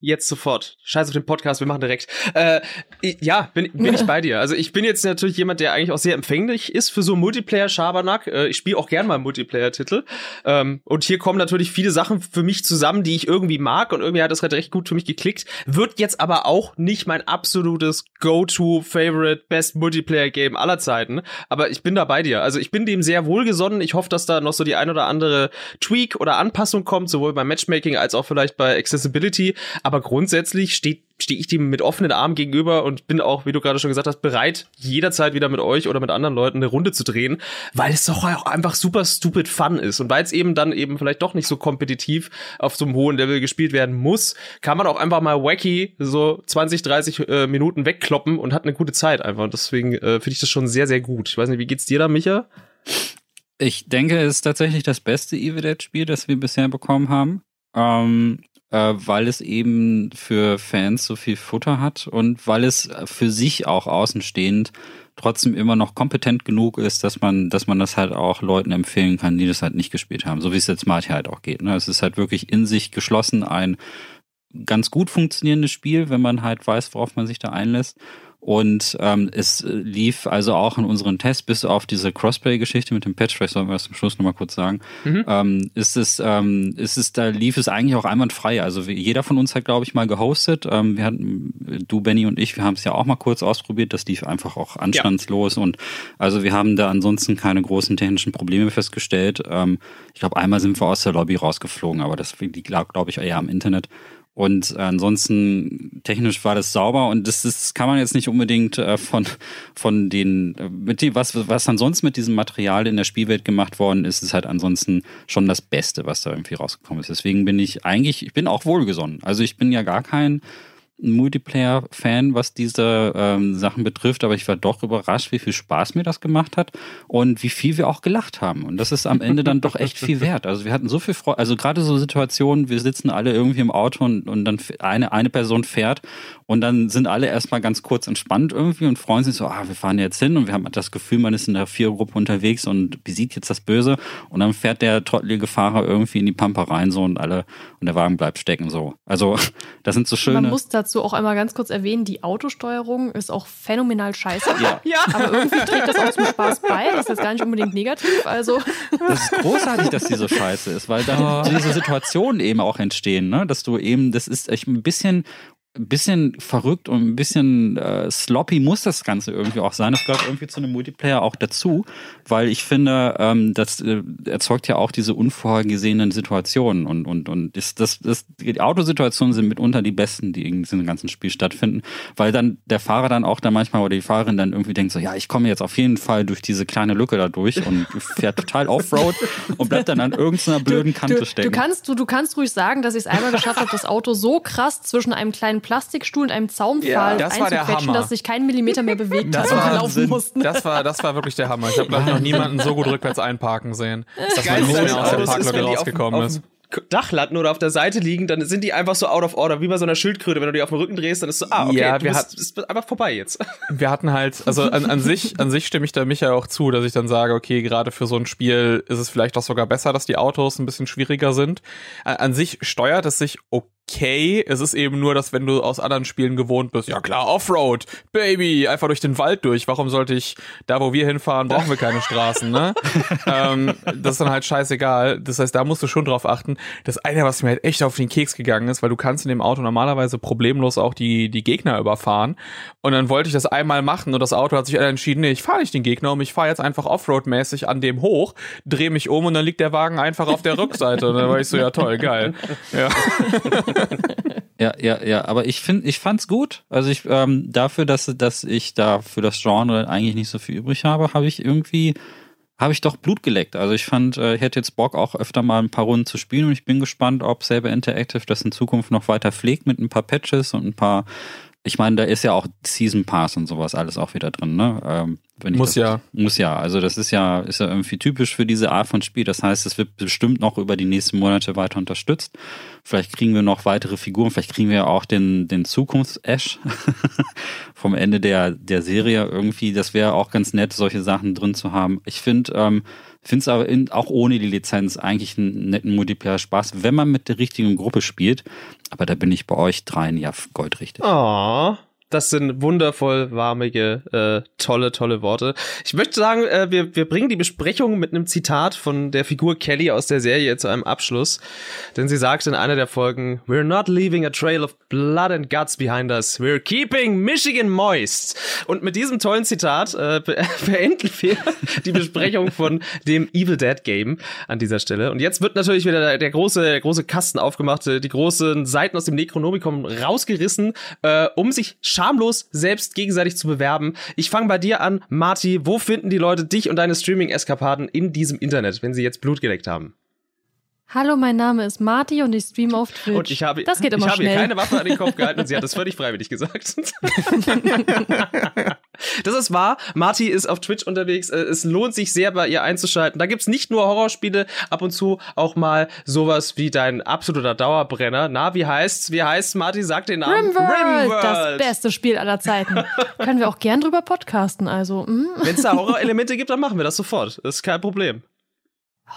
[SPEAKER 2] Jetzt sofort. Scheiß auf den Podcast, wir machen direkt. Äh, ja, bin, bin ich bei dir. Also ich bin jetzt natürlich jemand, der eigentlich auch sehr empfänglich ist für so Multiplayer-Schabernack. Äh, ich spiele auch gern mal Multiplayer-Titel. Ähm, und hier kommen natürlich viele Sachen für mich zusammen, die ich irgendwie mag und irgendwie hat das halt recht gut für mich geklickt. Wird jetzt aber auch nicht mein absolutes Go-To-Favorite Best Multiplayer-Game aller Zeiten. Aber ich bin da bei dir. Also ich bin dem sehr wohlgesonnen. Ich hoffe, dass da noch so die ein oder andere Tweak oder Anpassung kommt, sowohl beim Matchmaking als auch vielleicht bei Accessibility. Aber grundsätzlich steht stehe ich dem mit offenen Armen gegenüber und bin auch, wie du gerade schon gesagt hast, bereit, jederzeit wieder mit euch oder mit anderen Leuten eine Runde zu drehen, weil es doch auch einfach super stupid fun ist. Und weil es eben dann eben vielleicht doch nicht so kompetitiv auf so einem hohen Level gespielt werden muss, kann man auch einfach mal wacky so 20, 30 äh, Minuten wegkloppen und hat eine gute Zeit einfach. Und deswegen äh, finde ich das schon sehr, sehr gut. Ich weiß nicht, wie geht's dir da, Micha?
[SPEAKER 1] Ich denke, es ist tatsächlich das beste Evil Dead Spiel, das wir bisher bekommen haben. Ähm, äh, weil es eben für Fans so viel Futter hat und weil es für sich auch außenstehend trotzdem immer noch kompetent genug ist, dass man, dass man das halt auch Leuten empfehlen kann, die das halt nicht gespielt haben, so wie es jetzt Marty halt auch geht. Ne? Es ist halt wirklich in sich geschlossen ein ganz gut funktionierendes Spiel, wenn man halt weiß, worauf man sich da einlässt. Und ähm, es lief also auch in unseren Tests, bis auf diese Crossplay-Geschichte mit dem Patch, vielleicht sollen wir das zum Schluss nochmal kurz sagen, mhm. ähm, ist es, ähm, ist es, da lief es eigentlich auch einwandfrei. Also jeder von uns hat, glaube ich, mal gehostet. Ähm, wir hatten, du, Benny und ich, wir haben es ja auch mal kurz ausprobiert. Das lief einfach auch anstandslos. Ja. Und also wir haben da ansonsten keine großen technischen Probleme festgestellt. Ähm, ich glaube, einmal sind wir aus der Lobby rausgeflogen, aber das liegt, glaube ich, eher am Internet. Und ansonsten technisch war das sauber und das, das kann man jetzt nicht unbedingt äh, von von den äh, mit dem was was ansonsten mit diesem Material in der Spielwelt gemacht worden ist, ist halt ansonsten schon das Beste, was da irgendwie rausgekommen ist. Deswegen bin ich eigentlich ich bin auch wohlgesonnen. Also ich bin ja gar kein Multiplayer-Fan, was diese ähm, Sachen betrifft, aber ich war doch überrascht, wie viel Spaß mir das gemacht hat und wie viel wir auch gelacht haben. Und das ist am Ende dann doch echt viel wert. Also wir hatten so viel Freude, also gerade so Situationen, wir sitzen alle irgendwie im Auto und, und dann eine, eine Person fährt und dann sind alle erstmal ganz kurz entspannt irgendwie und freuen sich so, ah, wir fahren jetzt hin und wir haben das Gefühl, man ist in der Vierergruppe unterwegs und besiegt jetzt das Böse und dann fährt der trottelige Fahrer irgendwie in die Pampa rein so und alle und der Wagen bleibt stecken so. Also das sind so schöne.
[SPEAKER 5] Dazu auch einmal ganz kurz erwähnen, die Autosteuerung ist auch phänomenal scheiße.
[SPEAKER 2] Ja. ja.
[SPEAKER 5] Aber irgendwie trägt das auch zum Spaß bei. Das ist jetzt gar nicht unbedingt negativ. Also.
[SPEAKER 1] Das ist großartig, dass die so scheiße ist, weil dann oh. diese Situationen eben auch entstehen, ne? Dass du eben, das ist echt ein bisschen ein bisschen verrückt und ein bisschen äh, sloppy muss das Ganze irgendwie auch sein. Das gehört irgendwie zu einem Multiplayer auch dazu, weil ich finde, ähm, das äh, erzeugt ja auch diese unvorhergesehenen Situationen und und und ist das, das die Autosituationen sind mitunter die besten, die in diesem ganzen Spiel stattfinden, weil dann der Fahrer dann auch da manchmal oder die Fahrerin dann irgendwie denkt so, ja, ich komme jetzt auf jeden Fall durch diese kleine Lücke da durch und fährt total Offroad und bleibt dann an irgendeiner blöden Kante
[SPEAKER 5] du, du,
[SPEAKER 1] stecken.
[SPEAKER 5] Du kannst du, du kannst ruhig sagen, dass ich es einmal geschafft habe, das Auto so krass zwischen einem kleinen Plastikstuhl und einem Zaunpfahl ja, einzuquetschen, dass sich kein Millimeter mehr bewegt
[SPEAKER 3] das hat und wir laufen mussten. Das war, das war wirklich der Hammer. Ich habe, noch niemanden so gut rückwärts einparken sehen, dass man nicht mehr aus der Parklücke rausgekommen ist.
[SPEAKER 2] Dach landen oder auf der Seite liegen, dann sind die einfach so out of order, wie bei so einer Schildkröte. Wenn du die auf den Rücken drehst, dann ist so, ah, okay, ja, du bist, bist einfach vorbei jetzt.
[SPEAKER 3] Wir hatten halt, also an, an sich, an sich stimme ich da Micha auch zu, dass ich dann sage, okay, gerade für so ein Spiel ist es vielleicht auch sogar besser, dass die Autos ein bisschen schwieriger sind. An sich steuert es sich okay okay. Es ist eben nur, dass wenn du aus anderen Spielen gewohnt bist, ja klar, Offroad, Baby, einfach durch den Wald durch. Warum sollte ich, da wo wir hinfahren, brauchen wir keine Straßen, ne? ähm, das ist dann halt scheißegal. Das heißt, da musst du schon drauf achten. Das eine, was mir halt echt auf den Keks gegangen ist, weil du kannst in dem Auto normalerweise problemlos auch die, die Gegner überfahren. Und dann wollte ich das einmal machen und das Auto hat sich entschieden, nee, ich fahre nicht den Gegner um, ich fahre jetzt einfach Offroad-mäßig an dem hoch, drehe mich um und dann liegt der Wagen einfach auf der Rückseite. Und dann war ich so, ja toll, geil. Ja.
[SPEAKER 1] ja, ja, ja, aber ich finde, ich fand's gut. Also ich ähm, dafür, dass dass ich da für das Genre eigentlich nicht so viel übrig habe, habe ich irgendwie habe ich doch Blut geleckt. Also ich fand, äh, ich hätte jetzt Bock auch öfter mal ein paar Runden zu spielen und ich bin gespannt, ob Saber Interactive das in Zukunft noch weiter pflegt mit ein paar Patches und ein paar ich meine, da ist ja auch Season Pass und sowas alles auch wieder drin, ne? Ähm,
[SPEAKER 3] muss ja.
[SPEAKER 1] Muss ja. Also das ist ja, ist ja irgendwie typisch für diese Art von Spiel. Das heißt, es wird bestimmt noch über die nächsten Monate weiter unterstützt. Vielleicht kriegen wir noch weitere Figuren. Vielleicht kriegen wir auch den, den Zukunfts-Ash vom Ende der, der Serie irgendwie. Das wäre auch ganz nett, solche Sachen drin zu haben. Ich finde, ähm, finde es aber in, auch ohne die Lizenz eigentlich einen netten Multiplayer-Spaß, wenn man mit der richtigen Gruppe spielt. Aber da bin ich bei euch dreien ja goldrichtig.
[SPEAKER 2] Oh. Das sind wundervoll warmige, äh, tolle, tolle Worte. Ich möchte sagen, äh, wir, wir bringen die Besprechung mit einem Zitat von der Figur Kelly aus der Serie zu einem Abschluss. Denn sie sagt in einer der Folgen, We're not leaving a trail of blood and guts behind us. We're keeping Michigan moist. Und mit diesem tollen Zitat äh, beenden wir die Besprechung von dem Evil Dead Game an dieser Stelle. Und jetzt wird natürlich wieder der, große, der große Kasten aufgemacht, die großen Seiten aus dem Necronomicon rausgerissen, äh, um sich schamlos selbst gegenseitig zu bewerben. Ich fange bei dir an, Marty. Wo finden die Leute dich und deine Streaming-Eskapaden in diesem Internet, wenn sie jetzt Blut geleckt haben?
[SPEAKER 5] Hallo, mein Name ist Marty und ich streame auf Twitch.
[SPEAKER 2] Und ich habe,
[SPEAKER 5] das geht immer
[SPEAKER 2] ich habe
[SPEAKER 5] schnell.
[SPEAKER 2] ihr keine Waffe an den Kopf gehalten und sie hat das völlig freiwillig gesagt. das ist wahr. Marty ist auf Twitch unterwegs. Äh, es lohnt sich sehr, bei ihr einzuschalten. Da gibt's nicht nur Horrorspiele, ab und zu auch mal sowas wie dein absoluter Dauerbrenner. Na, wie heißt's? Wie heißt's? Marty, sag den Namen.
[SPEAKER 5] Rimworld, Rimworld. das beste Spiel aller Zeiten. Können wir auch gern drüber podcasten, also. Mm.
[SPEAKER 2] Wenn es da Horrorelemente gibt, dann machen wir das sofort. Das ist kein Problem.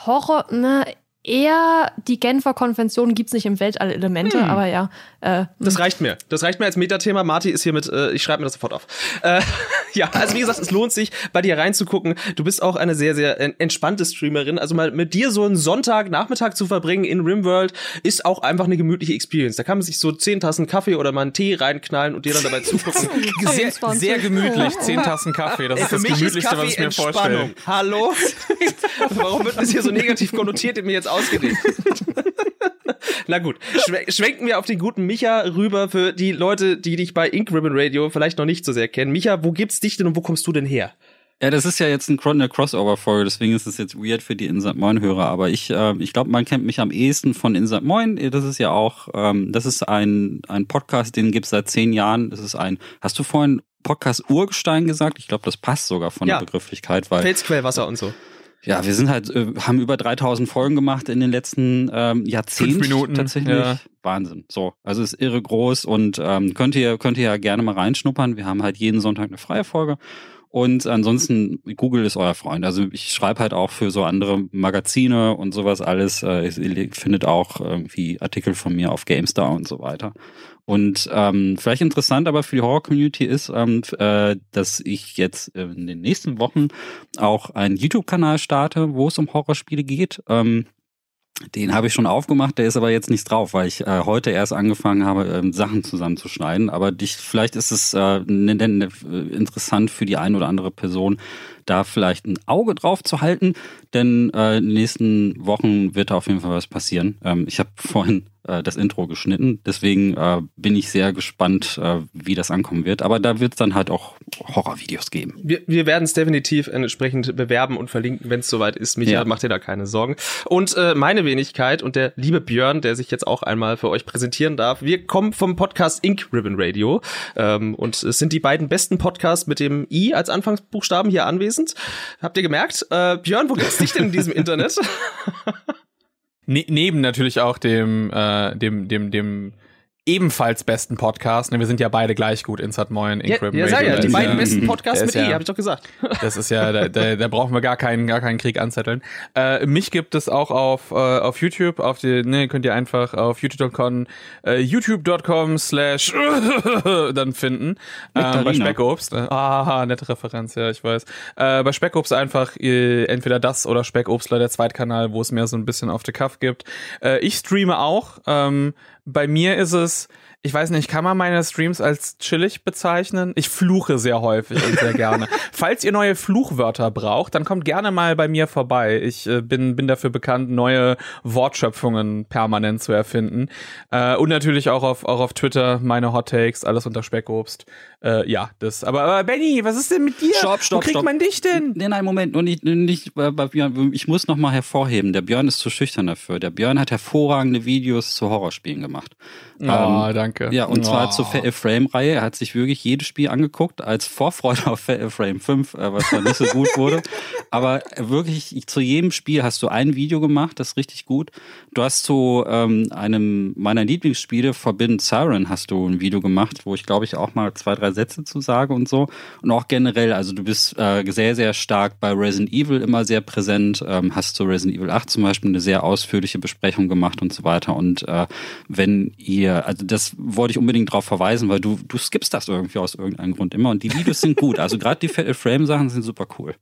[SPEAKER 5] Horror, na, eher die Genfer Konvention gibt's nicht im Weltall Elemente, hm. aber ja.
[SPEAKER 2] Äh, das hm. reicht mir. Das reicht mir als Metathema. Marty ist hier mit, äh, ich schreibe mir das sofort auf. Äh, ja, also wie gesagt, es lohnt sich, bei dir reinzugucken. Du bist auch eine sehr, sehr entspannte Streamerin. Also mal mit dir so einen Sonntagnachmittag zu verbringen in Rimworld ist auch einfach eine gemütliche Experience. Da kann man sich so zehn Tassen Kaffee oder mal einen Tee reinknallen und dir dann dabei zugucken.
[SPEAKER 3] sehr, sehr gemütlich, zehn Tassen Kaffee. Das ist das Gemütlichste, was ich mir vorstelle.
[SPEAKER 2] Hallo? Warum wird das hier so negativ konnotiert in mir jetzt ausgelegt. Na gut, schwenken wir auf den guten Micha rüber für die Leute, die dich bei Ink Ribbon Radio vielleicht noch nicht so sehr kennen. Micha, wo gibt's dich denn und wo kommst du denn her?
[SPEAKER 1] Ja, das ist ja jetzt eine Crossover-Folge, deswegen ist es jetzt weird für die Insert Moin-Hörer. Aber ich, äh, ich glaube, man kennt mich am ehesten von Insert Moin. Das ist ja auch, ähm, das ist ein, ein Podcast, den gibt's seit zehn Jahren. Das ist ein, hast du vorhin Podcast Urgestein gesagt? Ich glaube, das passt sogar von ja. der Begrifflichkeit, weil.
[SPEAKER 2] Felsquellwasser und so.
[SPEAKER 1] Ja, wir sind halt, äh, haben über 3000 Folgen gemacht in den letzten ähm, Jahrzehnten.
[SPEAKER 3] Fünf Minuten.
[SPEAKER 1] Tatsächlich. Ja. Wahnsinn. So. Also ist irre groß und ähm, könnt ihr, könnt ihr ja gerne mal reinschnuppern. Wir haben halt jeden Sonntag eine freie Folge. Und ansonsten, Google ist euer Freund. Also ich schreibe halt auch für so andere Magazine und sowas alles. Äh, ihr findet auch irgendwie Artikel von mir auf GameStar und so weiter. Und ähm, vielleicht interessant aber für die Horror-Community ist, ähm, äh, dass ich jetzt in den nächsten Wochen auch einen YouTube-Kanal starte, wo es um Horrorspiele geht. Ähm, den habe ich schon aufgemacht, der ist aber jetzt nicht drauf, weil ich äh, heute erst angefangen habe, ähm, Sachen zusammenzuschneiden. Aber dich, vielleicht ist es äh, ne, ne, interessant für die eine oder andere Person, da vielleicht ein Auge drauf zu halten, denn äh, in den nächsten Wochen wird da auf jeden Fall was passieren. Ähm, ich habe vorhin äh, das Intro geschnitten. Deswegen äh, bin ich sehr gespannt, äh, wie das ankommen wird. Aber da wird es dann halt auch Horrorvideos geben.
[SPEAKER 2] Wir, wir werden es definitiv entsprechend bewerben und verlinken, wenn es soweit ist. Michael, ja. macht dir da keine Sorgen. Und äh, meine Wenigkeit und der liebe Björn, der sich jetzt auch einmal für euch präsentieren darf. Wir kommen vom Podcast Ink Ribbon Radio. Ähm, und es sind die beiden besten Podcasts mit dem I als Anfangsbuchstaben hier anwesend. Habt ihr gemerkt? Äh, Björn, wo gibt's dich denn in diesem Internet?
[SPEAKER 3] Ne neben natürlich auch dem, äh, dem, dem, dem ebenfalls besten Podcast. Ne, wir sind ja beide gleich gut, Insert Moin,
[SPEAKER 2] Incrib ja, ja, ja, die beiden ja, besten Podcasts mit ja, E, hab ich doch gesagt.
[SPEAKER 3] Das ist ja, da, da, da brauchen wir gar keinen, gar keinen Krieg anzetteln. Äh, mich gibt es auch auf, äh, auf YouTube, auf die, ne, könnt ihr einfach auf youtube.com, äh, youtube.com slash dann finden. Äh, bei Speckobst. Äh, ah, nette Referenz, ja, ich weiß. Äh, bei Speckobst einfach äh, entweder das oder Speckobstler, der Zweitkanal, wo es mehr so ein bisschen auf the Cuff gibt. Äh, ich streame auch, ähm, bei mir ist es, ich weiß nicht, kann man meine Streams als chillig bezeichnen? Ich fluche sehr häufig und sehr gerne. Falls ihr neue Fluchwörter braucht, dann kommt gerne mal bei mir vorbei. Ich äh, bin, bin dafür bekannt, neue Wortschöpfungen permanent zu erfinden. Äh, und natürlich auch auf, auch auf Twitter meine Hot Takes, alles unter Speckobst. Äh, ja, das. Aber, aber Benny, was ist denn mit dir?
[SPEAKER 1] Stopp, stopp,
[SPEAKER 3] Wo kriegt
[SPEAKER 1] stopp.
[SPEAKER 3] man dich denn?
[SPEAKER 1] Nee, nein, Moment, nur nicht, nicht bei Björn. Ich muss noch mal hervorheben, der Björn ist zu schüchtern dafür. Der Björn hat hervorragende Videos zu Horrorspielen gemacht.
[SPEAKER 3] Oh, ähm, danke.
[SPEAKER 1] Ja, und
[SPEAKER 3] oh.
[SPEAKER 1] zwar zur Fatal Frame-Reihe. Er hat sich wirklich jedes Spiel angeguckt, als Vorfreude auf Fatal Frame 5, äh, was dann nicht so gut wurde. Aber wirklich, zu jedem Spiel hast du ein Video gemacht, das ist richtig gut. Du hast zu ähm, einem meiner Lieblingsspiele, Forbidden Siren, hast du ein Video gemacht, wo ich glaube ich auch mal zwei, drei Sätze zu sage und so. Und auch generell, also du bist äh, sehr, sehr stark bei Resident Evil immer sehr präsent, ähm, hast zu Resident Evil 8 zum Beispiel eine sehr ausführliche Besprechung gemacht und so weiter. Und äh, wenn ihr, also das wollte ich unbedingt darauf verweisen, weil du, du skippst das irgendwie aus irgendeinem Grund immer und die Videos sind gut. Also gerade die Fatal Frame Sachen sind super cool.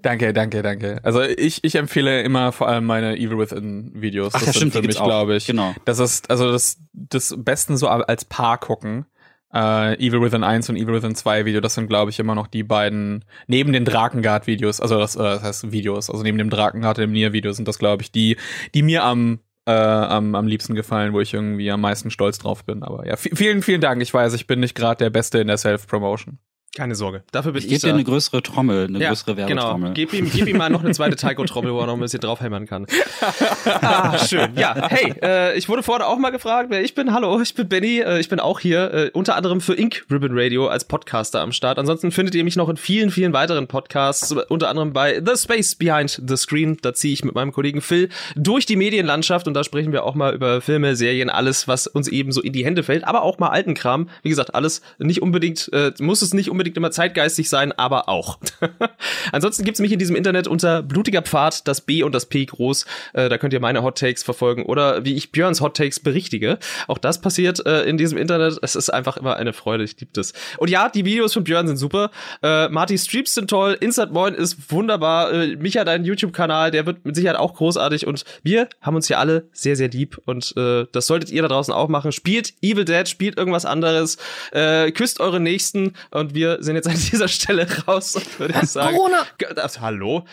[SPEAKER 3] Danke, danke, danke. Also ich, ich empfehle immer vor allem meine Evil Within Videos.
[SPEAKER 1] Ach,
[SPEAKER 3] das
[SPEAKER 1] ja,
[SPEAKER 3] sind
[SPEAKER 1] stimmt,
[SPEAKER 3] für mich, glaube ich.
[SPEAKER 1] Genau.
[SPEAKER 3] Das ist also das das besten so als Paar gucken. Äh, Evil Within 1 und Evil Within 2 Video, das sind glaube ich immer noch die beiden neben den Drakengard Videos, also das, äh, das heißt Videos, also neben dem Drakengard und dem Nier Video sind das glaube ich die die mir am äh, am, am liebsten gefallen, wo ich irgendwie am meisten stolz drauf bin. Aber ja, vielen, vielen Dank. Ich weiß, ich bin nicht gerade der Beste in der Self-Promotion.
[SPEAKER 2] Keine Sorge. Dafür bin
[SPEAKER 1] Ich
[SPEAKER 2] ich,
[SPEAKER 1] gebe dir eine größere Trommel, eine
[SPEAKER 2] ja,
[SPEAKER 1] größere Werbetrommel.
[SPEAKER 2] Genau. Gib ihm, gib ihm mal noch eine zweite Taiko-Trommel, wo er noch ein bisschen draufhämmern kann. ah, schön. Ja, hey, äh, ich wurde vorhin auch mal gefragt, wer ich bin. Hallo, ich bin Benny. Äh, ich bin auch hier, äh, unter anderem für Ink Ribbon Radio als Podcaster am Start. Ansonsten findet ihr mich noch in vielen, vielen weiteren Podcasts, unter anderem bei The Space Behind the Screen. Da ziehe ich mit meinem Kollegen Phil durch die Medienlandschaft und da sprechen wir auch mal über Filme, Serien, alles, was uns eben so in die Hände fällt, aber auch mal alten Kram. Wie gesagt, alles nicht unbedingt, äh, muss es nicht unbedingt immer zeitgeistig sein, aber auch. Ansonsten gibt's mich in diesem Internet unter blutiger Pfad, das B und das P groß. Äh, da könnt ihr meine Hot Takes verfolgen oder wie ich Björns Hot Takes berichtige. Auch das passiert äh, in diesem Internet. Es ist einfach immer eine Freude. Ich liebe das. Und ja, die Videos von Björn sind super. Äh, Marty Streeps sind toll. Insert Moin ist wunderbar. Äh, Micha, dein YouTube-Kanal, der wird mit Sicherheit auch großartig. Und wir haben uns hier alle sehr, sehr lieb. Und äh, das solltet ihr da draußen auch machen. Spielt Evil Dead, spielt irgendwas anderes. Äh, küsst eure Nächsten. Und wir sind jetzt an dieser Stelle raus, würde ich sagen.
[SPEAKER 5] Corona.
[SPEAKER 2] Das, hallo?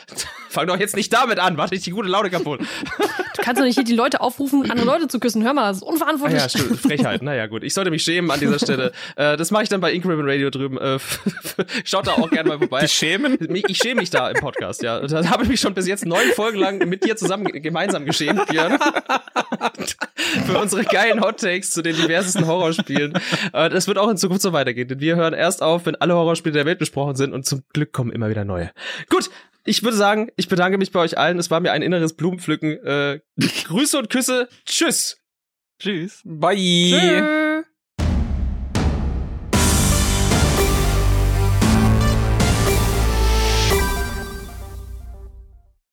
[SPEAKER 2] Fang doch jetzt nicht damit an. Warte ich die gute Laune kaputt.
[SPEAKER 5] Du kannst doch nicht hier die Leute aufrufen, andere Leute zu küssen. Hör mal, das ist
[SPEAKER 2] Ah
[SPEAKER 5] unverantwortlich.
[SPEAKER 2] ja, stimmt. Frechheit. Naja, gut. Ich sollte mich schämen an dieser Stelle. Äh, das mache ich dann bei Ink Ribbon Radio drüben. Äh, schaut da auch gerne mal vorbei.
[SPEAKER 3] Die schämen?
[SPEAKER 2] Ich schäme mich da im Podcast, ja. Da habe ich mich schon bis jetzt neun Folgen lang mit dir zusammen gemeinsam geschämt, Björn. Für unsere geilen Hot Takes zu den diversesten Horrorspielen. Äh, das wird auch in Zukunft so weitergehen, denn wir hören erst auf, wenn alle Horrorspiele der Welt besprochen sind und zum Glück kommen immer wieder neue. Gut. Ich würde sagen, ich bedanke mich bei euch allen. Es war mir ein inneres Blumenpflücken. Äh, Grüße und Küsse. Tschüss.
[SPEAKER 3] Tschüss. Bye.
[SPEAKER 5] Tschüss.